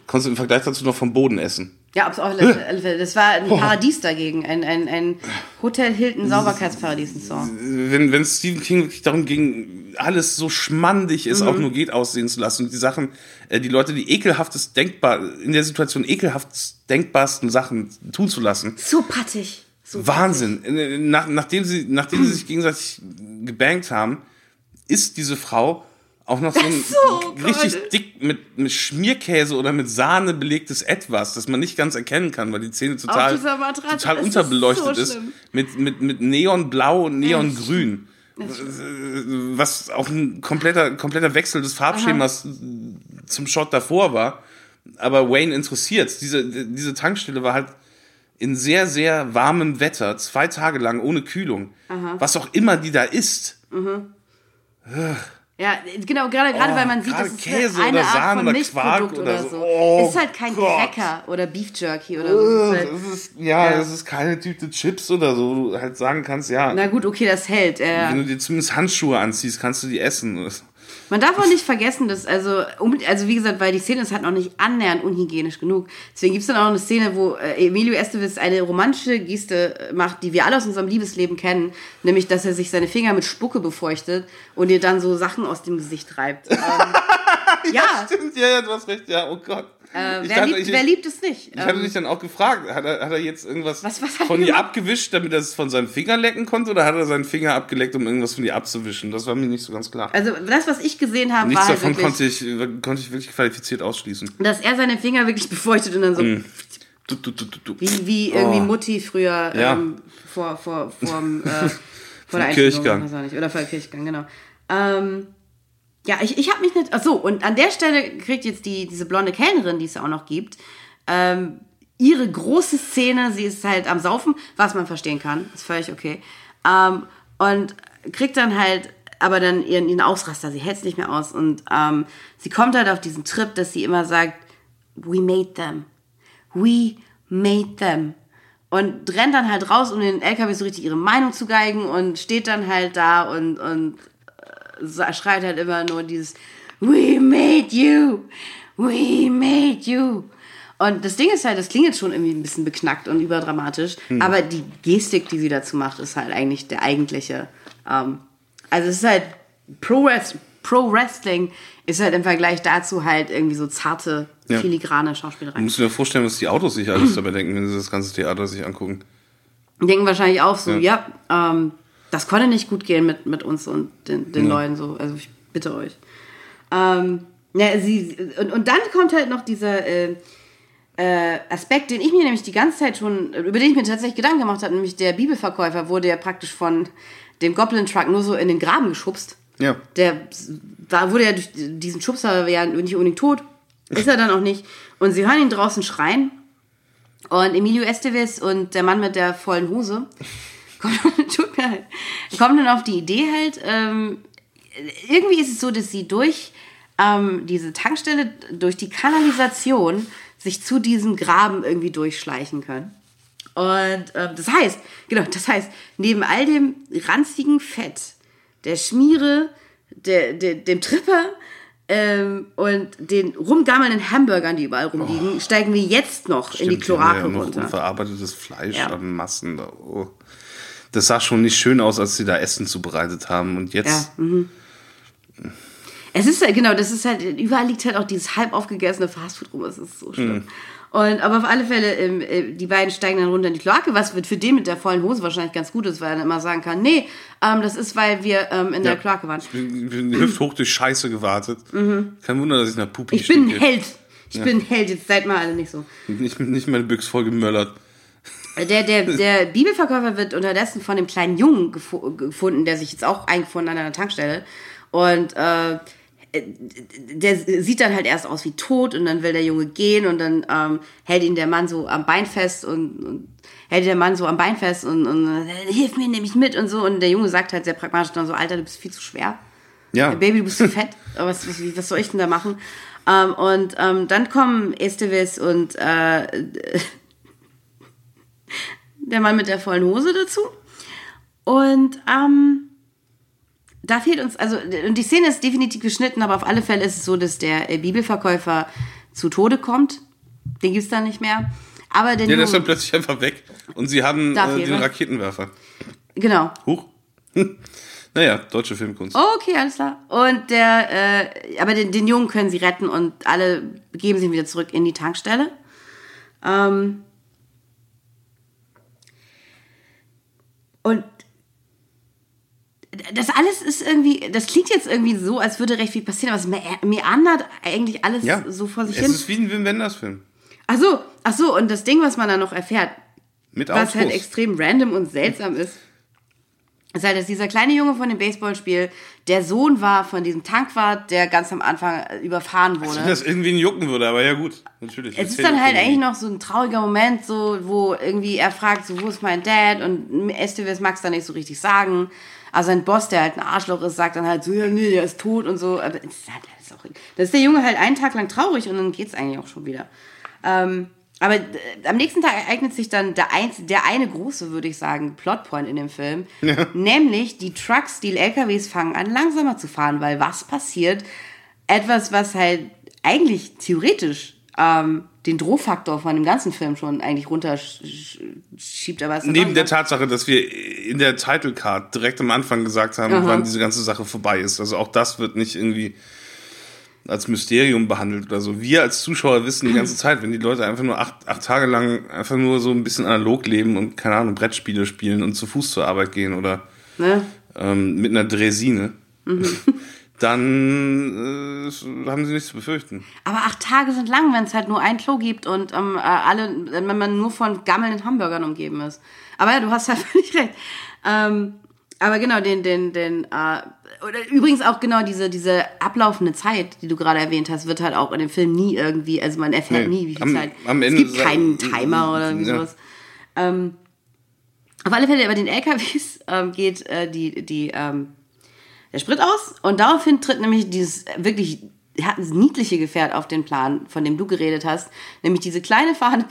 konntest du im Vergleich dazu noch vom Boden essen. Ja, auf alle alle Fälle. Das war ein Paradies dagegen. Ein, ein, ein Hotel Hilton Sauberkeitsparadies in Saw. Wenn, wenn Stephen King wirklich darum ging, alles so schmandig es Mhm. auch nur geht aussehen zu lassen und die Sachen, äh, die Leute die ekelhaftes denkbar, in der Situation ekelhaft denkbarsten Sachen tun zu lassen. So pattig. So Wahnsinn. Äh, Nach, nachdem, sie, nachdem sie sich gegenseitig gebankt haben, ist diese Frau auch noch so ein So, richtig Gott. dick mit, mit Schmierkäse oder mit Sahne belegtes Etwas, das man nicht ganz erkennen kann, weil die Zähne total, total unterbeleuchtet so ist. schlimm. Mit, mit, mit Neonblau und Neongrün. was auch ein kompletter, kompletter Wechsel des Farbschemas Aha. zum Shot davor war. Aber Wayne interessiert. Diese, diese Tankstelle war halt in sehr, sehr warmem Wetter, zwei Tage lang ohne Kühlung. Aha. Was auch immer die da ist. Mhm. Ja, genau, gerade, gerade oh, weil man sieht, dass es Käse eine Art Sahne von Milchprodukt oder, oder so. Oh, es ist halt kein Gott. Cracker oder Beef Jerky oder so. Das ist, ist ja, ja, das ist keine Tüte Chips oder so, wo du halt sagen kannst, ja. Na gut, okay, das hält. Äh, Wenn du dir zumindest Handschuhe anziehst, kannst du die essen. Man darf auch nicht vergessen, dass, also, also wie gesagt, weil die Szene ist halt noch nicht annähernd unhygienisch genug. Deswegen gibt es dann auch noch eine Szene, wo äh, Emilio Estevez eine romantische Geste macht, die wir alle aus unserem Liebesleben kennen, nämlich, dass er sich seine Finger mit Spucke befeuchtet und ihr dann so Sachen aus dem Gesicht reibt. Ähm, ja, ja, stimmt, ja, ja, du hast recht, ja, oh Gott. Äh, wer, dachte, liebt, ich, wer, liebt, es nicht? Ich hatte dich ähm, dann auch gefragt, hat er, hat er jetzt irgendwas was, was von ihr abgewischt, damit er es von seinen Fingern lecken konnte, oder hat er seinen Finger abgeleckt, um irgendwas von ihr abzuwischen? Das war mir nicht so ganz klar. Also das, was ich gesehen habe, Nichts war davon halt konnte, ich, konnte ich wirklich qualifiziert ausschließen. Dass er seine Finger wirklich befeuchtet und dann so... Mm. Du, du, du, wie, wie irgendwie oh. Mutti früher ja. ähm, vor, vor, vor, äh, vor der Kirchgang. Oder vor der Kirchgang, genau. Ähm, ja, ich, ich habe mich nicht. Ach so, und an der Stelle kriegt jetzt die, diese blonde Kellnerin, die es auch noch gibt, ähm, ihre große Szene. Sie ist halt am Saufen, was man verstehen kann. Ist völlig okay. Ähm, und kriegt dann halt aber dann ihren, ihren Ausraster. Sie hält es nicht mehr aus. Und ähm, sie kommt halt auf diesen Trip, dass sie immer sagt: We made them. We made them. Und rennt dann halt raus, um den LKW so richtig ihre Meinung zu geigen und steht dann halt da und, und schreit halt immer nur dieses We made you! We made you! Und das Ding ist halt, das klingt jetzt schon irgendwie ein bisschen beknackt und überdramatisch, hm. aber die Gestik, die sie dazu macht, ist halt eigentlich der eigentliche. Ähm, also es ist halt Pro, Rest, Pro Wrestling ist halt im Vergleich dazu halt irgendwie so zarte, ja. filigrane Schauspielerei. Du musst dir vorstellen, was die Autos sich alles dabei denken, wenn sie das ganze Theater sich angucken. Denken wahrscheinlich auch so, ja, ja ähm, das konnte nicht gut gehen mit, mit uns und den, den ja. Leuten so. Also ich bitte euch. Ähm, ja, sie, und, und dann kommt halt noch dieser äh, äh, Aspekt, den ich mir nämlich die ganze Zeit schon, über den ich mir tatsächlich Gedanken gemacht habe, nämlich der Bibelverkäufer wurde ja praktisch von dem Goblin Truck nur so in den Graben geschubst. Ja. Der da wurde ja durch diesen Schubser ja nicht unbedingt tot. Ist er dann auch nicht. Und sie hören ihn draußen schreien. Und Emilio Estevez und der Mann mit der vollen Hose kommt, tut mir halt, kommt dann auf die Idee halt, ähm, irgendwie ist es so, dass sie durch ähm, diese Tankstelle, durch die Kanalisation sich zu diesem Graben irgendwie durchschleichen können. Und ähm, das heißt, genau, das heißt, neben all dem ranzigen Fett, der Schmiere, der, der, dem Tripper ähm, und den rumgammelnden Hamburgern, die überall rumliegen, oh, steigen wir jetzt noch stimmt, in die Kloake ja, runter. Unverarbeitetes Fleisch ja. an Massen da. Oh das sah schon nicht schön aus, als sie da Essen zubereitet haben. Und jetzt. Ja, mhm. Es ist halt, genau, das ist halt, überall liegt halt auch dieses halb aufgegessene Fastfood rum. Das ist so schlimm. Mhm. Und, aber auf alle Fälle, ähm, äh, die beiden steigen dann runter in die Kloake, was wird für den mit der vollen Hose wahrscheinlich ganz gut ist, weil er dann immer sagen kann, nee, ähm, das ist, weil wir ähm, in ja. der Kloake waren. Ich bin, bin hüfthoch durch Scheiße gewartet. Mhm. Kein Wunder, dass ich nach Pupi Ich bin ein Held. Ich ja. bin ein Held, jetzt seid mal alle nicht so. Nicht, nicht meine Büchs voll gemöllert. Der, der, der Bibelverkäufer wird unterdessen von dem kleinen Jungen gef gefunden, der sich jetzt auch eingefunden hat an einer Tankstelle. Und äh, der sieht dann halt erst aus wie tot und dann will der Junge gehen und dann ähm, hält ihn der Mann so am Bein fest und, und hält der Mann so am Bein fest und, und äh, hilf mir nämlich mit und so. Und der Junge sagt halt sehr pragmatisch dann so, Alter, du bist viel zu schwer. Ja. Baby, du bist zu fett. Was, was, was soll ich denn da machen? Ähm, und ähm, dann kommen Esteves und äh, der Mann mit der vollen Hose dazu. Und ähm, da fehlt uns, also und die Szene ist definitiv geschnitten, aber auf alle Fälle ist es so, dass der äh, Bibelverkäufer zu Tode kommt. Den gibt es dann nicht mehr. Aber der ja, der ist dann plötzlich einfach weg. Und sie haben äh, den Raketenwerfer. Genau. Huch. naja, deutsche Filmkunst. okay, alles klar. Und der, äh, aber den, den Jungen können sie retten und alle begeben sich wieder zurück in die Tankstelle. Ähm, Und das alles ist irgendwie, das klingt jetzt irgendwie so, als würde recht viel passieren, aber es meandert eigentlich alles ja, so vor sich es hin. Es ist wie ein Wim Wenders Film. Ach so, ach so, und das Ding, was man da noch erfährt, Mit was halt extrem random und seltsam ist, ist halt, dass dieser kleine Junge von dem Baseballspiel der Sohn war von diesem Tankwart, der ganz am Anfang äh, überfahren wurde. Wenn das irgendwie ihn jucken würde, aber ja gut, natürlich. Es ist dann halt eigentlich noch so ein trauriger Moment, so, wo irgendwie er fragt, so, wo ist mein Dad? Und Esteves mag es dann nicht so richtig sagen. Also sein Boss, der halt ein Arschloch ist, sagt dann halt so, ja, nee, der ist tot und so. Aber das ist, halt, das ist, auch, das ist der Junge halt einen Tag lang traurig und dann geht's eigentlich auch schon wieder. Ähm, aber äh, am nächsten Tag ereignet sich dann der, ein, der eine große, würde ich sagen, Plotpoint in dem Film. Ja. Nämlich die Trucks, die LKWs fangen an, langsamer zu fahren, weil was passiert? Etwas, was halt eigentlich theoretisch ähm, den Drohfaktor von dem ganzen Film schon eigentlich runterschiebt. Aber es ist Neben der Tatsache, dass wir in der Title Card direkt am Anfang gesagt haben, Aha. wann diese ganze Sache vorbei ist. Also auch das wird nicht irgendwie als Mysterium behandelt oder so. Wir als Zuschauer wissen die ganze Zeit, wenn die Leute einfach nur acht, acht Tage lang einfach nur so ein bisschen analog leben und keine Ahnung, Brettspiele spielen und zu Fuß zur Arbeit gehen oder ne? ähm, mit einer Dresine, dann äh, haben sie nichts zu befürchten. Aber acht Tage sind lang, wenn es halt nur ein Klo gibt und ähm, äh, alle, wenn man nur von gammelnden Hamburgern umgeben ist. Aber ja, du hast halt völlig recht. Ähm, aber genau, den, den, den, äh, oder übrigens auch genau diese, diese ablaufende Zeit, die du gerade erwähnt hast, wird halt auch in dem Film nie irgendwie, also man erfährt Nee, nie, wie viel am- Zeit. am Ende es gibt keinen Timer oder Ja. sowas. Ähm, auf alle Fälle, bei den LKWs ähm, geht äh, die, die, ähm, der Sprit aus und daraufhin tritt nämlich dieses wirklich hat ein niedliche Gefährt auf den Plan, von dem du geredet hast, nämlich diese kleine fahrende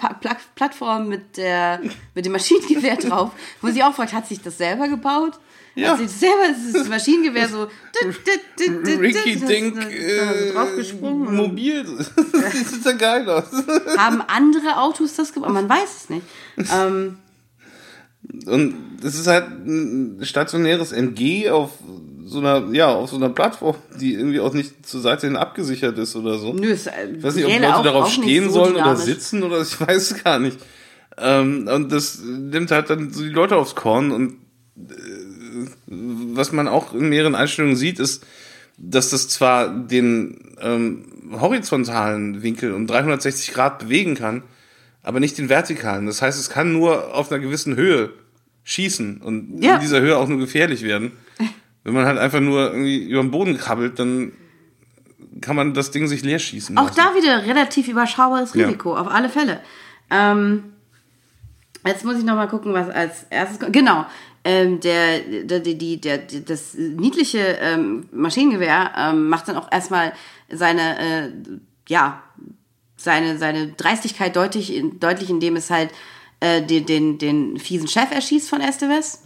Plattform mit der mit dem Maschinengewehr drauf, wo sie auch fragt, hat sich das selber gebaut? Ja. Das selber, das ist das Maschinengewehr so Ricky Dink ist äh, so draufgesprungen. mobil. Das sieht ja geil aus. Haben andere Autos das gebaut? Man weiß es nicht. Ähm, Und das ist halt ein stationäres MG auf so einer, ja, auf so einer Plattform, die irgendwie auch nicht zur Seite hin abgesichert ist oder so. nö, es, äh, Ich weiß nicht, ob Leute auch- darauf auch stehen so sollen oder dynamisch. sitzen oder ich weiß es gar nicht. Ähm, und das nimmt halt dann so die Leute aufs Korn und äh, was man auch in mehreren Einstellungen sieht, ist, dass das zwar den ähm, horizontalen Winkel um 360 Grad bewegen kann, aber nicht den vertikalen. Das heißt, es kann nur auf einer gewissen Höhe schießen und Ja. in dieser Höhe auch nur gefährlich werden. Wenn man halt einfach nur irgendwie über den Boden krabbelt, dann kann man das Ding sich leer schießen. Auch lassen. da wieder relativ überschaubares Ja. Risiko, auf alle Fälle. Ähm, jetzt muss ich noch mal gucken, was als erstes kommt. Genau, ähm, der, der, die, der, die- das niedliche ähm, Maschinengewehr ähm, macht dann auch erstmal seine, äh, ja, seine, seine Dreistigkeit deutlich, deutlich, indem es halt äh, den, den, den fiesen Chef erschießt von Esteves.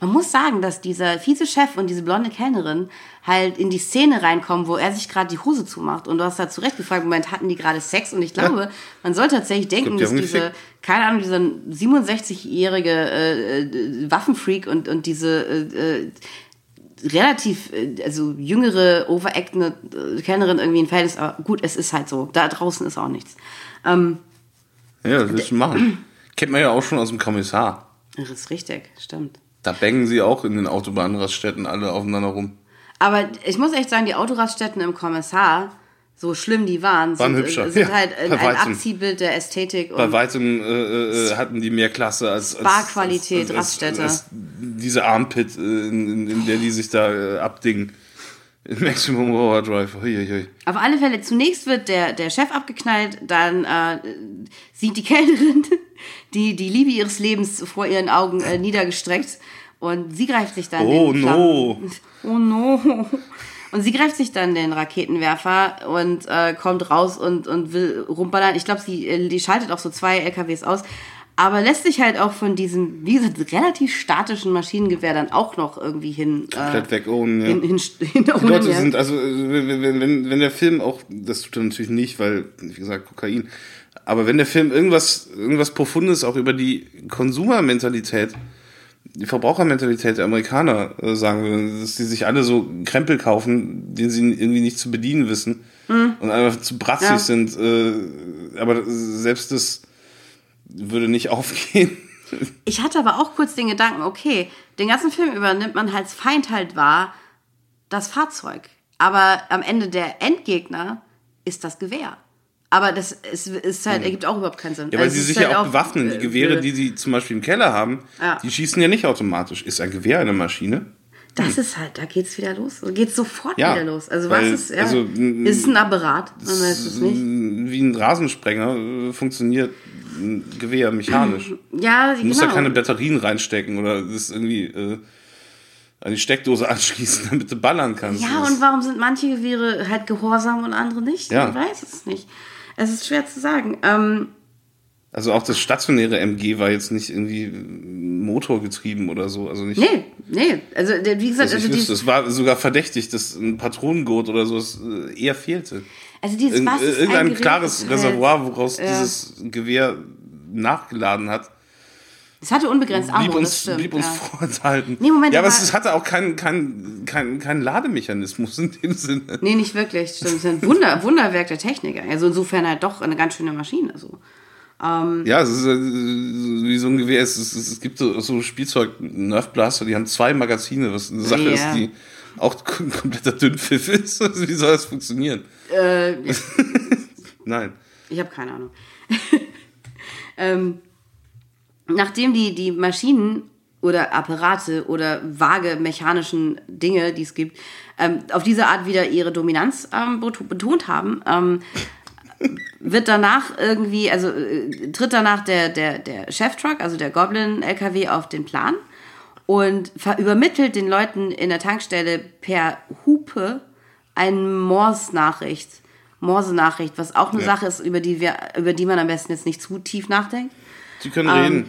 Man muss sagen, dass dieser fiese Chef und diese blonde Kellnerin halt in die Szene reinkommen, wo er sich gerade die Hose zumacht. Und du hast da zu Recht gefragt, Moment, hatten die gerade Sex? Und ich glaube, man soll tatsächlich denken, dass diese, keine Ahnung, dieser 67-jährige äh, äh, Waffenfreak und, und diese äh, äh, relativ, also jüngere, overactende Kellnerin irgendwie ein Verhältnis, aber gut, es ist halt so. Da draußen ist auch nichts. Ähm, Ja, das willst du machen. Kennt man ja auch schon aus dem Kommissar. das ist richtig, stimmt. Da bängen sie auch in den Autobahnraststätten alle aufeinander rum. Aber ich muss echt sagen, die Autoraststätten im Kommissar, so schlimm die waren, Waren sind, hübscher, sind ja, halt ein, ein. Abziehbild der Ästhetik Bei weitem äh, äh, hatten die mehr Klasse als, als- Raststätte. als diese Armpit, äh, in, in, in der die sich da äh, abdingen. In Maximum Overdrive. Huiuiui. Auf alle Fälle, zunächst wird der, der Chef abgeknallt, dann äh, sieht die Kellnerin die, die Liebe ihres Lebens vor ihren Augen äh, niedergestreckt und sie greift sich dann Oh, den no. Oh no. Und sie greift sich dann den Raketenwerfer und äh, kommt raus und, und will rumballern. Ich glaube, sie äh, die schaltet auch so zwei LKWs aus. Aber lässt sich halt auch von diesem, wie gesagt, relativ statischen Maschinengewehr dann auch noch irgendwie hin. Äh, Komplett weg ohne. Ja. hin, hin, hin, Die Leute ja. sind, also äh, wenn, wenn- wenn, wenn der Film auch, das tut er natürlich nicht, weil, wie gesagt, Kokain, aber wenn der Film irgendwas, irgendwas Profundes auch über die Konsumermentalität, die Verbrauchermentalität der Amerikaner äh, sagen will, dass die sich alle so Krempel kaufen, den sie irgendwie nicht zu bedienen wissen und einfach zu bratzig Mhm. Ja. sind, äh, aber selbst das würde nicht aufgehen. Ich hatte aber auch kurz den Gedanken, okay, den ganzen Film über nimmt man als Feind halt wahr das Fahrzeug. Aber am Ende der Endgegner ist das Gewehr. Aber das ist, ist halt, ergibt auch überhaupt keinen Sinn. Mhm. Ja, weil Also sie es sich halt ja auch bewaffnen. Die äh, Gewehre, die sie zum Beispiel im Keller haben, Ja. die schießen ja nicht automatisch. Ist ein Gewehr eine Maschine? Das ist halt, da geht's wieder los. Da geht's sofort Ja, wieder los. Also was ist, ja, also, ist es ein Apparat? Man weiß es nicht. Wie ein Rasensprenger äh, funktioniert ein Gewehr mechanisch. Ja, Du musst da genau. keine Batterien reinstecken oder das irgendwie äh, an die Steckdose anschließen, damit du ballern kannst. Ja, und warum sind manche Gewehre halt gehorsam und andere nicht? Ja. Ich weiß es nicht. Es ist schwer zu sagen. Ähm, Also auch das stationäre MG war jetzt nicht irgendwie motorgetrieben oder so. Also nicht. nee, nee. Also, wie gesagt, also ich wüsste. Es war sogar verdächtig, dass ein Patronengurt oder so äh, eher fehlte. also dieses Irgend- was ist Irgendein klares Reservoir, woraus Ja. dieses Gewehr nachgeladen hat, Es hatte unbegrenzt Ammo, blieb das uns, stimmt. blieb uns ja. vorenthalten. Nee, Moment, ja, aber es, hatte auch keinen kein, kein, kein Lademechanismus in dem Sinne. Nee, nicht wirklich. Stimmt. Es ist ein Wunder, Wunderwerk der Techniker. Also insofern halt doch eine ganz schöne Maschine. So. Ja, es ist äh, wie so ein Gewehr. Es, ist, es gibt so, so Spielzeug, Nerf Blaster, die haben zwei Magazine, was eine Sache Ja. ist, die auch kom- kompletter Dünnpfiff ist. Also, wie soll das funktionieren? Äh, Nein. Ich habe keine Ahnung. ähm, nachdem die, die Maschinen oder Apparate oder vage mechanischen Dinge, die es gibt, ähm, auf diese Art wieder ihre Dominanz ähm, bet- betont haben, ähm, wird danach irgendwie, also äh, tritt danach der, der, der Cheftruck, also der Goblin-LKW auf den Plan und übermittelt den Leuten in der Tankstelle per Hupe eine Morse-Nachricht. Morse-Nachricht, was auch eine Ja. Sache ist, über die, wir, über die man am besten jetzt nicht zu tief nachdenkt. Die können Ähm, reden.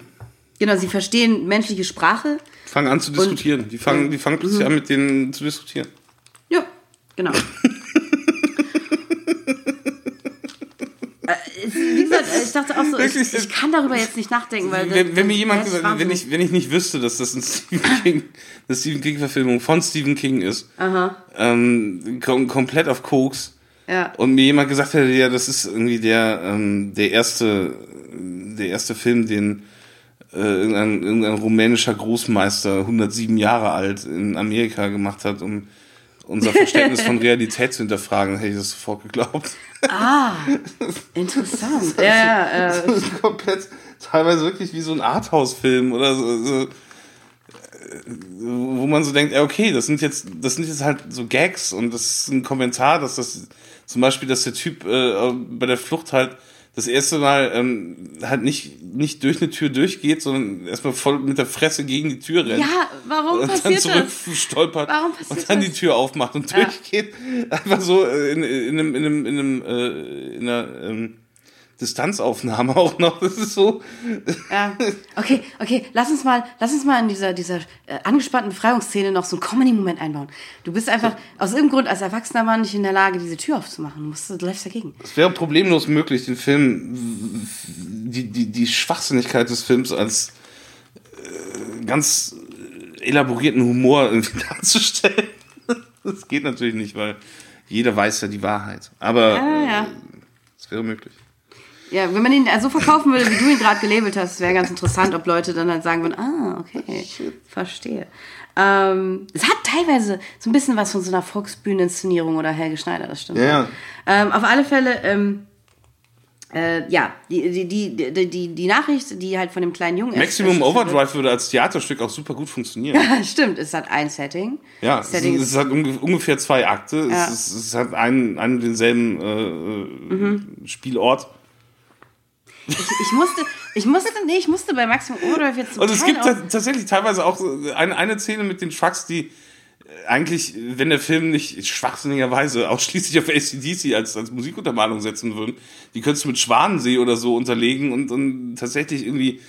Genau, sie verstehen menschliche Sprache. Fangen an zu diskutieren. die fangen, die fangen plötzlich an, mit denen zu diskutieren. Ja, genau. Äh, Wie gesagt, ich dachte auch so, ich, ich kann darüber jetzt nicht nachdenken, weil Wenn, das- wenn mir jemand gesagt, wenn ich, wenn ich nicht wüsste, dass das ein Stephen King, eine Stephen King Verfilmung von Stephen King ist, ähm, kom komplett auf Koks, Ja. und mir jemand gesagt hätte, ja, das ist irgendwie der, ähm, der erste, der erste Film, den äh, irgendein, irgendein rumänischer Großmeister, 107 Jahre alt, in Amerika gemacht hat, um unser Verständnis von Realität zu hinterfragen, hätte ich das sofort geglaubt. Interessant. Ja, ja, äh, Das ist komplett, teilweise wirklich wie so ein Arthouse-Film oder so, so, wo man so denkt, ja, okay, das sind jetzt, das sind jetzt halt so Gags und das ist ein Kommentar, dass das, zum Beispiel, dass der Typ äh, bei der Flucht halt das erste Mal ähm, halt nicht, nicht durch eine Tür durchgeht, sondern erstmal voll mit der Fresse gegen die Tür rennt. ja warum und dann passiert zurück das? stolpert Warum passiert und dann das? die Tür aufmacht und Ja. durchgeht. Einfach so äh, in, in einem, in einem, in einem, äh, in einer ähm, Distanzaufnahme auch noch. Das ist so. Ja. Okay, okay, lass uns mal, lass uns mal in dieser, dieser äh, angespannten Befreiungsszene noch so einen Comedy-Moment einbauen. Du bist einfach aus irgendeinem Grund als erwachsener Mann nicht in der Lage, diese Tür aufzumachen. Du, musst, du läufst dagegen. Es wäre problemlos möglich, den Film, die, die, die Schwachsinnigkeit des Films als äh, ganz elaborierten Humor irgendwie darzustellen. Das geht natürlich nicht, weil jeder weiß ja die Wahrheit. Aber Ja, ja. äh, es wäre möglich. Ja, wenn man ihn so verkaufen würde, wie du ihn gerade gelabelt hast, wäre ganz interessant, ob Leute dann halt sagen würden, ah, okay, verstehe. Ähm, es hat teilweise so ein bisschen was von so einer Volksbühneninszenierung oder Helge Schneider, das stimmt. Ja. Ähm, auf alle Fälle, ähm, äh, ja, die, die, die, die, die, Nachricht, die halt von dem kleinen Jungen Maximum Overdrive würde als Theaterstück auch super gut funktionieren. Ja, stimmt, es hat ein Setting. Ja, es, Setting ist, es hat unge ungefähr zwei Akte. Ja. Es, ist, es hat einen, einen denselben äh, Spielort. Ich, ich musste, ich musste, nee, ich musste bei Maximum Overdrive jetzt Und es gibt tatsächlich teilweise auch eine, eine Szene mit den Trucks, die äh, eigentlich, wenn der Film nicht schwachsinnigerweise ausschließlich auf ACDC als, als Musikuntermalung setzen würden, die könntest du mit Schwanensee oder so unterlegen und, und tatsächlich irgendwie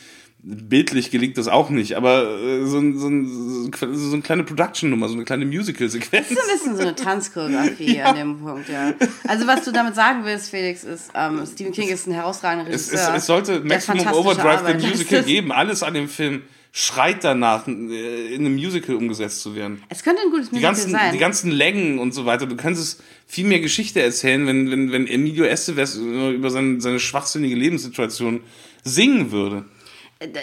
bildlich gelingt das auch nicht, aber äh, so, ein, so, ein, so eine kleine Production-Nummer, so eine kleine Musical-Sequenz. Das ist ein bisschen so eine Tanzchoreografie an dem Punkt, ja. Also was du damit sagen willst, Felix, ist, ähm, Stephen King ist ein herausragender Es, Regisseur. es, es sollte der Maximum Overdrive, Arbeit der Musical, geben. Alles an dem Film schreit danach, äh, in einem Musical umgesetzt zu werden. Es könnte ein gutes Die Musical ganzen, sein. die ganzen Längen und so weiter. Du könntest viel mehr Geschichte erzählen, wenn, wenn, wenn Emilio Estevez über seine, seine schwachsinnige Lebenssituation singen würde.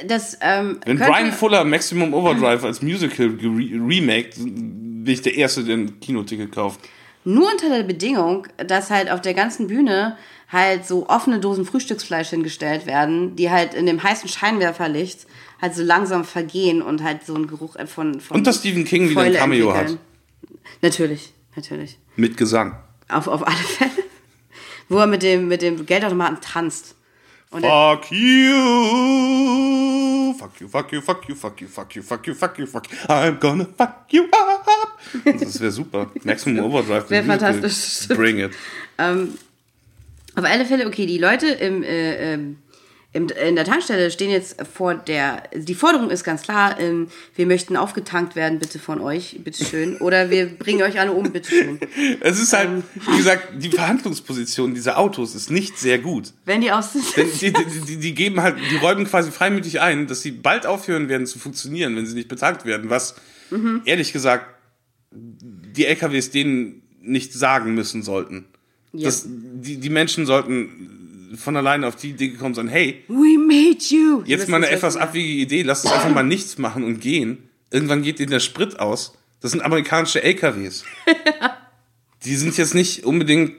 Das, ähm, Wenn Brian Fuller Maximum Overdrive als Musical remaked, bin ich der Erste, der ein Kinoticket kauft. Nur unter der Bedingung, dass halt auf der ganzen Bühne halt so offene Dosen Frühstücksfleisch hingestellt werden, die halt in dem heißen Scheinwerferlicht halt so langsam vergehen und halt so einen Geruch von. von Und dass Stephen King wieder ein Cameo entwickeln. Natürlich, natürlich. Mit Gesang. Auf, auf alle Fälle. Wo er mit dem, mit dem Geldautomaten tanzt. Und Fuck you! Fuck you, fuck you, fuck you, fuck you, fuck you, fuck you, fuck you, fuck you. I'm gonna fuck you up! Das wäre super. Maximum Overdrive. Wär the Musical. fantastisch. Bring it. auf alle Fälle, okay, die Leute im, äh, ähm, im, in der Tankstelle stehen jetzt vor der, die Forderung ist ganz klar, ähm, wir möchten aufgetankt werden, bitte von euch, bitteschön. Oder wir bringen euch alle um, bitteschön. Es ist halt, Ähm. wie gesagt, die Verhandlungsposition dieser Autos ist nicht sehr gut. Wenn die aus Denn die, die, die, die geben halt, die räumen quasi freimütig ein, dass sie bald aufhören werden zu funktionieren, wenn sie nicht betankt werden, was Mhm. ehrlich gesagt die LKWs denen nicht sagen müssen sollten. Ja. Das, die, die Menschen sollten von alleine auf die Idee gekommen sein, hey, We made you. jetzt mal eine etwas abwegige Idee, lasst uns einfach mal nichts machen und gehen. Irgendwann geht ihnen der Sprit aus. Das sind amerikanische LKWs. Die sind jetzt nicht unbedingt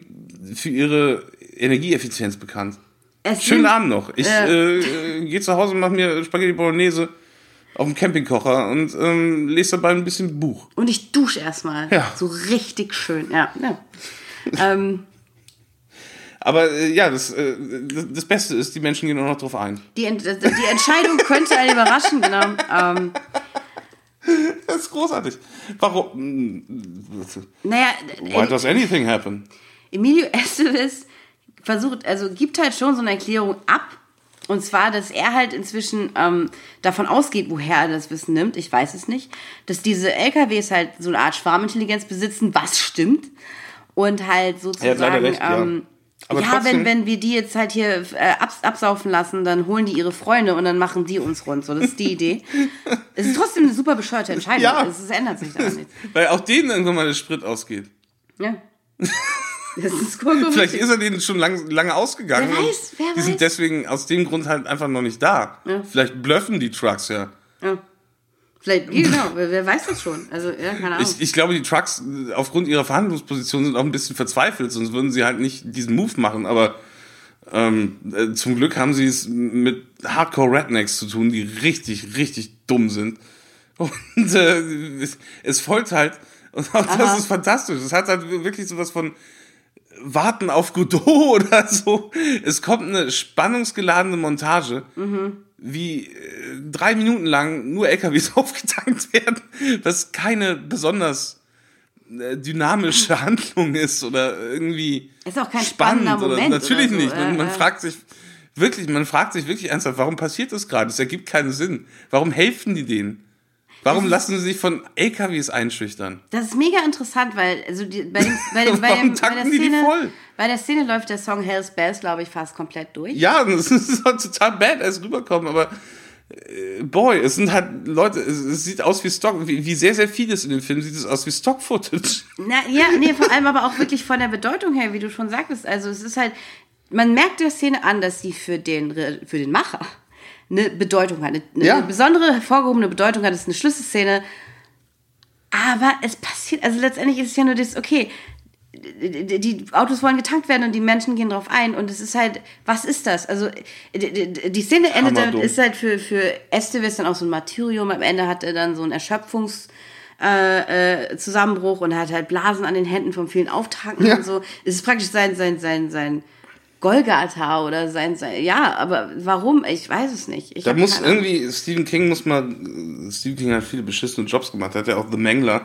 für ihre Energieeffizienz bekannt. Es Schönen sind- Abend noch. Ich äh, äh, gehe zu Hause und mache mir Spaghetti Bolognese auf dem Campingkocher und ähm, lese dabei ein bisschen Buch. Und ich dusche erstmal. Ja. So richtig schön. Ja. ja. ähm, Aber äh, ja, das, äh, das Beste ist, die Menschen gehen auch noch drauf ein. die, Ent- die Entscheidung könnte einen überraschen, genau. Ähm, Das ist großartig. Warum? naja, Why does anything happen? Emilio Estevez versucht, also gibt halt schon so eine Erklärung ab. Und zwar, dass er halt inzwischen ähm, davon ausgeht, woher er das Wissen nimmt, ich weiß es nicht, dass diese LKWs halt so eine Art Schwarmintelligenz besitzen, was stimmt. Und halt sozusagen, recht, ja. Aber ja, trotzdem- wenn, wenn wir die jetzt halt hier äh, abs absaufen lassen, dann holen die ihre Freunde und dann machen die uns rund. So, das ist die Idee. es ist trotzdem eine super bescheuerte Entscheidung. Ja. Es, es ändert sich daran nichts. Weil auch denen irgendwann mal der Sprit ausgeht. Ja. Das ist cool. Vielleicht ist er denen schon lang, lange ausgegangen. Wer weiß, wer Die sind weiß. deswegen aus dem Grund halt einfach noch nicht da. Ja. Vielleicht blöffen die Trucks ja. Ja. Vielleicht, genau, wer, weiß das schon? Also, ja, keine Ahnung. Ich, ich glaube, die Trucks aufgrund ihrer Verhandlungsposition sind auch ein bisschen verzweifelt, sonst würden sie halt nicht diesen Move machen. Aber ähm, äh, zum Glück haben sie es mit Hardcore-Rednecks zu tun, die richtig, richtig dumm sind. Und äh, es, es folgt halt, und auch das ist fantastisch. Es hat halt wirklich sowas von Warten auf Godot oder so. Es kommt eine spannungsgeladene Montage, wie äh, drei Minuten lang nur LKWs aufgetankt werden, was keine besonders äh, dynamische Handlung ist oder irgendwie Ist auch kein spannend spannender oder Moment natürlich oder so, nicht. Man, man äh. fragt sich wirklich, man fragt sich wirklich ernsthaft, warum passiert das gerade? Es ergibt keinen Sinn. Warum helfen die denen? Warum lassen sie sich von LKWs einschüchtern? Das ist mega interessant, weil also die, bei, dem, bei, dem, bei, dem, bei, der Szene, bei der Szene läuft der Song Hell's Bells, glaube ich, fast komplett durch. Ja, das ist total badass rüberkommen, aber äh, boy, es sind halt Leute, es, es sieht aus wie Stock, wie, wie sehr, sehr vieles in dem Film sieht es aus wie Stock-Footage. Na, ja, nee, vor allem aber auch wirklich von der Bedeutung her, wie du schon sagtest. Also es ist halt, man merkt der Szene an, dass sie für den, für den Macher eine Bedeutung hat. Eine, Ja. eine besondere, hervorgehobene Bedeutung hat. Es ist eine Schlüsselszene. Aber es passiert, also letztendlich ist es ja nur das, okay, die, Autos wollen getankt werden und die Menschen gehen drauf ein und es ist halt, was ist das? Also die, Szene endet damit, ist halt für, für Esteves dann auch so ein Martyrium. Am Ende hat er dann so einen Erschöpfungs- äh, äh, Zusammenbruch und hat halt Blasen an den Händen vom vielen Auftanken Ja. und so. Es ist praktisch sein, sein, sein, sein Golgatha oder sein, sein, ja, aber warum? Ich weiß es nicht. Ich Da muss irgendwie, Stephen King muss mal, Stephen King hat viele beschissene Jobs gemacht, er hat ja auch The Mangler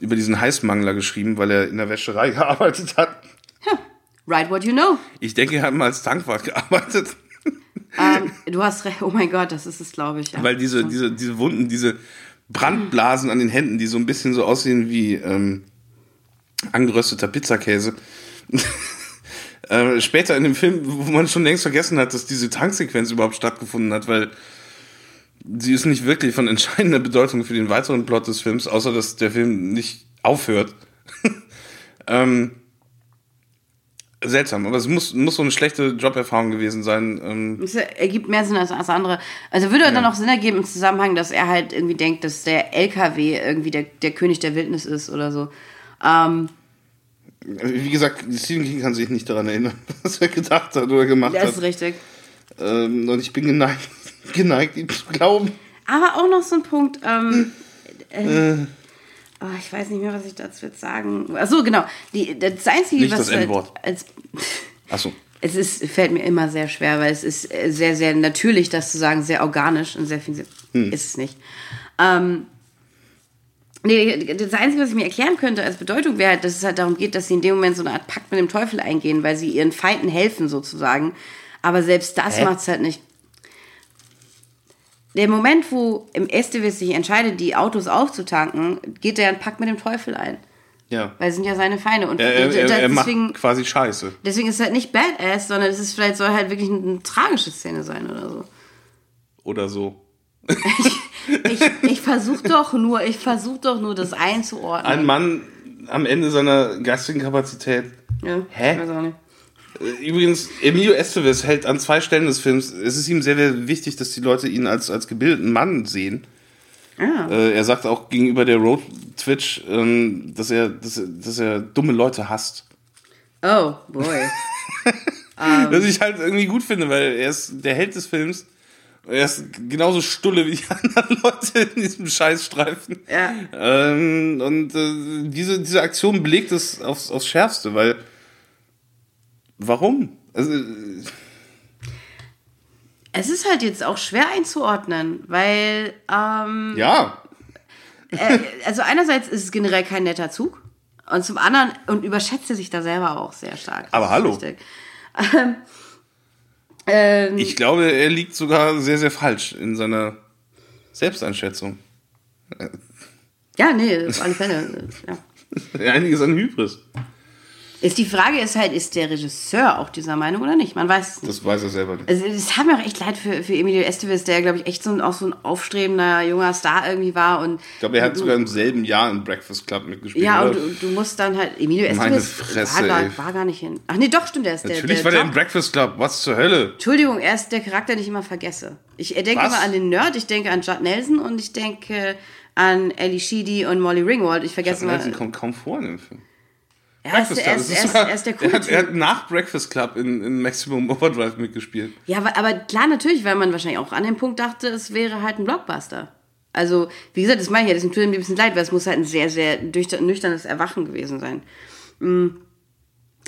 über diesen Heißmangler geschrieben, weil er in der Wäscherei gearbeitet hat. Write what you know. Ich denke, er hat mal als Tankwart gearbeitet. Ähm, du hast recht. Oh mein Gott, das ist es, glaube ich. Ja. Weil diese, diese, diese Wunden, diese Brandblasen an den Händen, die so ein bisschen so aussehen wie ähm, angerösteter Pizzakäse. äh, später in dem Film, wo man schon längst vergessen hat, dass diese Tanksequenz überhaupt stattgefunden hat, weil sie ist nicht wirklich von entscheidender Bedeutung für den weiteren Plot des Films, außer dass der Film nicht aufhört. ähm, seltsam, aber es muss, muss so eine schlechte Joberfahrung gewesen sein. Ähm, Es ergibt mehr Sinn als, als andere. Also würde dann auch Sinn ergeben im Zusammenhang, dass er halt irgendwie denkt, dass der LKW irgendwie der, der König der Wildnis ist oder so. Ähm, Wie gesagt, Stephen King kann sich nicht daran erinnern, was er gedacht hat oder gemacht Das hat. ist richtig. Ähm, und ich bin geneigt, geneigt, ihm zu glauben. Aber auch noch so ein Punkt, ähm, äh, oh, ich weiß nicht mehr, was ich dazu jetzt sagen. Achso, genau. Die, das Einzige, Nicht was das halt N-Wort. als Achso. es ist, fällt mir immer sehr schwer, weil es ist äh, sehr, sehr natürlich, das zu sagen, sehr organisch und sehr viel Hm. ist es nicht. Ähm, nee, das Einzige, was ich mir erklären könnte als Bedeutung wäre, halt, dass es halt darum geht, dass sie in dem Moment so eine Art Pakt mit dem Teufel eingehen, weil sie ihren Feinden helfen sozusagen. Aber selbst das macht es halt nicht. Der Moment, wo im Estivus sich entscheidet, die Autos aufzutanken, geht er einen Pakt mit dem Teufel ein. Ja. Weil sie sind ja seine Feinde. Und Er, er, er, er deswegen, macht quasi Scheiße. Deswegen ist es halt nicht Badass, sondern es ist vielleicht soll halt wirklich eine, eine tragische Szene sein oder so. Oder so. Ich, ich versuche doch nur, ich versuche doch nur das einzuordnen. Ein Mann am Ende seiner geistigen Kapazität. ja, Hä? Ich weiß auch nicht. Äh, Übrigens, Emilio Estevez hält an zwei Stellen des Films, es ist ihm sehr, sehr wichtig, dass die Leute ihn als, als gebildeten Mann sehen. Ah. Äh, er sagt auch gegenüber der Road Twitch, ähm, dass, er, dass, er, dass er dumme Leute hasst. Oh, boy. Was ich halt irgendwie gut finde, weil er ist der Held des Films. Er ist genauso stulle wie die anderen Leute in diesem Scheißstreifen. Ja. Ähm, und äh, diese, diese Aktion belegt es aufs, aufs Schärfste, weil. Warum? Also, äh, Es ist halt jetzt auch schwer einzuordnen, weil, ähm, ja. äh, also einerseits ist es generell kein netter Zug und zum anderen, und überschätzt er sich da selber auch sehr stark. Das Aber hallo. richtig. Ähm, ähm, Ich glaube, er liegt sogar sehr, sehr falsch in seiner Selbsteinschätzung. ja, nee, auf alle Fälle. Ja. Einiges an Hybris. Ist die Frage ist halt, ist der Regisseur auch dieser Meinung oder nicht? Man weiß es nicht. Das weiß er selber nicht. Also, es hat mir auch echt leid für, für Emilio Estevez, der, glaube ich, echt so ein, auch so ein aufstrebender junger Star irgendwie war. Und Ich glaube, er hat sogar im selben Jahr in Breakfast Club mitgespielt. ja, und du, du musst dann halt, Emilio Meine Estevez Fresse, war, gar, war gar nicht hin. Ach nee, doch, stimmt, er ist der, Natürlich der war der im Jock. Breakfast Club. Was zur Hölle? Entschuldigung, er ist der Charakter, den ich immer vergesse. Ich denke Was? immer an den Nerd, ich denke an Judd Nelson und ich denke an Ellie Sheedy und Molly Ringwald. Ich vergesse Nelson immer. kommt kaum vor in dem Film. Er ist, er, ist, er, ist, er ist der er, coole hat, er hat nach Breakfast Club in, in Maximum Overdrive mitgespielt. Ja, aber, aber klar, natürlich, weil man wahrscheinlich auch an dem Punkt dachte, es wäre halt ein Blockbuster. Also, wie gesagt, das meine ich ja, das tut mir ein bisschen leid, weil es muss halt ein sehr, sehr nüchtern- nüchternes Erwachen gewesen sein. Mm.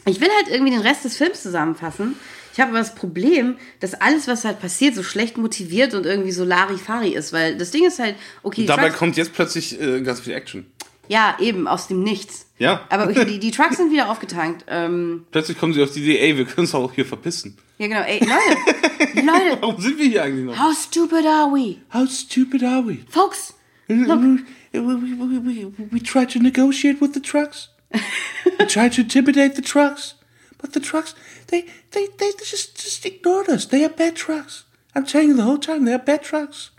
Ich will halt irgendwie den Rest des Films zusammenfassen. Ich habe aber das Problem, dass alles, was halt passiert, so schlecht motiviert und irgendwie so Larifari ist, weil das Ding ist halt, okay, Dabei Trucks- kommt jetzt plötzlich äh, ganz viel Action. Ja, eben, aus dem Nichts. Ja. Aber okay, die, die Trucks sind wieder aufgetankt. Ähm, Plötzlich kommen sie auf die Idee, ey, wir können uns auch hier verpissen. ja, genau, ey, Leute, Leute, Warum sind wir hier eigentlich noch? how stupid are we? How stupid are we? Folks, Look. We, we, we, we try to negotiate with the trucks. we try to intimidate the trucks. But the trucks, they, they, they just, just ignored us. They are bad trucks. I'm telling you the whole time, they are bad trucks.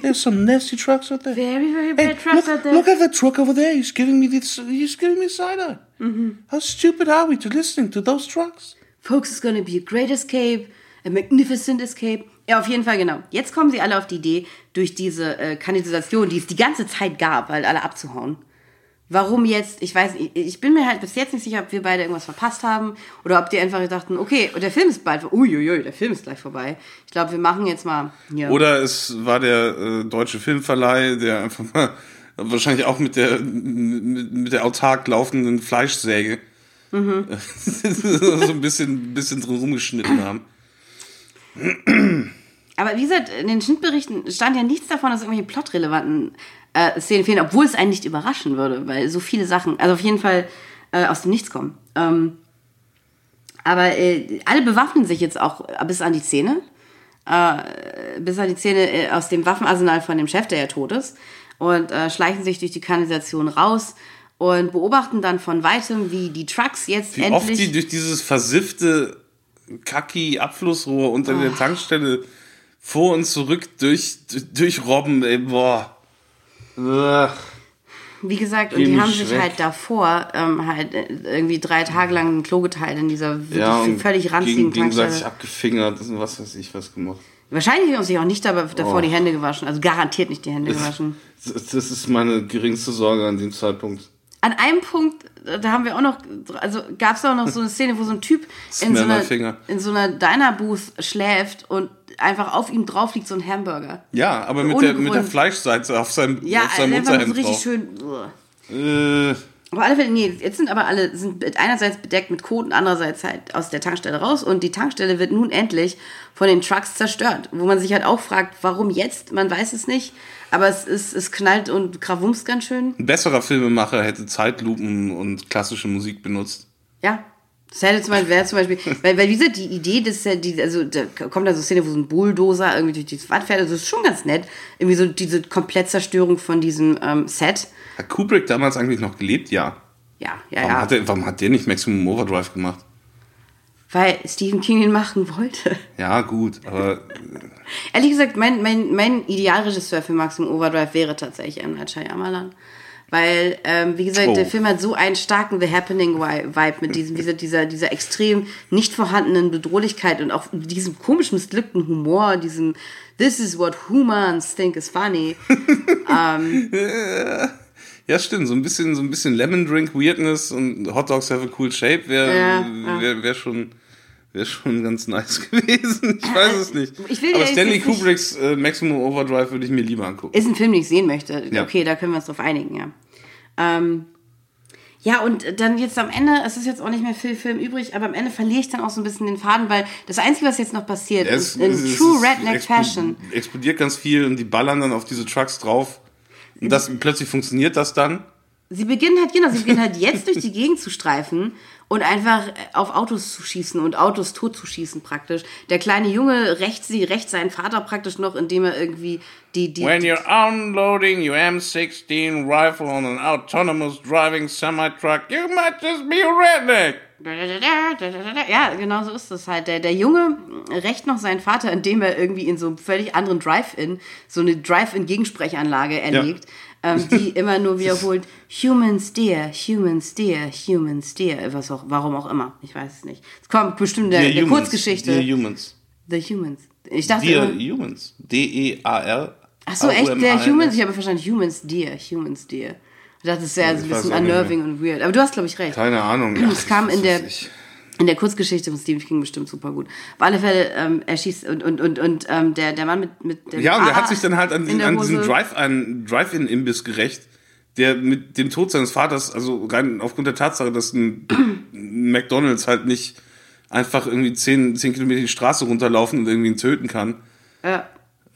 There's some nasty trucks out there. Very, very Hey, bad trucks look, out there. look at that truck over there. He's giving me this. He's giving me side eye. How stupid are we to listening to those trucks? Folks, it's gonna be a great escape, a magnificent escape. Ja, auf jeden Fall, genau. Jetzt kommen sie alle auf die Idee, durch diese äh, Kanalisation, die es die ganze Zeit gab, weil alle abzuhauen. Warum jetzt? Ich weiß, ich, ich bin mir halt bis jetzt nicht sicher, ob wir beide irgendwas verpasst haben oder ob die einfach dachten, okay, der Film ist bald, uiuiui, der Film ist gleich vorbei. Ich glaube, wir machen jetzt mal hier. Oder es war der äh, deutsche Filmverleih, der einfach mal wahrscheinlich auch mit der mit, mit der autark laufenden Fleischsäge so ein bisschen bisschen drin rumgeschnitten haben. Aber wie gesagt, in den Schnittberichten stand ja nichts davon, dass irgendwelche plotrelevanten äh, Szenen fehlen, obwohl es einen nicht überraschen würde, weil so viele Sachen, also auf jeden Fall äh, aus dem Nichts kommen. Ähm, aber äh, alle bewaffnen sich jetzt auch bis an die Zähne. Äh, bis an die Zähne äh, aus dem Waffenarsenal von dem Chef, der ja tot ist. Und äh, schleichen sich durch die Kanalisation raus und beobachten dann von weitem, wie die Trucks jetzt Wie oft endlich. die durch dieses versiffte Kaki-Abflussrohr unter Ah. der Tankstelle vor und zurück durch, durch Robben, ey, boah. Ugh. Wie gesagt, und Geh die mich haben sich weg. halt davor ähm, halt äh, irgendwie drei Tage lang ein Klo geteilt in dieser Ja, und völlig ranzigen gegen, gegenseitig Tankstelle. abgefingert und was weiß ich was gemacht. Wahrscheinlich haben sie sich auch nicht dabei, davor Oh. die Hände gewaschen. Also garantiert nicht die Hände gewaschen. Das, das ist meine geringste Sorge an dem Zeitpunkt. an einem Punkt, da haben wir auch noch, also gab es auch noch so eine Szene, wo so ein Typ in so, einer, in so einer Diner-Booth schläft und einfach auf ihm drauf liegt so ein Hamburger. Ja, aber mit Ohne der, mit der. Fleischseite auf seinem, Ja, auf seinem einfach so richtig drauf. schön. Äh, Auf alle Fälle, nee, jetzt sind aber alle, sind einerseits bedeckt mit Kot und andererseits halt aus der Tankstelle raus und die Tankstelle wird nun endlich von den Trucks zerstört, wo man sich halt auch fragt, warum jetzt, man weiß es nicht, aber es, ist, es knallt und krawumst ganz schön. ein besserer Filmemacher hätte Zeitlupen und klassische Musik benutzt. Ja. Das hätte zum Beispiel, wäre zum Beispiel, weil, weil wie gesagt, die Idee, dass die, also da kommt da so eine Szene, wo so ein Bulldozer irgendwie durch die Wand fährt, also das ist schon ganz nett. Irgendwie so diese Komplettzerstörung von diesem ähm, Set. Hat Kubrick damals eigentlich noch gelebt? Ja. Ja, ja, Warum, ja. hat, der, warum hat der nicht Maximum Overdrive gemacht? weil Stephen King ihn machen wollte. Ja, gut, aber Ehrlich gesagt, mein, mein, mein Idealregisseur für Maximum Overdrive wäre tatsächlich M. Night Shyamalan. Weil, ähm, wie gesagt, Oh. der Film hat so einen starken The Happening-Vibe mit diesem, dieser, dieser, dieser extrem nicht vorhandenen Bedrohlichkeit und auch diesem komisch missglückten Humor, diesem This is what humans think is funny. ja, stimmt. So ein bisschen, so ein bisschen Lemon Drink Weirdness und Hot Dogs have a cool shape wäre Ja, wär, wär schon, wär schon ganz nice gewesen. Ich weiß es nicht. Ich will aber Stanley Kubricks äh, Maximum Overdrive würde ich mir lieber angucken. Ist ein Film, den ich sehen möchte. Ja. Okay, da können wir uns drauf einigen, ja. Ähm, ja, und dann jetzt am Ende, es ist jetzt auch nicht mehr viel Film übrig, aber am Ende verliere ich dann auch so ein bisschen den Faden, weil das Einzige, was jetzt noch passiert, Es- ist in es- True es Redneck expl- Fashion. Explodiert ganz viel und die ballern dann auf diese Trucks drauf. Und das, plötzlich funktioniert das dann. Sie beginnen halt, genau, sie beginnen halt jetzt durch die Gegend zu streifen und einfach auf Autos zu schießen und Autos tot zu schießen praktisch. Der kleine Junge rächt sie, rächt seinen Vater praktisch noch, indem er irgendwie die, die, When you're unloading your M16 rifle on an autonomous driving semi-truck, you might just be a redneck. Ja, genau so ist das halt. Der, der Junge rächt noch seinen Vater, indem er irgendwie in so einem völlig anderen Drive-In, so eine Drive-In-Gegensprechanlage erlegt, ähm, die immer nur wiederholt, Humans dear, Humans dear, Humans dear, was auch, warum auch immer, ich weiß es nicht. Es kommt bestimmt der, der humans. Kurzgeschichte. Dear humans. The Humans. Ich dachte Dear immer, humans. D-E-A-R. ach so, echt, der. Humans, ich habe verstanden, Humans dear, Humans dear. Ich dachte, das wäre so ein bisschen unnerving und weird. Aber du hast, glaube ich, recht. Keine Ahnung. Es kam in der. In der Kurzgeschichte von Stephen King bestimmt super gut. Auf alle Fälle, ähm, er schießt und, und, und, und ähm, der, der Mann mit, mit dem Ja, und er hat sich dann halt an, der an diesen Drive-In-Imbiss gerecht, der mit dem Tod seines Vaters, also rein aufgrund der Tatsache, dass ein McDonalds halt nicht einfach irgendwie 10, 10 Kilometer die Straße runterlaufen und irgendwie ihn töten kann. Ja.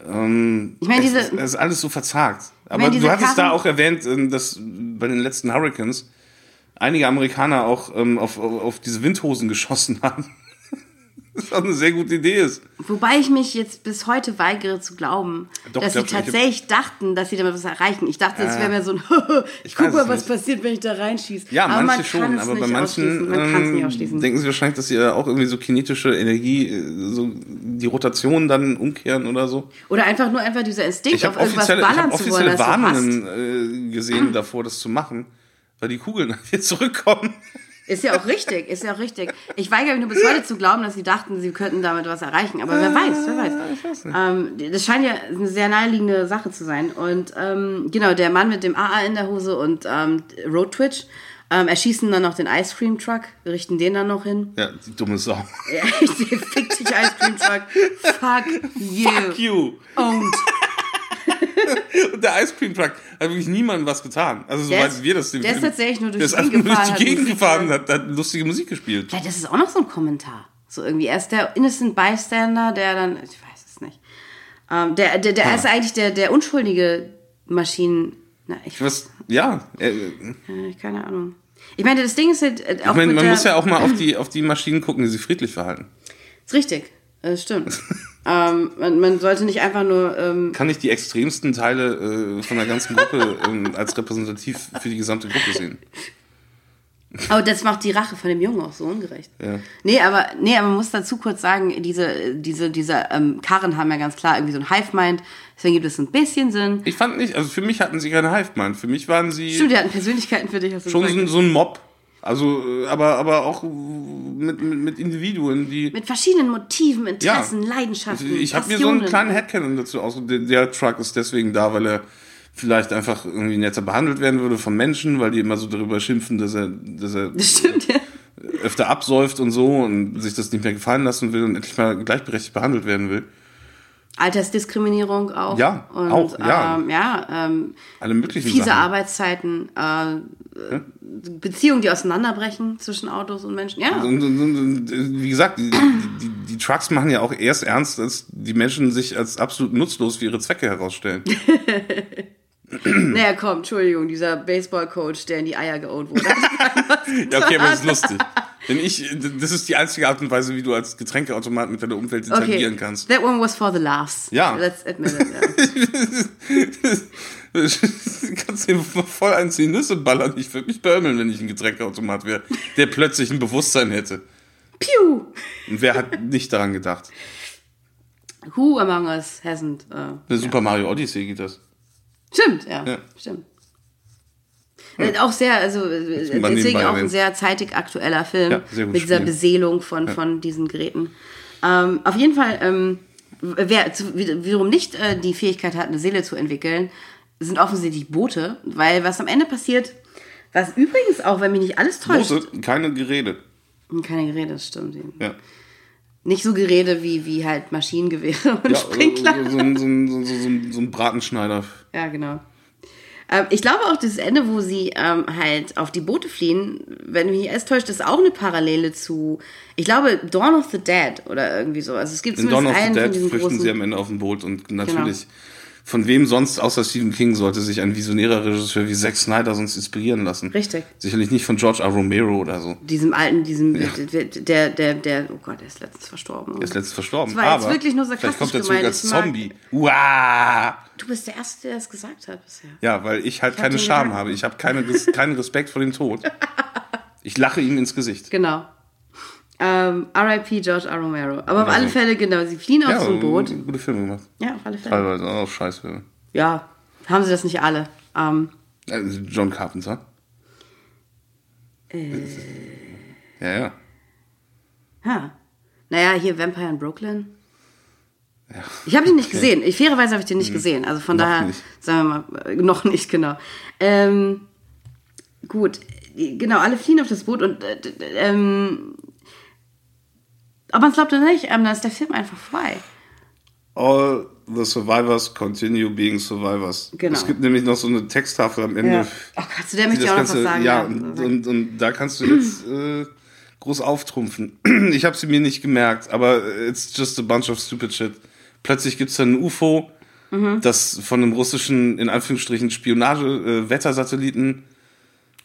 Ähm, Ich meine, es, diese- ist- es ist alles so verzagt. Aber meine, diese du hattest da Karren- auch erwähnt, ähm, dass bei den letzten Hurricanes einige Amerikaner auch ähm, auf, auf, auf diese Windhosen geschossen haben. Was auch eine sehr gute Idee ist. Wobei ich mich jetzt bis heute weigere zu glauben, Doch, dass sie glaub, ich hab- tatsächlich dachten, dass sie damit was erreichen. Ich dachte, es wäre mehr so ein, ich guck mal, was passiert, wenn ich da reinschieße. Ja, aber manche man schon, aber bei manchen ausschließen. Man kann es nicht ähm, denken sie wahrscheinlich, dass sie auch irgendwie so kinetische Energie, äh, so die Rotation dann umkehren oder so. Oder einfach nur einfach dieser Instinkt, Ich auf irgendwas offizielle, ich ballern hab zu wollen, offizielle das. Warnungen äh, gesehen davor, das zu machen, weil die Kugeln jetzt zurückkommen. Ist ja auch richtig, ist ja auch richtig. Ich weigere mich nur bis heute zu glauben, dass sie dachten, sie könnten damit was erreichen. Aber wer weiß, wer weiß. Ähm, das scheint ja eine sehr naheliegende Sache zu sein. Und ähm, genau, der Mann mit dem AA in der Hose und ähm, Road Twitch ähm, erschießen dann noch den Ice Cream Truck, richten den dann noch hin. Ja, die dumme Sau. Ja, ich fick dich, Ice Cream Truck. Fuck you. Fuck you. Und Und der Ice Cream Truck hat wirklich niemandem was getan. Also soweit wir das dem der ist tatsächlich nur durch der die durch gefahren, die hat Gegend gefahren, hat, hat lustige Musik gespielt. Ja, das ist auch noch so ein Kommentar. So irgendwie. Er ist der Innocent Bystander, der dann, ich weiß es nicht. Ähm, der der, der ist eigentlich der, der unschuldige Maschinen. Na, ich, Was? Ja, äh, keine Ahnung. Ich meine, das Ding ist halt äh, auch ich meine, man muss ja auch mal auf die, auf die Maschinen gucken, die sich friedlich verhalten. Ist richtig. Das stimmt. ähm, man, man sollte nicht einfach nur. Ähm, Kann ich die extremsten Teile äh, von der ganzen Gruppe ähm, als repräsentativ für die gesamte Gruppe sehen? oh, das macht die Rache von dem Jungen auch so ungerecht. Ja. Nee, aber, nee, aber man muss dazu kurz sagen, diese, diese, diese ähm, Karren haben ja ganz klar irgendwie so ein Hive-Mind. Deswegen gibt es ein bisschen Sinn. Ich fand nicht, also für mich hatten sie keine Hive-Mind. Für mich waren sie Stimmt, die hatten Persönlichkeiten für dich. Hast du schon so, so ein Mob. Also, äh, aber, aber auch mit, mit, mit Individuen, die. Mit verschiedenen Motiven, Interessen, Ja. Leidenschaften. Ich habe mir so einen kleinen Headcanon dazu aus. Der, der Truck ist deswegen da, weil er vielleicht einfach irgendwie netter behandelt werden würde von Menschen, weil die immer so darüber schimpfen, dass er, dass er Das stimmt, ja. öfter absäuft und so und sich das nicht mehr gefallen lassen will und endlich mal gleichberechtigt behandelt werden will. Altersdiskriminierung auch. Ja, und, auch, ja. Ähm, ja ähm, Alle möglichen fiese Sachen. Arbeitszeiten, äh, Beziehungen, die auseinanderbrechen zwischen Autos und Menschen. Ja, Und, und, und, und, wie gesagt, die, die, die Trucks machen ja auch erst ernst, als die Menschen sich als absolut nutzlos für ihre Zwecke herausstellen. naja, komm, Entschuldigung, dieser Baseball-Coach, der in die Eier geoht wurde. Ja, okay, aber das ist lustig. Denn ich, das ist die einzige Art und Weise, wie du als Getränkeautomat mit deiner Umwelt interagieren okay, kannst. that one was for the laughs. Ja. Let's admit it. Ja. Du kannst dir voll eins in die Nüsse ballern. Ich würde mich beömmeln, wenn ich ein Getränkeautomat wäre, der plötzlich ein Bewusstsein hätte. Piu! Und wer hat nicht daran gedacht? Who among us hasn't? Eine Super Mario Odyssey geht das. Stimmt, ja, Ja. stimmt. Äh, Auch sehr, also äh, deswegen auch ein sehr zeitig aktueller Film Ja, mit dieser spielen. Beseelung von, von diesen Geräten. Ähm, auf jeden Fall, ähm, wer zu, wie- wiederum nicht äh, die Fähigkeit hat, eine Seele zu entwickeln, sind offensichtlich Boote, weil was am Ende passiert, was übrigens auch, wenn mich nicht alles täuscht, Boote, keine Gerede. keine Gerede, das stimmt. Ja. Nicht so Gerede wie, wie halt Maschinengewehre und Ja, Sprinkler. so, so, so, so ein Bratenschneider. Ja, genau. Ähm, ich glaube auch, das Ende, wo sie ähm, halt auf die Boote fliehen, wenn mich alles täuscht, ist auch eine Parallele zu, ich glaube, Dawn of the Dead oder irgendwie so. Also es gibt In Dawn of the Dead flüchten sie am Ende auf dem Boot und natürlich, von wem sonst außer Stephen King sollte sich ein visionärer Regisseur wie Zack Snyder sonst inspirieren lassen? Richtig. Sicherlich nicht von George R. Romero oder so. diesem alten, diesem, der, der, der, oh Gott, der ist letztens verstorben. Er ist letztens verstorben. Das war jetzt aber wirklich nur Vielleicht sarkastisch kommt er zurück als Ich Zombie. Wow. Du bist der Erste, der das gesagt hat bisher. Ja, weil ich halt hab keine Scham habe. Ich habe keine, keinen Respekt vor dem Tod. Ich lache ihm ins Gesicht. Genau. Ähm, R.I.P. George R. Romero. Aber auf alle Fälle, genau, sie fliehen auf Ja, so ein Boot. gute Filme gemacht. Ja, auf alle Fälle. Teilweise auch scheiße. Ja, haben sie das nicht alle. Ähm, Also John Carpenter. Äh. Ja, ja. Ja. Naja, hier Vampire in Brooklyn. Ich habe den nicht gesehen. Ich, fairerweise habe ich den nicht gesehen. Also von Noch daher, nicht. sagen wir mal, äh, noch nicht, genau. Ähm, gut, genau, alle fliehen auf das Boot und äh, ähm, ob man es glaubt oder nicht, ähm, dann ist der Film einfach vorbei. All the survivors continue being survivors. Genau. Es gibt nämlich noch so eine Texttafel am Ende. Oh Gott, zu der die möchte ich auch noch was sagen. ja, Ja, und, und, und da kannst du jetzt äh, groß auftrumpfen. Ich habe sie mir nicht gemerkt, aber it's just a bunch of stupid shit. Plötzlich gibt's dann ein UFO, Mhm. das von einem russischen, in Anführungsstrichen, Spionage-Wettersatelliten äh,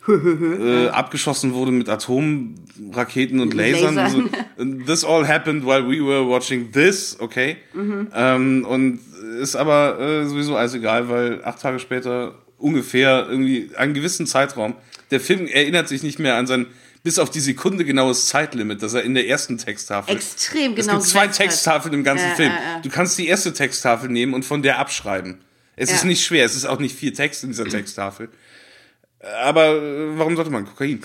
abgeschossen wurde mit Atomraketen und Lasern. Lasern. So. This all happened while we were watching this, okay? Ähm, und ist aber äh, sowieso alles egal, weil acht Tage später ungefähr irgendwie einen gewissen Zeitraum, der Film erinnert sich nicht mehr an sein bis auf die Sekunde genaues Zeitlimit, das er in der ersten Texttafel. Extrem Es genau gibt zwei. Texttafeln im ganzen Ja, Film. ja, ja. Du kannst die erste Texttafel nehmen und von der abschreiben. Es ist nicht schwer, es ist auch nicht viel Text in dieser Texttafel. Aber äh, warum sollte man Kokain?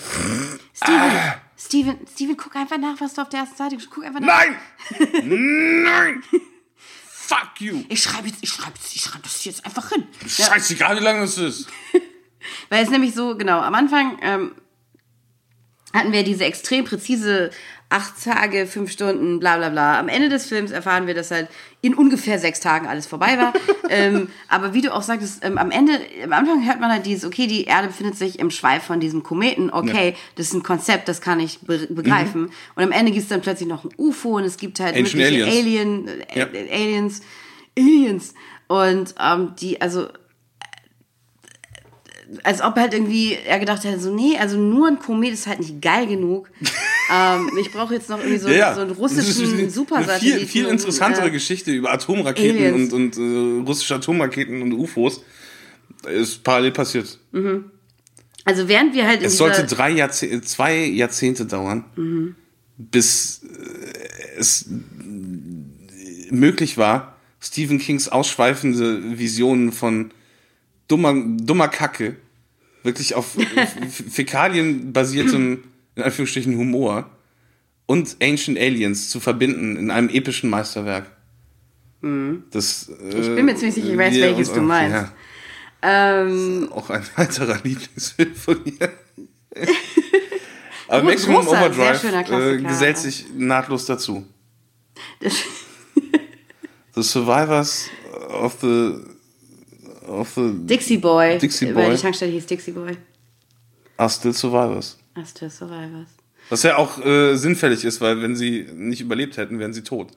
Steven, Steven, Steven, guck einfach nach, was du auf der ersten Seite Guck einfach nach. Nein! Nein! Fuck you! Ich schreibe jetzt, ich schreibe ich schreibe das jetzt einfach hin. Scheißegal, wie lange das ist. Weil es nämlich so, genau, am Anfang ähm, hatten wir diese extrem präzise acht Tage, fünf Stunden, bla bla bla. Am Ende des Films erfahren wir, dass halt in ungefähr sechs Tagen alles vorbei war. ähm, aber wie du auch sagtest, ähm, am Ende, am Anfang hört man halt dieses, okay, die Erde befindet sich im Schweif von diesem Kometen, okay, das ist ein Konzept, das kann ich be begreifen. Und am Ende gibt es dann plötzlich noch ein UFO und es gibt halt Mhm. Ancient mögliche Aliens. Alien, äh, Ja. Aliens, Aliens. Und ähm, die, also als ob halt irgendwie er gedacht hätte, so, nee, also nur ein Komet ist halt nicht geil genug. ähm, ich brauche jetzt noch irgendwie so, Ja, so einen russischen Supersatelliten. Viel, viel interessantere äh, Geschichte über Atomraketen Aliens. und, und äh, russische Atomraketen und UFOs ist parallel passiert. Also während wir halt Es sollte drei Jahrzeh zwei Jahrzehnte dauern, bis äh, es äh, möglich war, Stephen Kings ausschweifende Visionen von dummer, dummer Kacke, wirklich auf Fäkalien basiertem, in Anführungsstrichen, Humor und Ancient Aliens zu verbinden in einem epischen Meisterwerk. Das, äh, Ich bin mir ziemlich sicher, ich weiß, welches du meinst. Ähm, Auch ein weiterer Lieblingsfilm von mir. Aber Maximum großer, Overdrive äh, gesellt sich nahtlos dazu. The Survivors of the of the Dixie Boy. Dixie Weil Boy die Tankstelle hieß Dixie Boy. are still survivors. Astor Survivors. Was ja auch äh, sinnfällig ist, weil wenn sie nicht überlebt hätten, wären sie tot.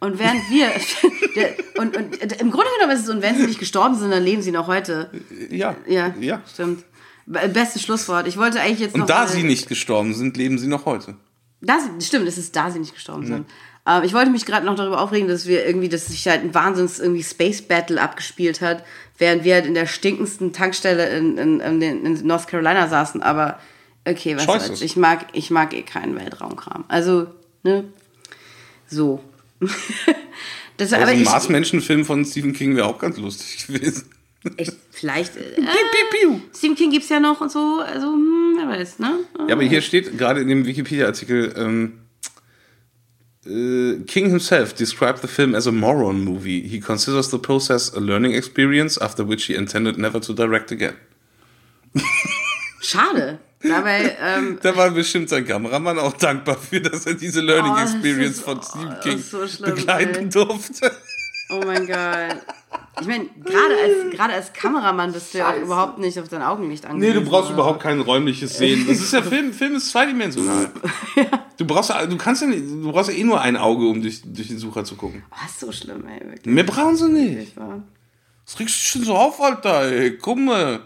Und während wir. und, und im Grunde genommen ist es, und wenn sie nicht gestorben sind, dann leben sie noch heute. Ja. Ja, ja. stimmt. Be- Bestes Schlusswort. Ich wollte eigentlich jetzt noch. Und da mal- sie nicht gestorben sind, leben sie noch heute. Da sie, stimmt, es ist da sie nicht gestorben sind. Ähm, ich wollte mich gerade noch darüber aufregen, dass wir irgendwie, dass sich halt ein Wahnsinns irgendwie Space Battle abgespielt hat, während wir halt in der stinkendsten Tankstelle in, in, in, North Carolina saßen. Aber okay, was soll's. Ich mag, ich mag eh keinen Weltraumkram. Also, ne? So. das, Also aber ein Marsmenschenfilm von Stephen King wäre auch ganz lustig gewesen. ich, vielleicht. Äh, Piu, piu, piu. Stephen King gibt's ja noch und so. Also, hm, wer weiß, ne? Ja, aber hier steht gerade in dem Wikipedia-Artikel, ähm, äh, King himself described the film as a moron movie. He considers the process a learning experience, after which he intended never to direct again. Schade. Dabei, ähm, Da war bestimmt sein Kameramann auch dankbar für, dass er diese Learning Oh, Experience ist- von oh, Stephen King ist so schlimm, begleiten ey. durfte. Oh mein Gott. Ich meine, gerade als, gerade als Kameramann bist du ja auch überhaupt nicht auf dein Augenlicht Nee, angewiesen. du brauchst oder? überhaupt kein räumliches Sehen. Das ist ja Film, Film ist zweidimensional. Du brauchst ja, du kannst ja nicht, du brauchst ja eh nur ein Auge, um durch, durch den Sucher zu gucken. Oh, ist so schlimm, ey, wirklich. Mehr brauchen sie nicht. Das regst du schon so auf, Alter, ey. Guck mal.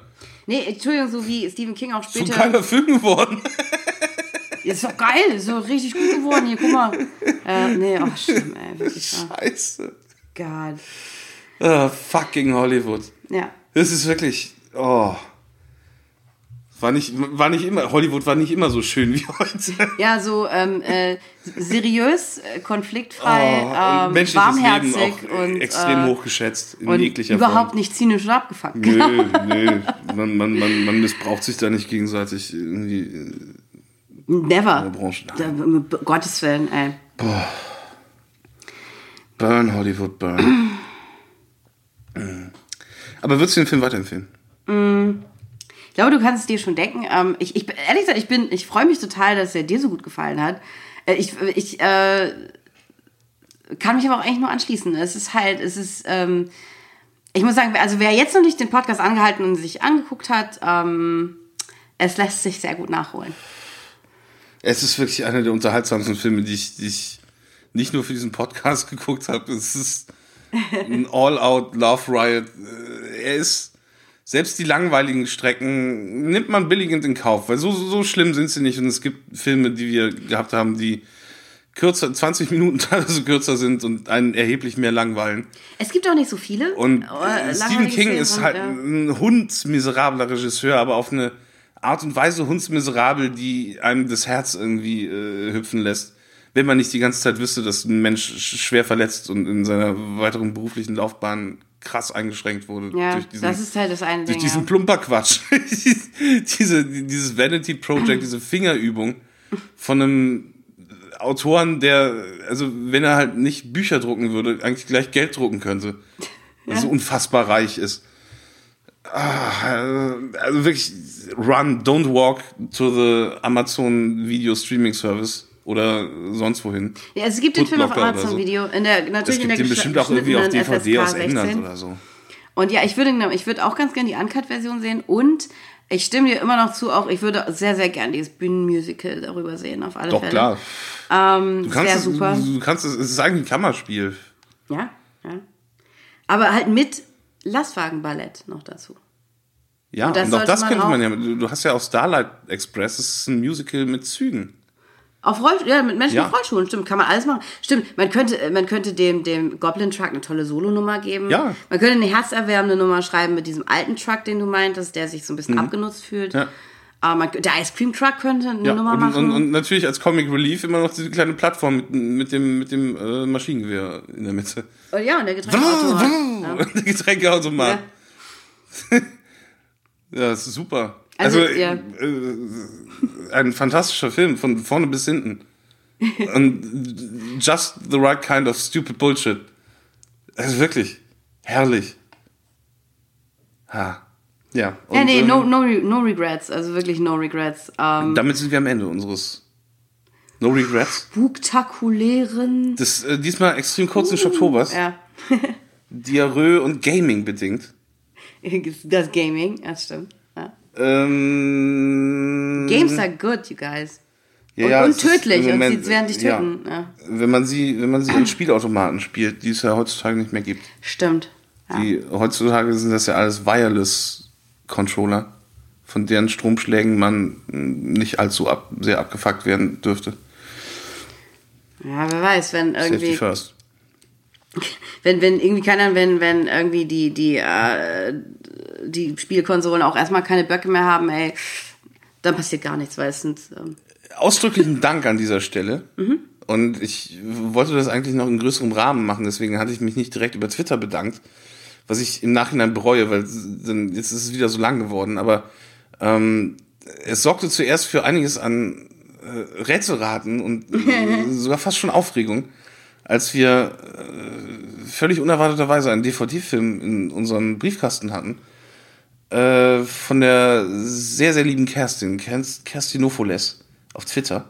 Nee, Entschuldigung, so wie Stephen King auch später. geiler Film geworden. Ist doch geil, ist so richtig gut geworden hier, guck mal. Äh, nee, oh, schlimm, ey, wirklich. Scheiße. God. Ah, fucking Hollywood. Ja. Das ist wirklich, oh. War nicht, war nicht immer, Hollywood war nicht immer so schön wie heute. Ja, so ähm, äh, seriös, äh, konfliktfrei, Oh, ähm, warmherzig Leben auch und, extrem äh, hochgeschätzt in und jeglicher überhaupt Form. nicht zynisch und abgefuckt. Nö, nö. Man, man, man, man missbraucht sich da nicht gegenseitig irgendwie in Never. der Branche. Um Gottes Willen, ey. Burn, Hollywood, burn. Mm. Aber würdest du den Film weiterempfehlen? Ich glaube, du kannst es dir schon denken. Ähm, ich, ich, ehrlich gesagt, ich bin, ich freue mich total, dass er dir so gut gefallen hat. Äh, ich, ich äh, kann mich aber auch eigentlich nur anschließen. Es ist halt, es ist, ähm, ich muss sagen, also wer jetzt noch nicht den Podcast angehalten und sich angeguckt hat, ähm, es lässt sich sehr gut nachholen. Es ist wirklich einer der unterhaltsamsten Filme, die ich, die ich nicht nur für diesen Podcast geguckt habe. Es ist ein All-Out Love Riot. Äh, Er ist selbst die langweiligen Strecken nimmt man billigend in Kauf, weil so, so schlimm sind sie nicht. Und es gibt Filme, die wir gehabt haben, die kürzer, 20 Minuten teilweise kürzer sind und einen erheblich mehr langweilen. Es gibt auch nicht so viele. Und äh, äh, Stephen King Szenen ist halt ja. ein hundsmiserabler Regisseur, aber auf eine Art und Weise hundsmiserabel, die einem das Herz irgendwie äh, hüpfen lässt. Wenn man nicht die ganze Zeit wüsste, dass ein Mensch sch- schwer verletzt und in seiner weiteren beruflichen Laufbahn krass eingeschränkt wurde Ja, durch diesen, das ist halt das eine durch Ding. diesen ja. Plumperquatsch. Diese, dieses Vanity Project, diese Fingerübung von einem Autoren, der, also wenn er halt nicht Bücher drucken würde, eigentlich gleich Geld drucken könnte. Er so unfassbar reich ist. Ah, also wirklich, run, don't walk to the Amazon Video Streaming Service oder sonst wohin. Ja, es gibt den Film auf Amazon so. Video. In der, Es natürlich in gibt der den bestimmt auch irgendwie auf DVD aus FSK England 16. oder so. Und ja, ich würde, ich würde auch ganz gerne die Uncut-Version sehen und ich stimme dir immer noch zu, auch ich würde sehr, sehr gerne dieses Bühnenmusical darüber sehen, auf alle Doch, Fälle. klar. Ähm, Du kannst, sehr es, super. du kannst es, es ist eigentlich ein Kammerspiel. Ja, ja. Aber halt mit Lastwagenballett noch dazu. Ja, Und und, das auch sollte das man könnte man auch- ja. Du du hast ja auch Starlight Express, das ist ein Musical mit Zügen. Auf Roll, ja, mit Menschen Ja. mit Rollschuhen, stimmt, kann man alles machen. Stimmt, man könnte, man könnte dem, dem Goblin Truck eine tolle Solonummer geben. Ja. Man könnte eine herzerwärmende Nummer schreiben mit diesem alten Truck, den du meintest, der sich so ein bisschen abgenutzt fühlt. Mhm. Ja. Aber man, der Ice Cream Truck könnte eine Ja, Nummer machen. und, und natürlich als Comic Relief immer noch diese kleine Plattform mit, mit dem, mit dem äh, Maschinengewehr in der Mitte. Und ja, und der Getränkeautomat. ja. Der Getränkeautomat. Ja. Ja. das ist super. Also, Also, ja. äh, ein fantastischer Film, von vorne bis hinten. Und just the right kind of stupid bullshit. Also wirklich, herrlich. Ha. Ja. ja, und, nee, ähm, no, no, re- no regrets. Also wirklich no regrets. Ähm, Damit sind wir am Ende unseres No Regrets. spektakulären. Das äh, diesmal extrem kurzen Oktobers. Ja. Diarrhoe und Gaming bedingt. Das Gaming, das stimmt. Ja. Ähm, Games are good, you guys. ja, und, ja, und tödlich. im Und Moment- sie werden dich ja. töten. Ja. Wenn man sie, wenn man sie in Spielautomaten spielt, die es ja heutzutage nicht mehr gibt. Stimmt. Ja. Die, heutzutage sind das ja alles Wireless-Controller, von deren Stromschlägen man nicht allzu ab, sehr abgefuckt werden dürfte. ja, wer weiß, wenn Safety irgendwie, first. Wenn, wenn irgendwie keiner, wenn, wenn irgendwie die, die, äh, die Spielkonsolen auch erstmal keine Böcke mehr haben, ey, dann passiert gar nichts, weil es sind, ähm, Ausdrücklichen Dank an dieser Stelle. Mhm. Und ich wollte das eigentlich noch in größerem Rahmen machen, deswegen hatte ich mich nicht direkt über Twitter bedankt, was ich im Nachhinein bereue, weil dann, jetzt ist es wieder so lang geworden. Aber ähm, es sorgte zuerst für einiges an äh, Rätselraten und äh, sogar fast schon Aufregung, als wir äh, völlig unerwarteterweise einen DVD-Film in unserem Briefkasten hatten äh, von der sehr, sehr lieben Kerstin, Kerst- Kerstinofoles auf Twitter.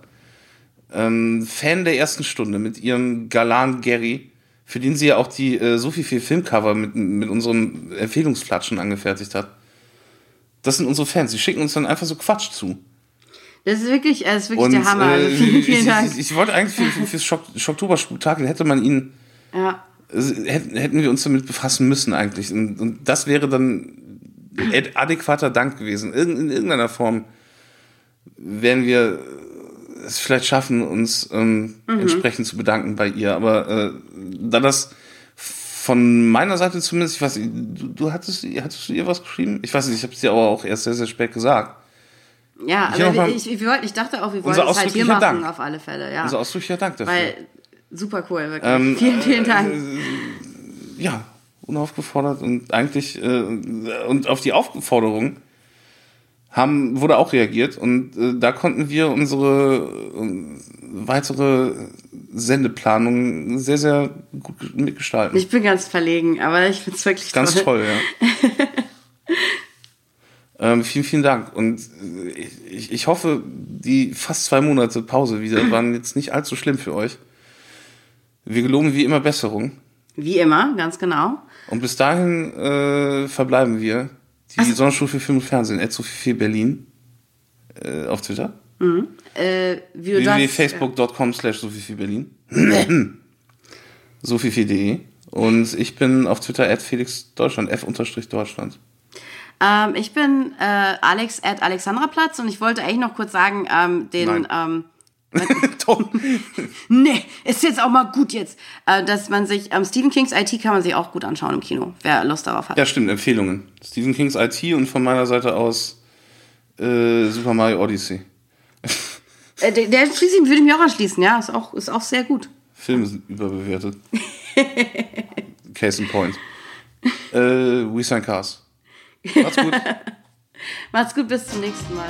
Ähm, Fan der ersten Stunde mit ihrem Galan Gary, für den sie ja auch die äh, so viel, viel Filmcover mit, mit unseren Empfehlungsflatschen angefertigt hat. Das sind unsere Fans. Die schicken uns dann einfach so Quatsch zu. Das ist wirklich, das ist wirklich Und der Hammer. Also äh, vielen, ich, vielen ich, Dank. ich, ich wollte eigentlich für, für, fürs Schock, Schocktober-Spektakel hätte man ihn ja. äh, hätten, hätten wir uns damit befassen müssen eigentlich. Und, und das wäre dann ad- adäquater Dank gewesen. Irgend, in irgendeiner Form werden wir es vielleicht schaffen, uns ähm, entsprechend zu bedanken bei ihr. Aber äh, da das von meiner Seite zumindest, ich weiß nicht, du, du hattest, hattest du ihr was geschrieben? Ich weiß nicht, ich habe es dir aber auch erst sehr, sehr spät gesagt. Ja, Ich aber ich, ich, wollten- ich dachte auch, wir wollen Unser es halt hier machen, Dank. auf alle Fälle. Ja. Also ausdrücklicher Dank dafür. Weil, super cool, wirklich. Ähm, vielen, vielen Dank. ja, unaufgefordert und eigentlich äh, und auf die Aufforderung haben wurde auch reagiert und äh, da konnten wir unsere äh, weitere Sendeplanung sehr sehr gut mitgestalten. Ich bin ganz verlegen, aber ich find's wirklich Ganz toll. toll, ja. ähm, vielen, vielen Dank. Und äh, ich, ich hoffe, die fast zwei Monate Pause wieder waren jetzt nicht allzu schlimm für euch. Wir geloben wie immer Besserung. Wie immer, ganz genau. Und bis dahin äh, verbleiben wir. Die Sonnenstufe für Film und Fernsehen, at Sophie Berlin äh, auf Twitter. Äh, du das, www.facebook.com slash Sophie Berlin. Sophie.de. Und ich bin auf Twitter at Felix Deutschland, f-deutschland. Ähm, ich bin äh, Alex at Alexandraplatz und ich wollte eigentlich noch kurz sagen, ähm, den, ähm, Doch. nee, ist jetzt auch mal gut jetzt, äh, dass man sich, ähm, Stephen Kings IT kann man sich auch gut anschauen im Kino, wer Lust darauf hat. Ja, stimmt, Empfehlungen. Stephen Kings IT und von meiner Seite aus äh, Super Mario Odyssey. Äh, der, der schließlich würde ich mich auch anschließen, ja, ist auch, ist auch sehr gut. Filme sind überbewertet. Case in point. Äh, We Sign Cars. Macht's gut. Macht's gut, bis zum nächsten Mal.